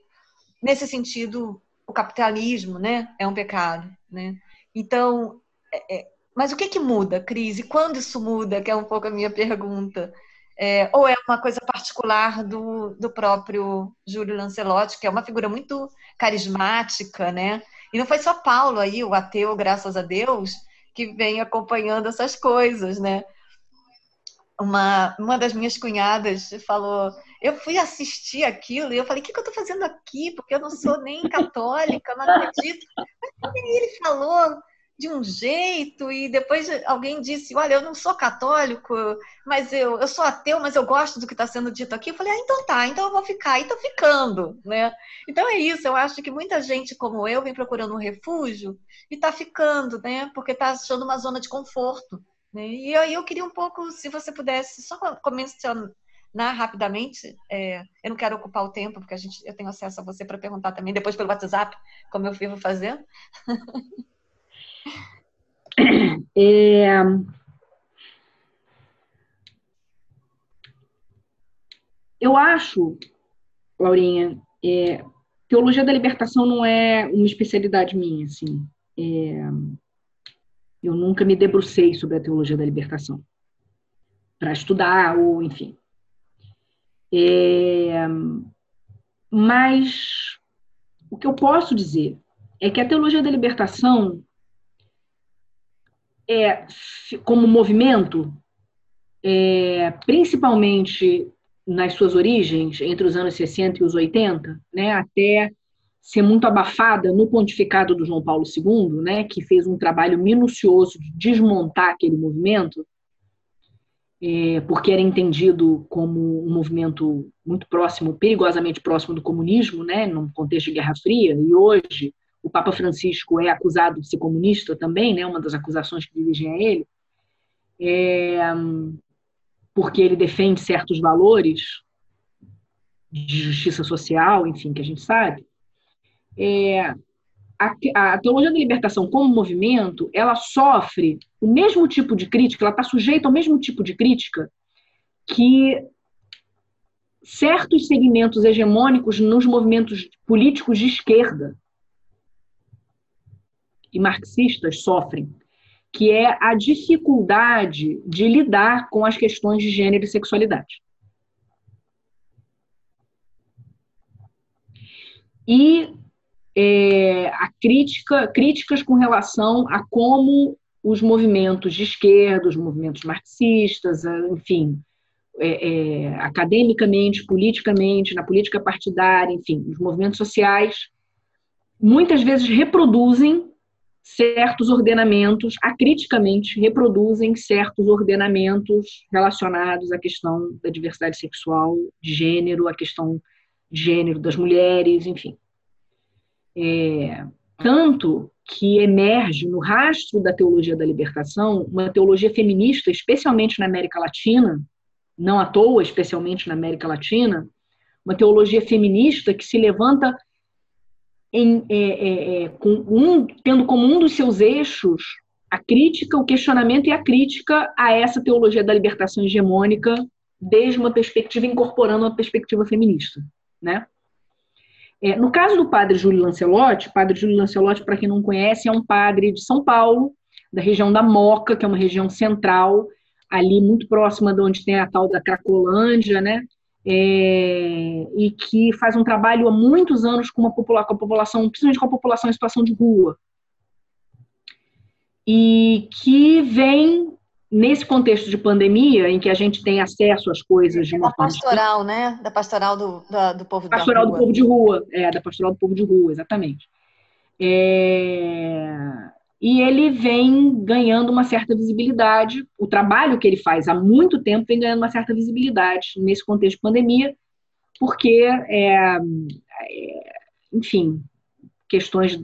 Nesse sentido, o capitalismo, né, é um pecado, né? Então, é, é, mas o que que muda, Cris? E quando isso muda? Que é um pouco a minha pergunta. É, ou é uma coisa particular do, do próprio Júlio Lancelotti, que é uma figura muito carismática, né? E não foi só Paulo aí, o ateu, graças a Deus, que vem acompanhando essas coisas, né? Uma, uma das minhas cunhadas falou, eu fui assistir aquilo e eu falei, o que, que eu estou fazendo aqui? Porque eu não sou nem católica, não acredito. Mas ele falou de um jeito e depois alguém disse, olha, eu não sou católico, mas eu, eu sou ateu, mas eu gosto do que está sendo dito aqui. Eu falei, ah, então tá, então eu vou ficar, e estou ficando, né? Então é isso, eu acho que muita gente como eu vem procurando um refúgio e está ficando, né? Porque está achando uma zona de conforto. Né? E aí eu queria um pouco, se você pudesse só mencionar rapidamente, é, eu não quero ocupar o tempo, porque a gente, eu tenho acesso a você para perguntar também, depois pelo WhatsApp, como eu vivo fazendo. <laughs> É... Eu acho, Laurinha, é, teologia da libertação não é uma especialidade minha, assim. É, eu nunca me debrucei sobre a teologia da libertação para estudar ou enfim. É, mas o que eu posso dizer é que a teologia da libertação é como movimento, é, principalmente nas suas origens, entre os anos 60 e os 80, né, até ser muito abafada no pontificado do João Paulo II, né, que fez um trabalho minucioso de desmontar aquele movimento, é, porque era entendido como um movimento muito próximo, perigosamente próximo do comunismo, né, num contexto de Guerra Fria, e hoje o Papa Francisco é acusado de ser comunista também, né, uma das acusações que dirigem a ele, é, porque ele defende certos valores de justiça social, enfim, que a gente sabe, é, a, a, teologia da libertação como movimento, ela sofre o mesmo tipo de crítica, ela está sujeita ao mesmo tipo de crítica que certos segmentos hegemônicos nos movimentos políticos de esquerda e marxistas sofrem, que é a dificuldade de lidar com as questões de gênero e sexualidade. E é, a crítica, críticas com relação a como os movimentos de esquerda, os movimentos marxistas, enfim, é, é, academicamente, politicamente, na política partidária, enfim, os movimentos sociais, muitas vezes reproduzem certos ordenamentos, acriticamente reproduzem certos ordenamentos relacionados à questão da diversidade sexual, de gênero, à questão de gênero das mulheres, enfim. É, tanto que emerge no rastro da teologia da libertação uma teologia feminista, especialmente na América Latina, não à toa, especialmente na América Latina, uma teologia feminista que se levanta em, é, é, é com um, tendo como um dos seus eixos a crítica, o questionamento e a crítica a essa teologia da libertação hegemônica desde uma perspectiva incorporando uma perspectiva feminista, né? É, no caso do padre Júlio Lancelotti, padre Júlio Lancelotti, para quem não conhece, é um padre de São Paulo, da região da Moca, que é uma região central, ali muito próxima de onde tem a tal da Cracolândia, né? é, e que faz um trabalho há muitos anos com, uma popula com a população, principalmente com a população em situação de rua. E que vem nesse contexto de pandemia, em que a gente tem acesso às coisas de uma da pastoral, né? Da pastoral do, da, do povo pastoral da rua. do povo de rua, é, da pastoral do povo de rua, exatamente. É... E ele vem ganhando uma certa visibilidade. O trabalho que ele faz há muito tempo vem ganhando uma certa visibilidade nesse contexto de pandemia, porque, é, é, enfim, questões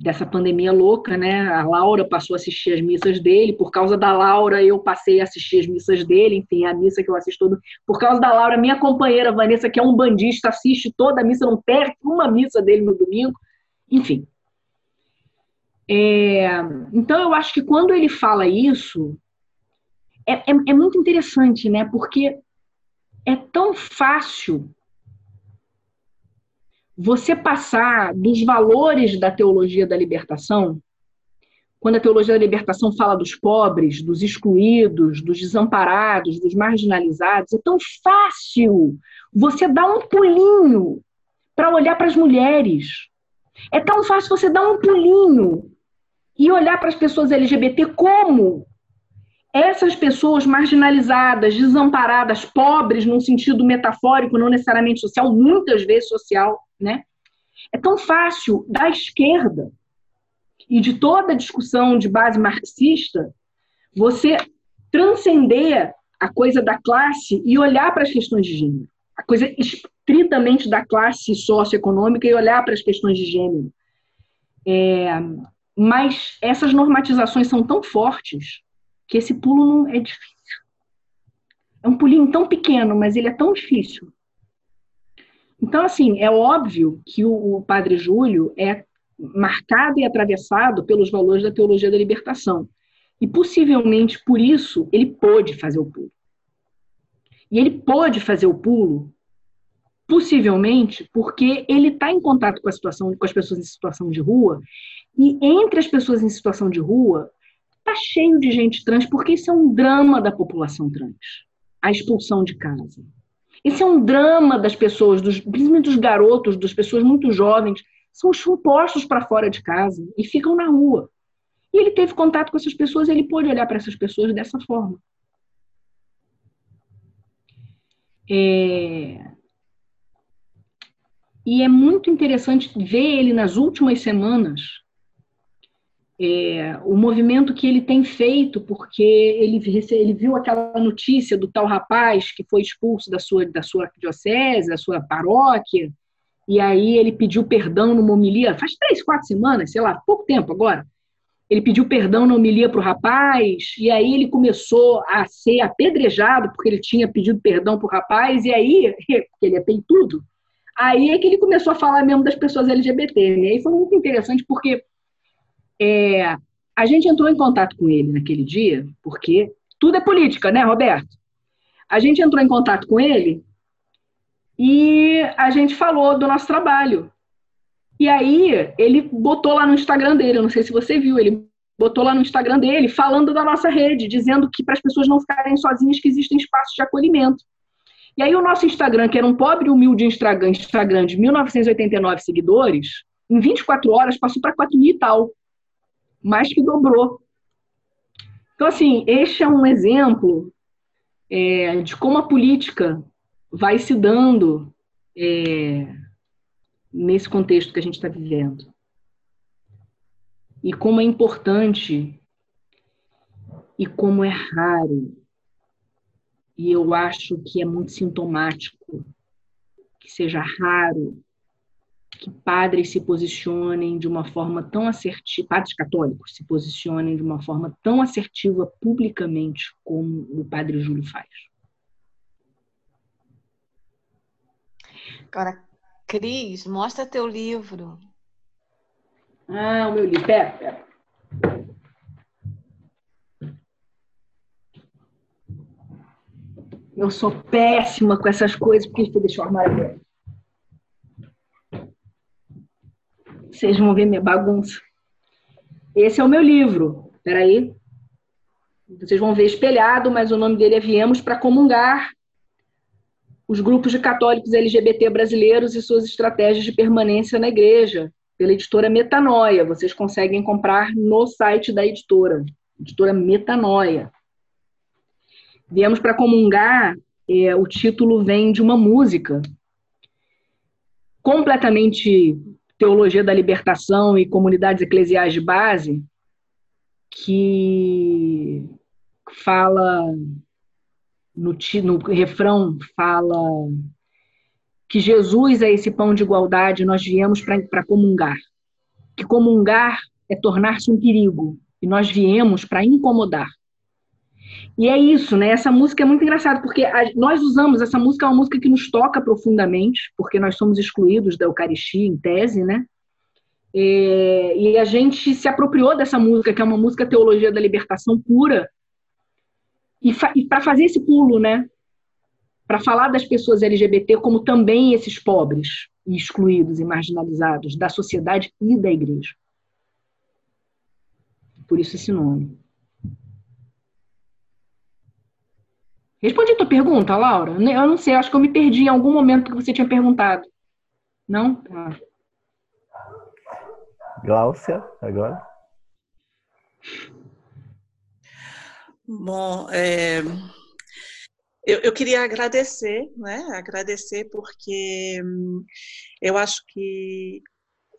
dessa pandemia louca, né? A Laura passou a assistir as missas dele, por causa da Laura eu passei a assistir as missas dele, enfim, a missa que eu assisto todo. Por causa da Laura, minha companheira Vanessa, que é um bandista, assiste toda a missa, não perde uma missa dele no domingo, enfim. É, então eu acho que quando ele fala isso, é, é, é muito interessante, né? Porque é tão fácil você passar dos valores da teologia da libertação, quando a teologia da libertação fala dos pobres, dos excluídos, dos desamparados, dos marginalizados, é tão fácil você dar um pulinho para olhar para as mulheres. É tão fácil você dar um pulinho e olhar para as pessoas LGBT como essas pessoas marginalizadas, desamparadas, pobres, num sentido metafórico, não necessariamente social, muitas vezes social, né? É tão fácil da esquerda e de toda a discussão de base marxista você transcender a coisa da classe e olhar para as questões de gênero, a coisa estritamente da classe socioeconômica e olhar para as questões de gênero. É, mas essas normatizações são tão fortes que esse pulo não é difícil. É um pulinho tão pequeno, mas ele é tão difícil. Então, assim, é óbvio que o, o Padre Júlio é marcado e atravessado pelos valores da teologia da libertação. E possivelmente por isso ele pôde fazer o pulo. E ele pôde fazer o pulo, possivelmente porque ele está em contato com a situação, com as pessoas em situação de rua, e entre as pessoas em situação de rua está cheio de gente trans, porque isso é um drama da população trans, a expulsão de casa. Esse é um drama das pessoas, dos, principalmente dos garotos, das pessoas muito jovens, são postos para fora de casa e ficam na rua. E ele teve contato com essas pessoas, ele pôde olhar para essas pessoas dessa forma. É... E é muito interessante ver ele nas últimas semanas, é, o movimento que ele tem feito, porque ele, ele viu aquela notícia do tal rapaz que foi expulso da sua, da sua diocese, da sua paróquia, e aí ele pediu perdão numa homilia, faz três, quatro semanas, sei lá, pouco tempo agora. Ele pediu perdão na homilia para o rapaz, e aí ele começou a ser apedrejado porque ele tinha pedido perdão para o rapaz, e aí, <laughs> porque ele é peitudo, aí é que ele começou a falar mesmo das pessoas LGBT. Né? E foi muito interessante porque é, a gente entrou em contato com ele naquele dia, porque tudo é política, né, Roberto? A gente entrou em contato com ele e a gente falou do nosso trabalho. E aí ele botou lá no Instagram dele, eu não sei se você viu, ele botou lá no Instagram dele falando da nossa rede, dizendo que para as pessoas não ficarem sozinhas que existem espaços de acolhimento. E aí o nosso Instagram, que era um pobre humilde Instagram, Instagram de 1989 seguidores, em 24 horas passou para 4 mil e tal mais que dobrou. Então, assim, este é um exemplo é, de como a política vai se dando é, nesse contexto que a gente está vivendo. E como é importante e como é raro. E eu acho que é muito sintomático que seja raro que padres se posicionem de uma forma tão assertiva, padres católicos se posicionem de uma forma tão assertiva publicamente como o padre Júlio faz. Agora, Cris, mostra teu livro. Ah, o meu livro. Pera, pera. Eu sou péssima com essas coisas, porque deixou o armário aberto. Vocês vão ver minha bagunça. Esse é o meu livro. Peraí. Vocês vão ver espelhado, mas o nome dele é Viemos para Comungar. Os grupos de católicos LGBT brasileiros e suas estratégias de permanência na igreja, pela editora Metanoia. Vocês conseguem comprar no site da editora, editora Metanoia. Viemos para comungar, é, o título vem de uma música completamente teologia da libertação e comunidades eclesiais de base, que fala no, no refrão fala que Jesus é esse pão de igualdade, nós viemos para comungar. Que comungar é tornar-se um perigo, e nós viemos para incomodar. E é isso, né? Essa música é muito engraçada, porque a, nós usamos essa música, é uma música que nos toca profundamente, porque nós somos excluídos da Eucaristia, em tese, né? É, e a gente se apropriou dessa música, que é uma música teologia da libertação pura, e, fa e para fazer esse pulo, né? Para falar das pessoas LGBT como também esses pobres, excluídos e marginalizados da sociedade e da igreja. Por isso esse nome. Respondi a tua pergunta, Laura? Eu não sei, acho que eu me perdi em algum momento que você tinha perguntado. Não? Ah. Gláucia, agora. Bom, é, eu, eu, queria agradecer, né? Agradecer porque hum, eu acho que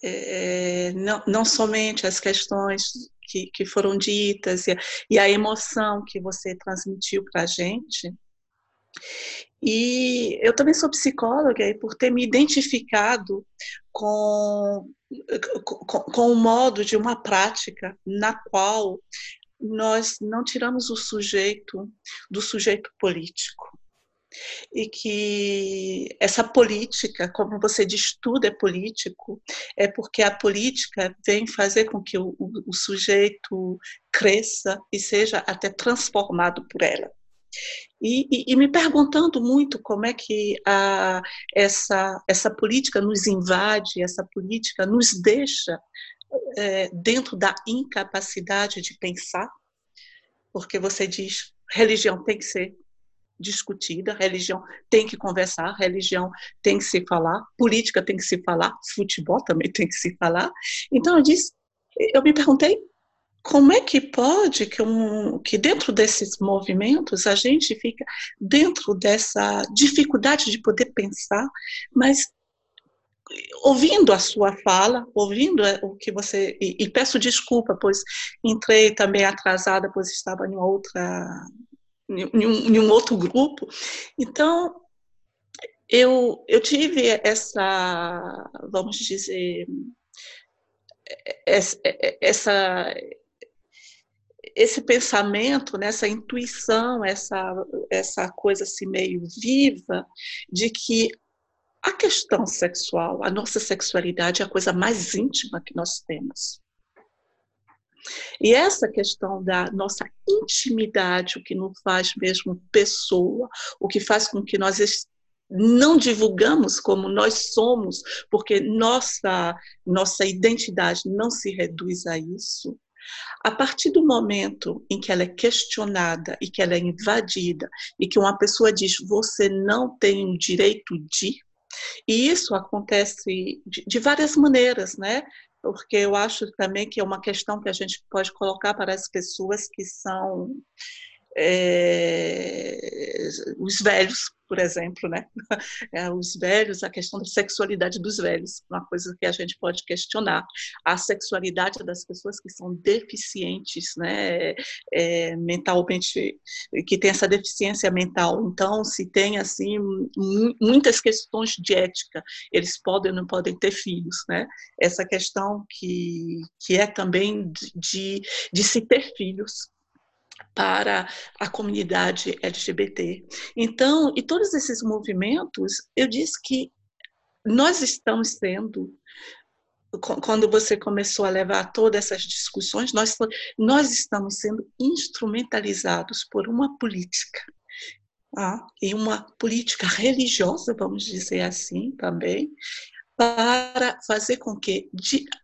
é, não, não somente as questões que, que foram ditas e, e a emoção que você transmitiu para a gente. E eu também sou psicóloga e por ter me identificado com, com, com o modo de uma prática na qual nós não tiramos o sujeito do sujeito político e que essa política, como você diz, tudo é político, é porque a política vem fazer com que o, o, sujeito cresça e seja até transformado por ela. E, e, e, me perguntando muito como é que a, essa, essa política nos invade, essa política nos deixa é, dentro da incapacidade de pensar, porque você diz religião tem que ser discutida, religião tem que conversar, religião tem que se falar, política tem que se falar, futebol também tem que se falar. Então eu disse, eu me perguntei como é que pode que, um, que dentro desses movimentos a gente fica dentro dessa dificuldade de poder pensar, mas ouvindo a sua fala, ouvindo o que você e, e peço desculpa, pois entrei também atrasada, pois estava em outra em um, outro grupo. Então, eu, eu tive essa, vamos dizer, essa, essa esse pensamento, né, essa intuição, essa, essa coisa assim meio viva de que a questão sexual, a nossa sexualidade é a coisa mais íntima que nós temos. E essa questão da nossa intimidade, o que nos faz mesmo pessoa, o que faz com que nós não divulgamos como nós somos, porque nossa nossa identidade não se reduz a isso. A partir do momento em que ela é questionada e que ela é invadida e que uma pessoa diz você não tem o direito de, e isso acontece de, várias maneiras, né? Porque eu acho também que é uma questão que a gente pode colocar para as pessoas que são é, os velhos, por exemplo, né? <laughs> É, os velhos, a questão da sexualidade dos velhos, uma coisa que a gente pode questionar. A sexualidade das pessoas que são deficientes, né? É, mentalmente, que tem essa deficiência mental. Então, se tem, assim, muitas questões de ética, eles podem ou não podem ter filhos, né? Essa questão que, que é também de, de se ter filhos, para a comunidade LGBT. Então, e todos esses movimentos, eu disse que nós estamos sendo quando você começou a levar todas essas discussões, nós, nós estamos sendo instrumentalizados por uma política, ah, e uma política religiosa, vamos dizer assim também, para fazer com que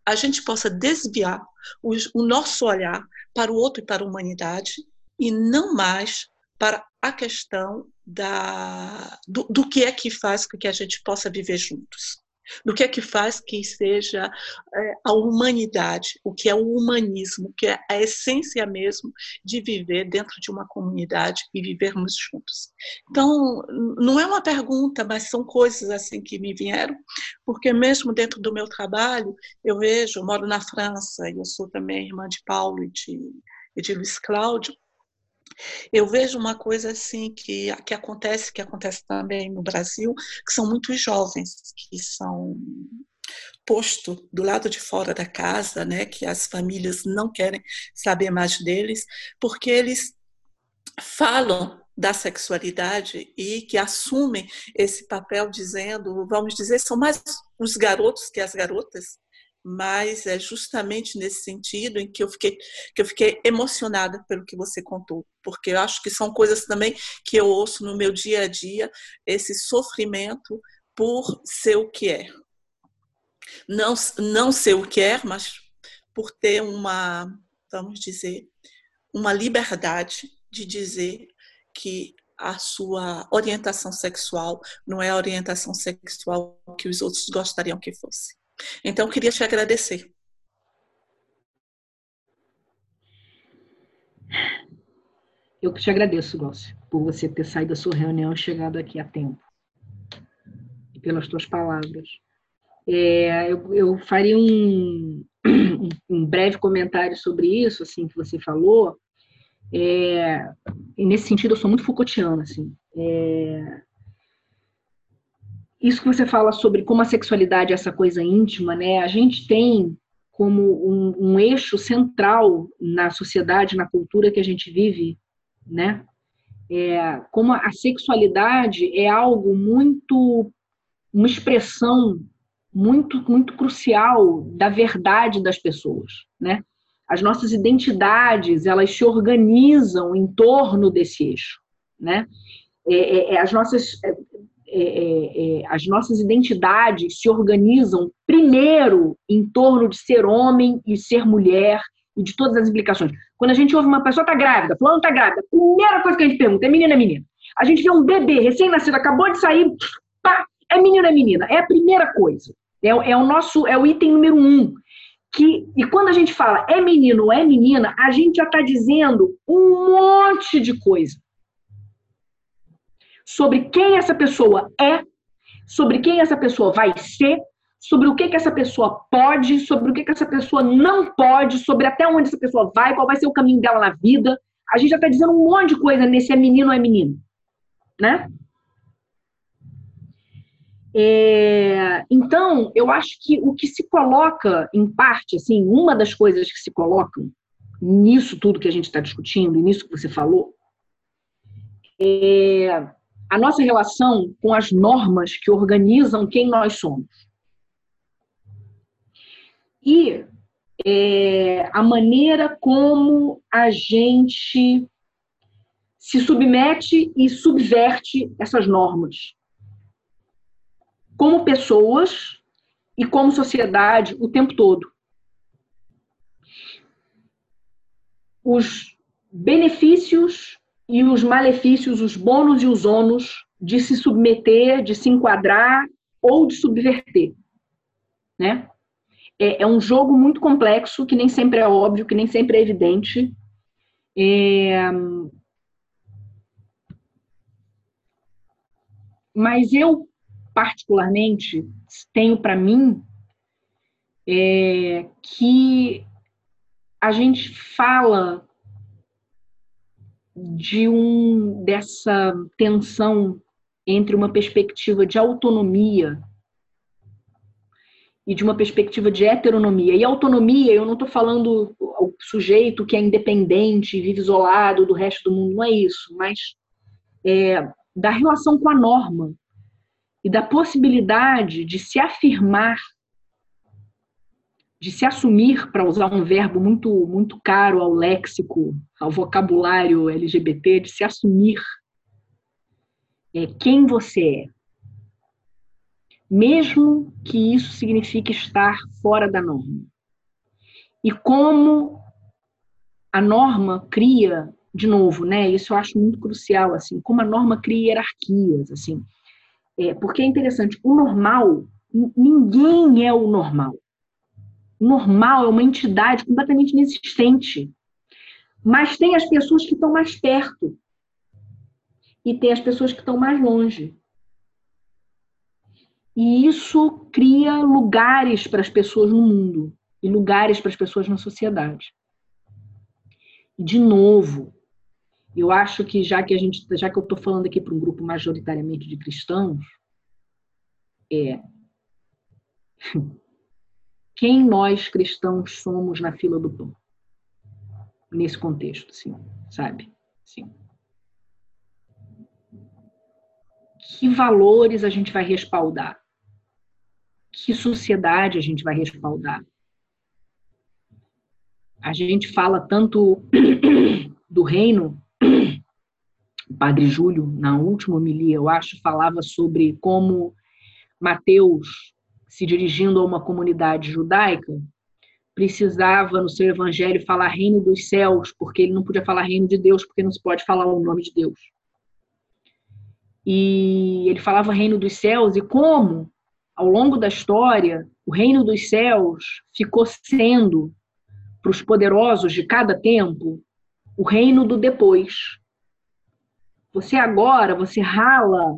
a gente possa desviar o nosso olhar para o outro e para a humanidade, e não mais para a questão da, do, do que é que faz com que a gente possa viver juntos do que é que faz que seja é, a humanidade, o que é o humanismo, que é a essência mesmo de viver dentro de uma comunidade e vivermos juntos. Então, não é uma pergunta, mas são coisas assim que me vieram, porque mesmo dentro do meu trabalho, eu vejo, eu moro na França, e eu sou também irmã de Paulo e de, e de Luiz Cláudio, eu vejo uma coisa assim que, que acontece, que acontece também no Brasil, que são muitos jovens que são posto do lado de fora da casa, né, que as famílias não querem saber mais deles, porque eles falam da sexualidade e que assumem esse papel dizendo, vamos dizer, são mais os garotos que as garotas, mas é justamente nesse sentido em que eu fiquei que eu fiquei emocionada pelo que você contou, porque eu acho que são coisas também que eu ouço no meu dia a dia, esse sofrimento por ser o que é. Não não ser o que é, mas por ter uma, vamos dizer, uma liberdade de dizer que a sua orientação sexual não é a orientação sexual que os outros gostariam que fosse. Então, queria te agradecer. Eu que te agradeço, Glaucio, por você ter saído da sua reunião e chegado aqui a tempo. E pelas tuas palavras. É, eu, eu, faria um, um, breve comentário sobre isso, assim, que você falou. É, nesse sentido, eu sou muito Foucaultiana, assim. É, isso que você fala sobre como a sexualidade é essa coisa íntima, né? A gente tem como um, um, eixo central na sociedade, na cultura que a gente vive, né? É, como a sexualidade é algo muito, uma expressão muito, muito crucial da verdade das pessoas, né? As nossas identidades, elas se organizam em torno desse eixo, né? É, é, é as nossas é, é, é, as nossas identidades se organizam primeiro em torno de ser homem e ser mulher e de todas as implicações. Quando a gente ouve uma pessoa está grávida, fulano está grávida, a primeira coisa que a gente pergunta é menina, é menina. A gente vê um bebê recém-nascido, acabou de sair, pá, é menino, é menina. É a primeira coisa. É, é o nosso, é o item número um. Que, e quando a gente fala é menino ou é menina, a gente já está dizendo um monte de coisa sobre quem essa pessoa é, sobre quem essa pessoa vai ser, sobre o que, que essa pessoa pode, sobre o que, que essa pessoa não pode, sobre até onde essa pessoa vai, qual vai ser o caminho dela na vida. A gente já está dizendo um monte de coisa nesse é menino ou é menino, né? É, então, eu acho que o que se coloca, em parte, assim, uma das coisas que se colocam nisso tudo que a gente está discutindo, nisso que você falou, é a nossa relação com as normas que organizam quem nós somos. E é, a maneira como a gente se submete e subverte essas normas. Como pessoas e como sociedade o tempo todo. Os benefícios e os malefícios, os bônus e os ônus de se submeter, de se enquadrar ou de subverter, né? É, é um jogo muito complexo que nem sempre é óbvio, que nem sempre é evidente. É... Mas eu particularmente tenho para mim é, que a gente fala de um dessa tensão entre uma perspectiva de autonomia e de uma perspectiva de heteronomia. E autonomia, eu não estou falando o sujeito que é independente, vive isolado do resto do mundo, não é isso, mas é, da relação com a norma e da possibilidade de se afirmar de se assumir, para usar um verbo muito, muito caro ao léxico, ao vocabulário LGBT, de se assumir é, quem você é. Mesmo que isso signifique estar fora da norma. E como a norma cria de novo, né? Isso eu acho muito crucial, assim, como a norma cria hierarquias, assim. É, porque é interessante, o normal, ninguém é o normal. Normal é uma entidade completamente inexistente. Mas tem as pessoas que estão mais perto. E tem as pessoas que estão mais longe. E isso cria lugares para as pessoas no mundo e lugares para as pessoas na sociedade. E de novo, eu acho que já que a gente, já que eu estou falando aqui para um grupo majoritariamente de cristãos, é quem nós cristãos somos na fila do pão nesse contexto, sim, sabe? Sim. Que valores a gente vai respaldar? que sociedade a gente vai respaldar. A gente fala tanto <coughs> do reino, o <coughs> padre Júlio, na última homilia, eu acho, falava sobre como Mateus, se dirigindo a uma comunidade judaica, precisava, no seu evangelho, falar reino dos céus, porque ele não podia falar reino de Deus, porque não se pode falar o nome de Deus. E ele falava reino dos céus, e como ao longo da história, o reino dos céus ficou sendo, para os poderosos de cada tempo, o reino do depois. Você agora, você rala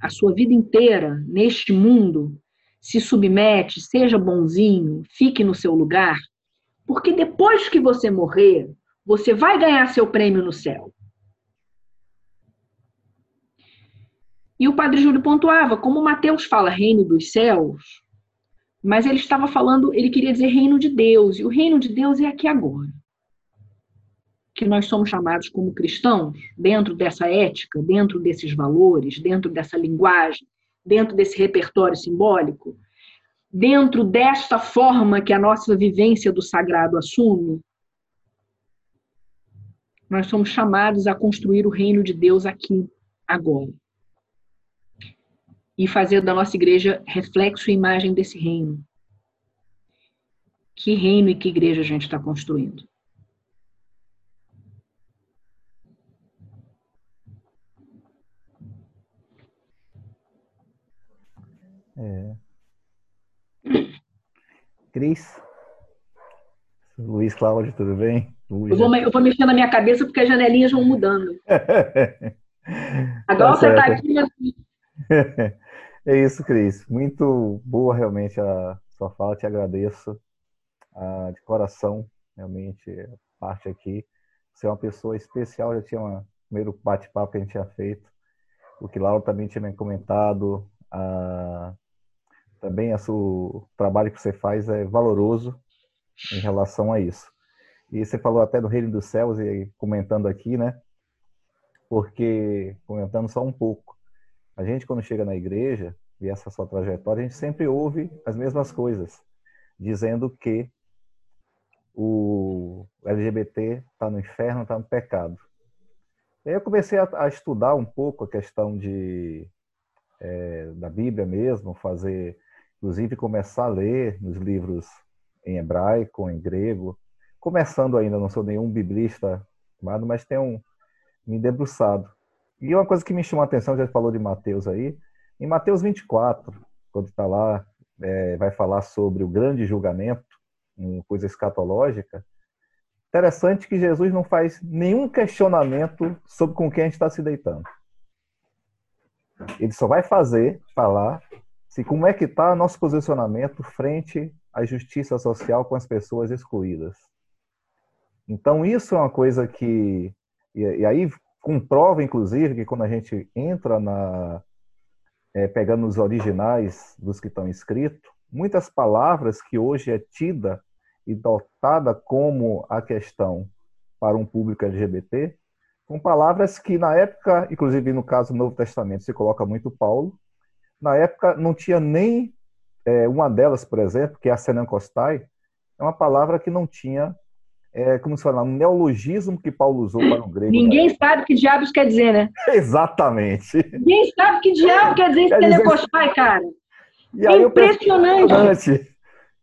a sua vida inteira neste mundo, se submete, seja bonzinho, fique no seu lugar, porque depois que você morrer, você vai ganhar seu prêmio no céu. E o padre Júlio pontuava, como Mateus fala reino dos céus, mas ele estava falando, ele queria dizer reino de Deus, e o reino de Deus é aqui agora. Que nós somos chamados como cristãos, dentro dessa ética, dentro desses valores, dentro dessa linguagem, dentro desse repertório simbólico, dentro desta forma que a nossa vivência do sagrado assume, nós somos chamados a construir o reino de Deus aqui, agora e fazer da nossa igreja reflexo e imagem desse reino. Que reino e que igreja a gente está construindo? É. Cris? Luiz Cláudio, tudo bem? Eu vou, eu vou mexer na minha cabeça porque as janelinhas vão mudando. <laughs> Agora tá você está aqui assim. <laughs> É isso, Cris. Muito boa realmente a sua fala, te agradeço ah, de coração, realmente, a parte aqui. Você é uma pessoa especial, já tinha um primeiro bate-papo que a gente tinha feito, o que Laura também tinha me comentado, ah, também o trabalho que você faz é valoroso em relação a isso. E você falou até do reino dos céus e comentando aqui, né? Porque, comentando só um pouco, a gente, quando chega na igreja, e essa sua trajetória, a gente sempre ouve as mesmas coisas, dizendo que o LGBT está no inferno, está no pecado. E aí eu comecei a, a, estudar um pouco a questão de, é, da Bíblia mesmo, fazer, inclusive começar a ler nos livros em hebraico, em grego, começando ainda, não sou nenhum biblista, mas tenho me debruçado. E uma coisa que me chamou a atenção, já falou de Mateus aí, em Mateus 24, quando está lá, é, vai falar sobre o grande julgamento, uma coisa escatológica, interessante que Jesus não faz nenhum questionamento sobre com quem a gente está se deitando. Ele só vai fazer, falar, se como é que está nosso posicionamento frente à justiça social com as pessoas excluídas. Então isso é uma coisa que e, e aí comprova, inclusive, que quando a gente entra na. É, pegando os originais dos que estão escritos, muitas palavras que hoje é tida e dotada como a questão para um público LGBT, são palavras que na época, inclusive no caso do Novo Testamento, se coloca muito Paulo, na época não tinha nem é, uma delas, por exemplo, que é a senancostai, é uma palavra que não tinha é, como se fala, um neologismo que Paulo usou para o grego. Ninguém né? sabe que diabos quer dizer, né? <laughs> Exatamente. Ninguém sabe o que diabo quer dizer esse pentecostai, cara. E é impressionante. impressionante.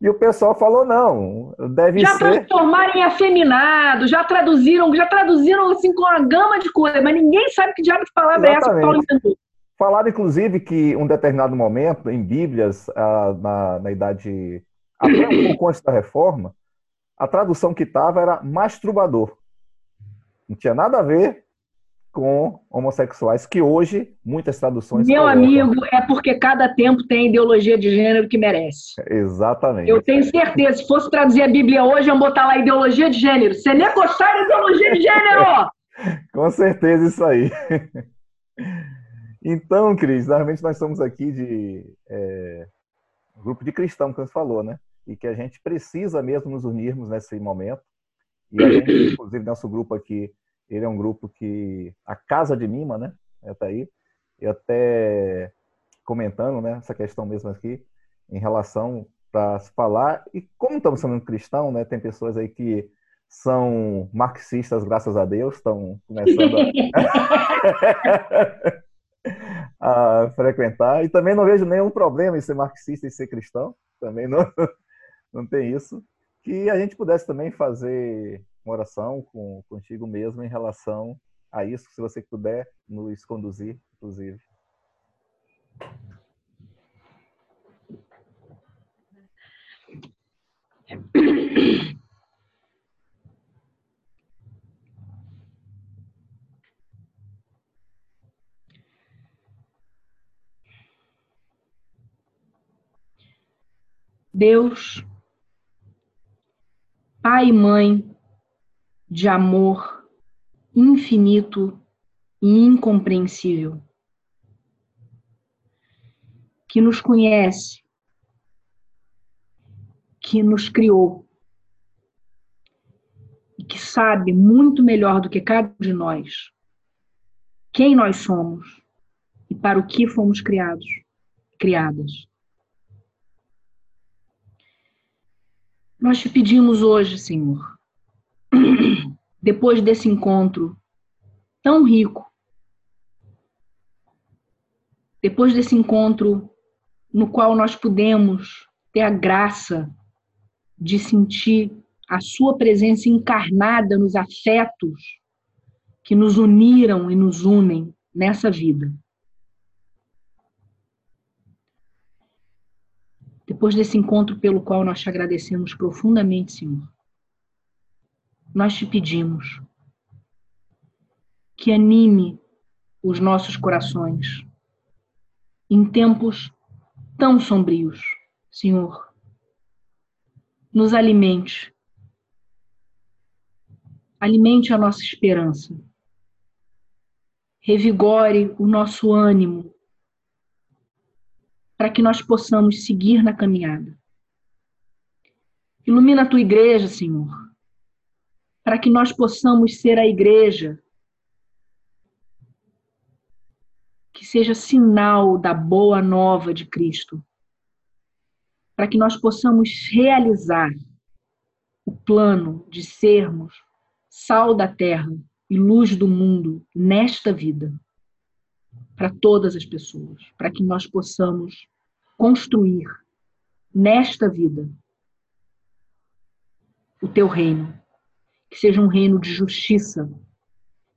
E o pessoal falou, não, deve já ser... Já transformaram em afeminado, já traduziram, já traduziram assim com uma gama de coisas, mas ninguém sabe que diabo de palavra Exatamente. é essa que Paulo inventou. Falaram, inclusive, que um determinado momento, em Bíblias, ah, na, na idade... Até um pouco antes da reforma, a tradução que estava era masturbador. Não tinha nada a ver com homossexuais, que hoje muitas traduções. Meu colocam. amigo, é porque cada tempo tem a ideologia de gênero que merece. Exatamente. Eu tenho certeza, se fosse traduzir a Bíblia hoje, iam botar lá ideologia de gênero. Você nem gostar ideologia de gênero! <laughs> com certeza, isso aí. Então, Cris, normalmente nós estamos aqui de é, grupo de cristão, que você falou, né? E que a gente precisa mesmo nos unirmos nesse momento. E a gente, <clears throat> inclusive, nosso grupo aqui, ele é um grupo que a casa de Mima, né? Está aí. E até comentando, né? Essa questão mesmo aqui em relação para se falar e como estamos falando cristão, né? Tem pessoas aí que são marxistas, graças a Deus, estão começando a... <laughs> <laughs> a, frequentar. E também não vejo nenhum problema em ser marxista e ser cristão. Também não, <laughs> não tem isso. Que a gente pudesse também fazer uma oração com, contigo mesmo em relação a isso, se você puder nos conduzir, inclusive. <coughs> Deus, Pai e Mãe de amor infinito e incompreensível, que nos conhece, que nos criou e que sabe muito melhor do que cada um de nós quem nós somos e para o que fomos criados, criadas. Nós te pedimos hoje, Senhor, <clears throat> depois desse encontro tão rico, depois desse encontro no qual nós pudemos ter a graça de sentir a Sua presença encarnada nos afetos que nos uniram e nos unem nessa vida. Depois desse encontro pelo qual nós te agradecemos profundamente, Senhor nós te pedimos que anime os nossos corações em tempos tão sombrios, Senhor. Nos alimente. Alimente a nossa esperança. Revigore o nosso ânimo para que nós possamos seguir na caminhada. Ilumina a tua igreja, Senhor para que nós possamos ser a igreja que seja sinal da boa nova de Cristo, para que nós possamos realizar o plano de sermos sal da terra e luz do mundo nesta vida, para todas as pessoas, para que nós possamos construir nesta vida o teu reino. Que seja um reino de justiça,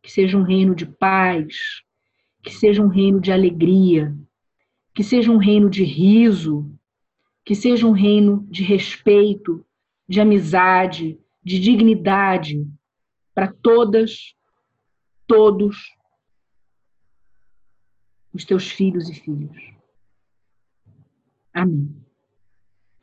que seja um reino de paz, que seja um reino de alegria, que seja um reino de riso, que seja um reino de respeito, de amizade, de dignidade para todas, todos os teus filhos e filhas. Amém.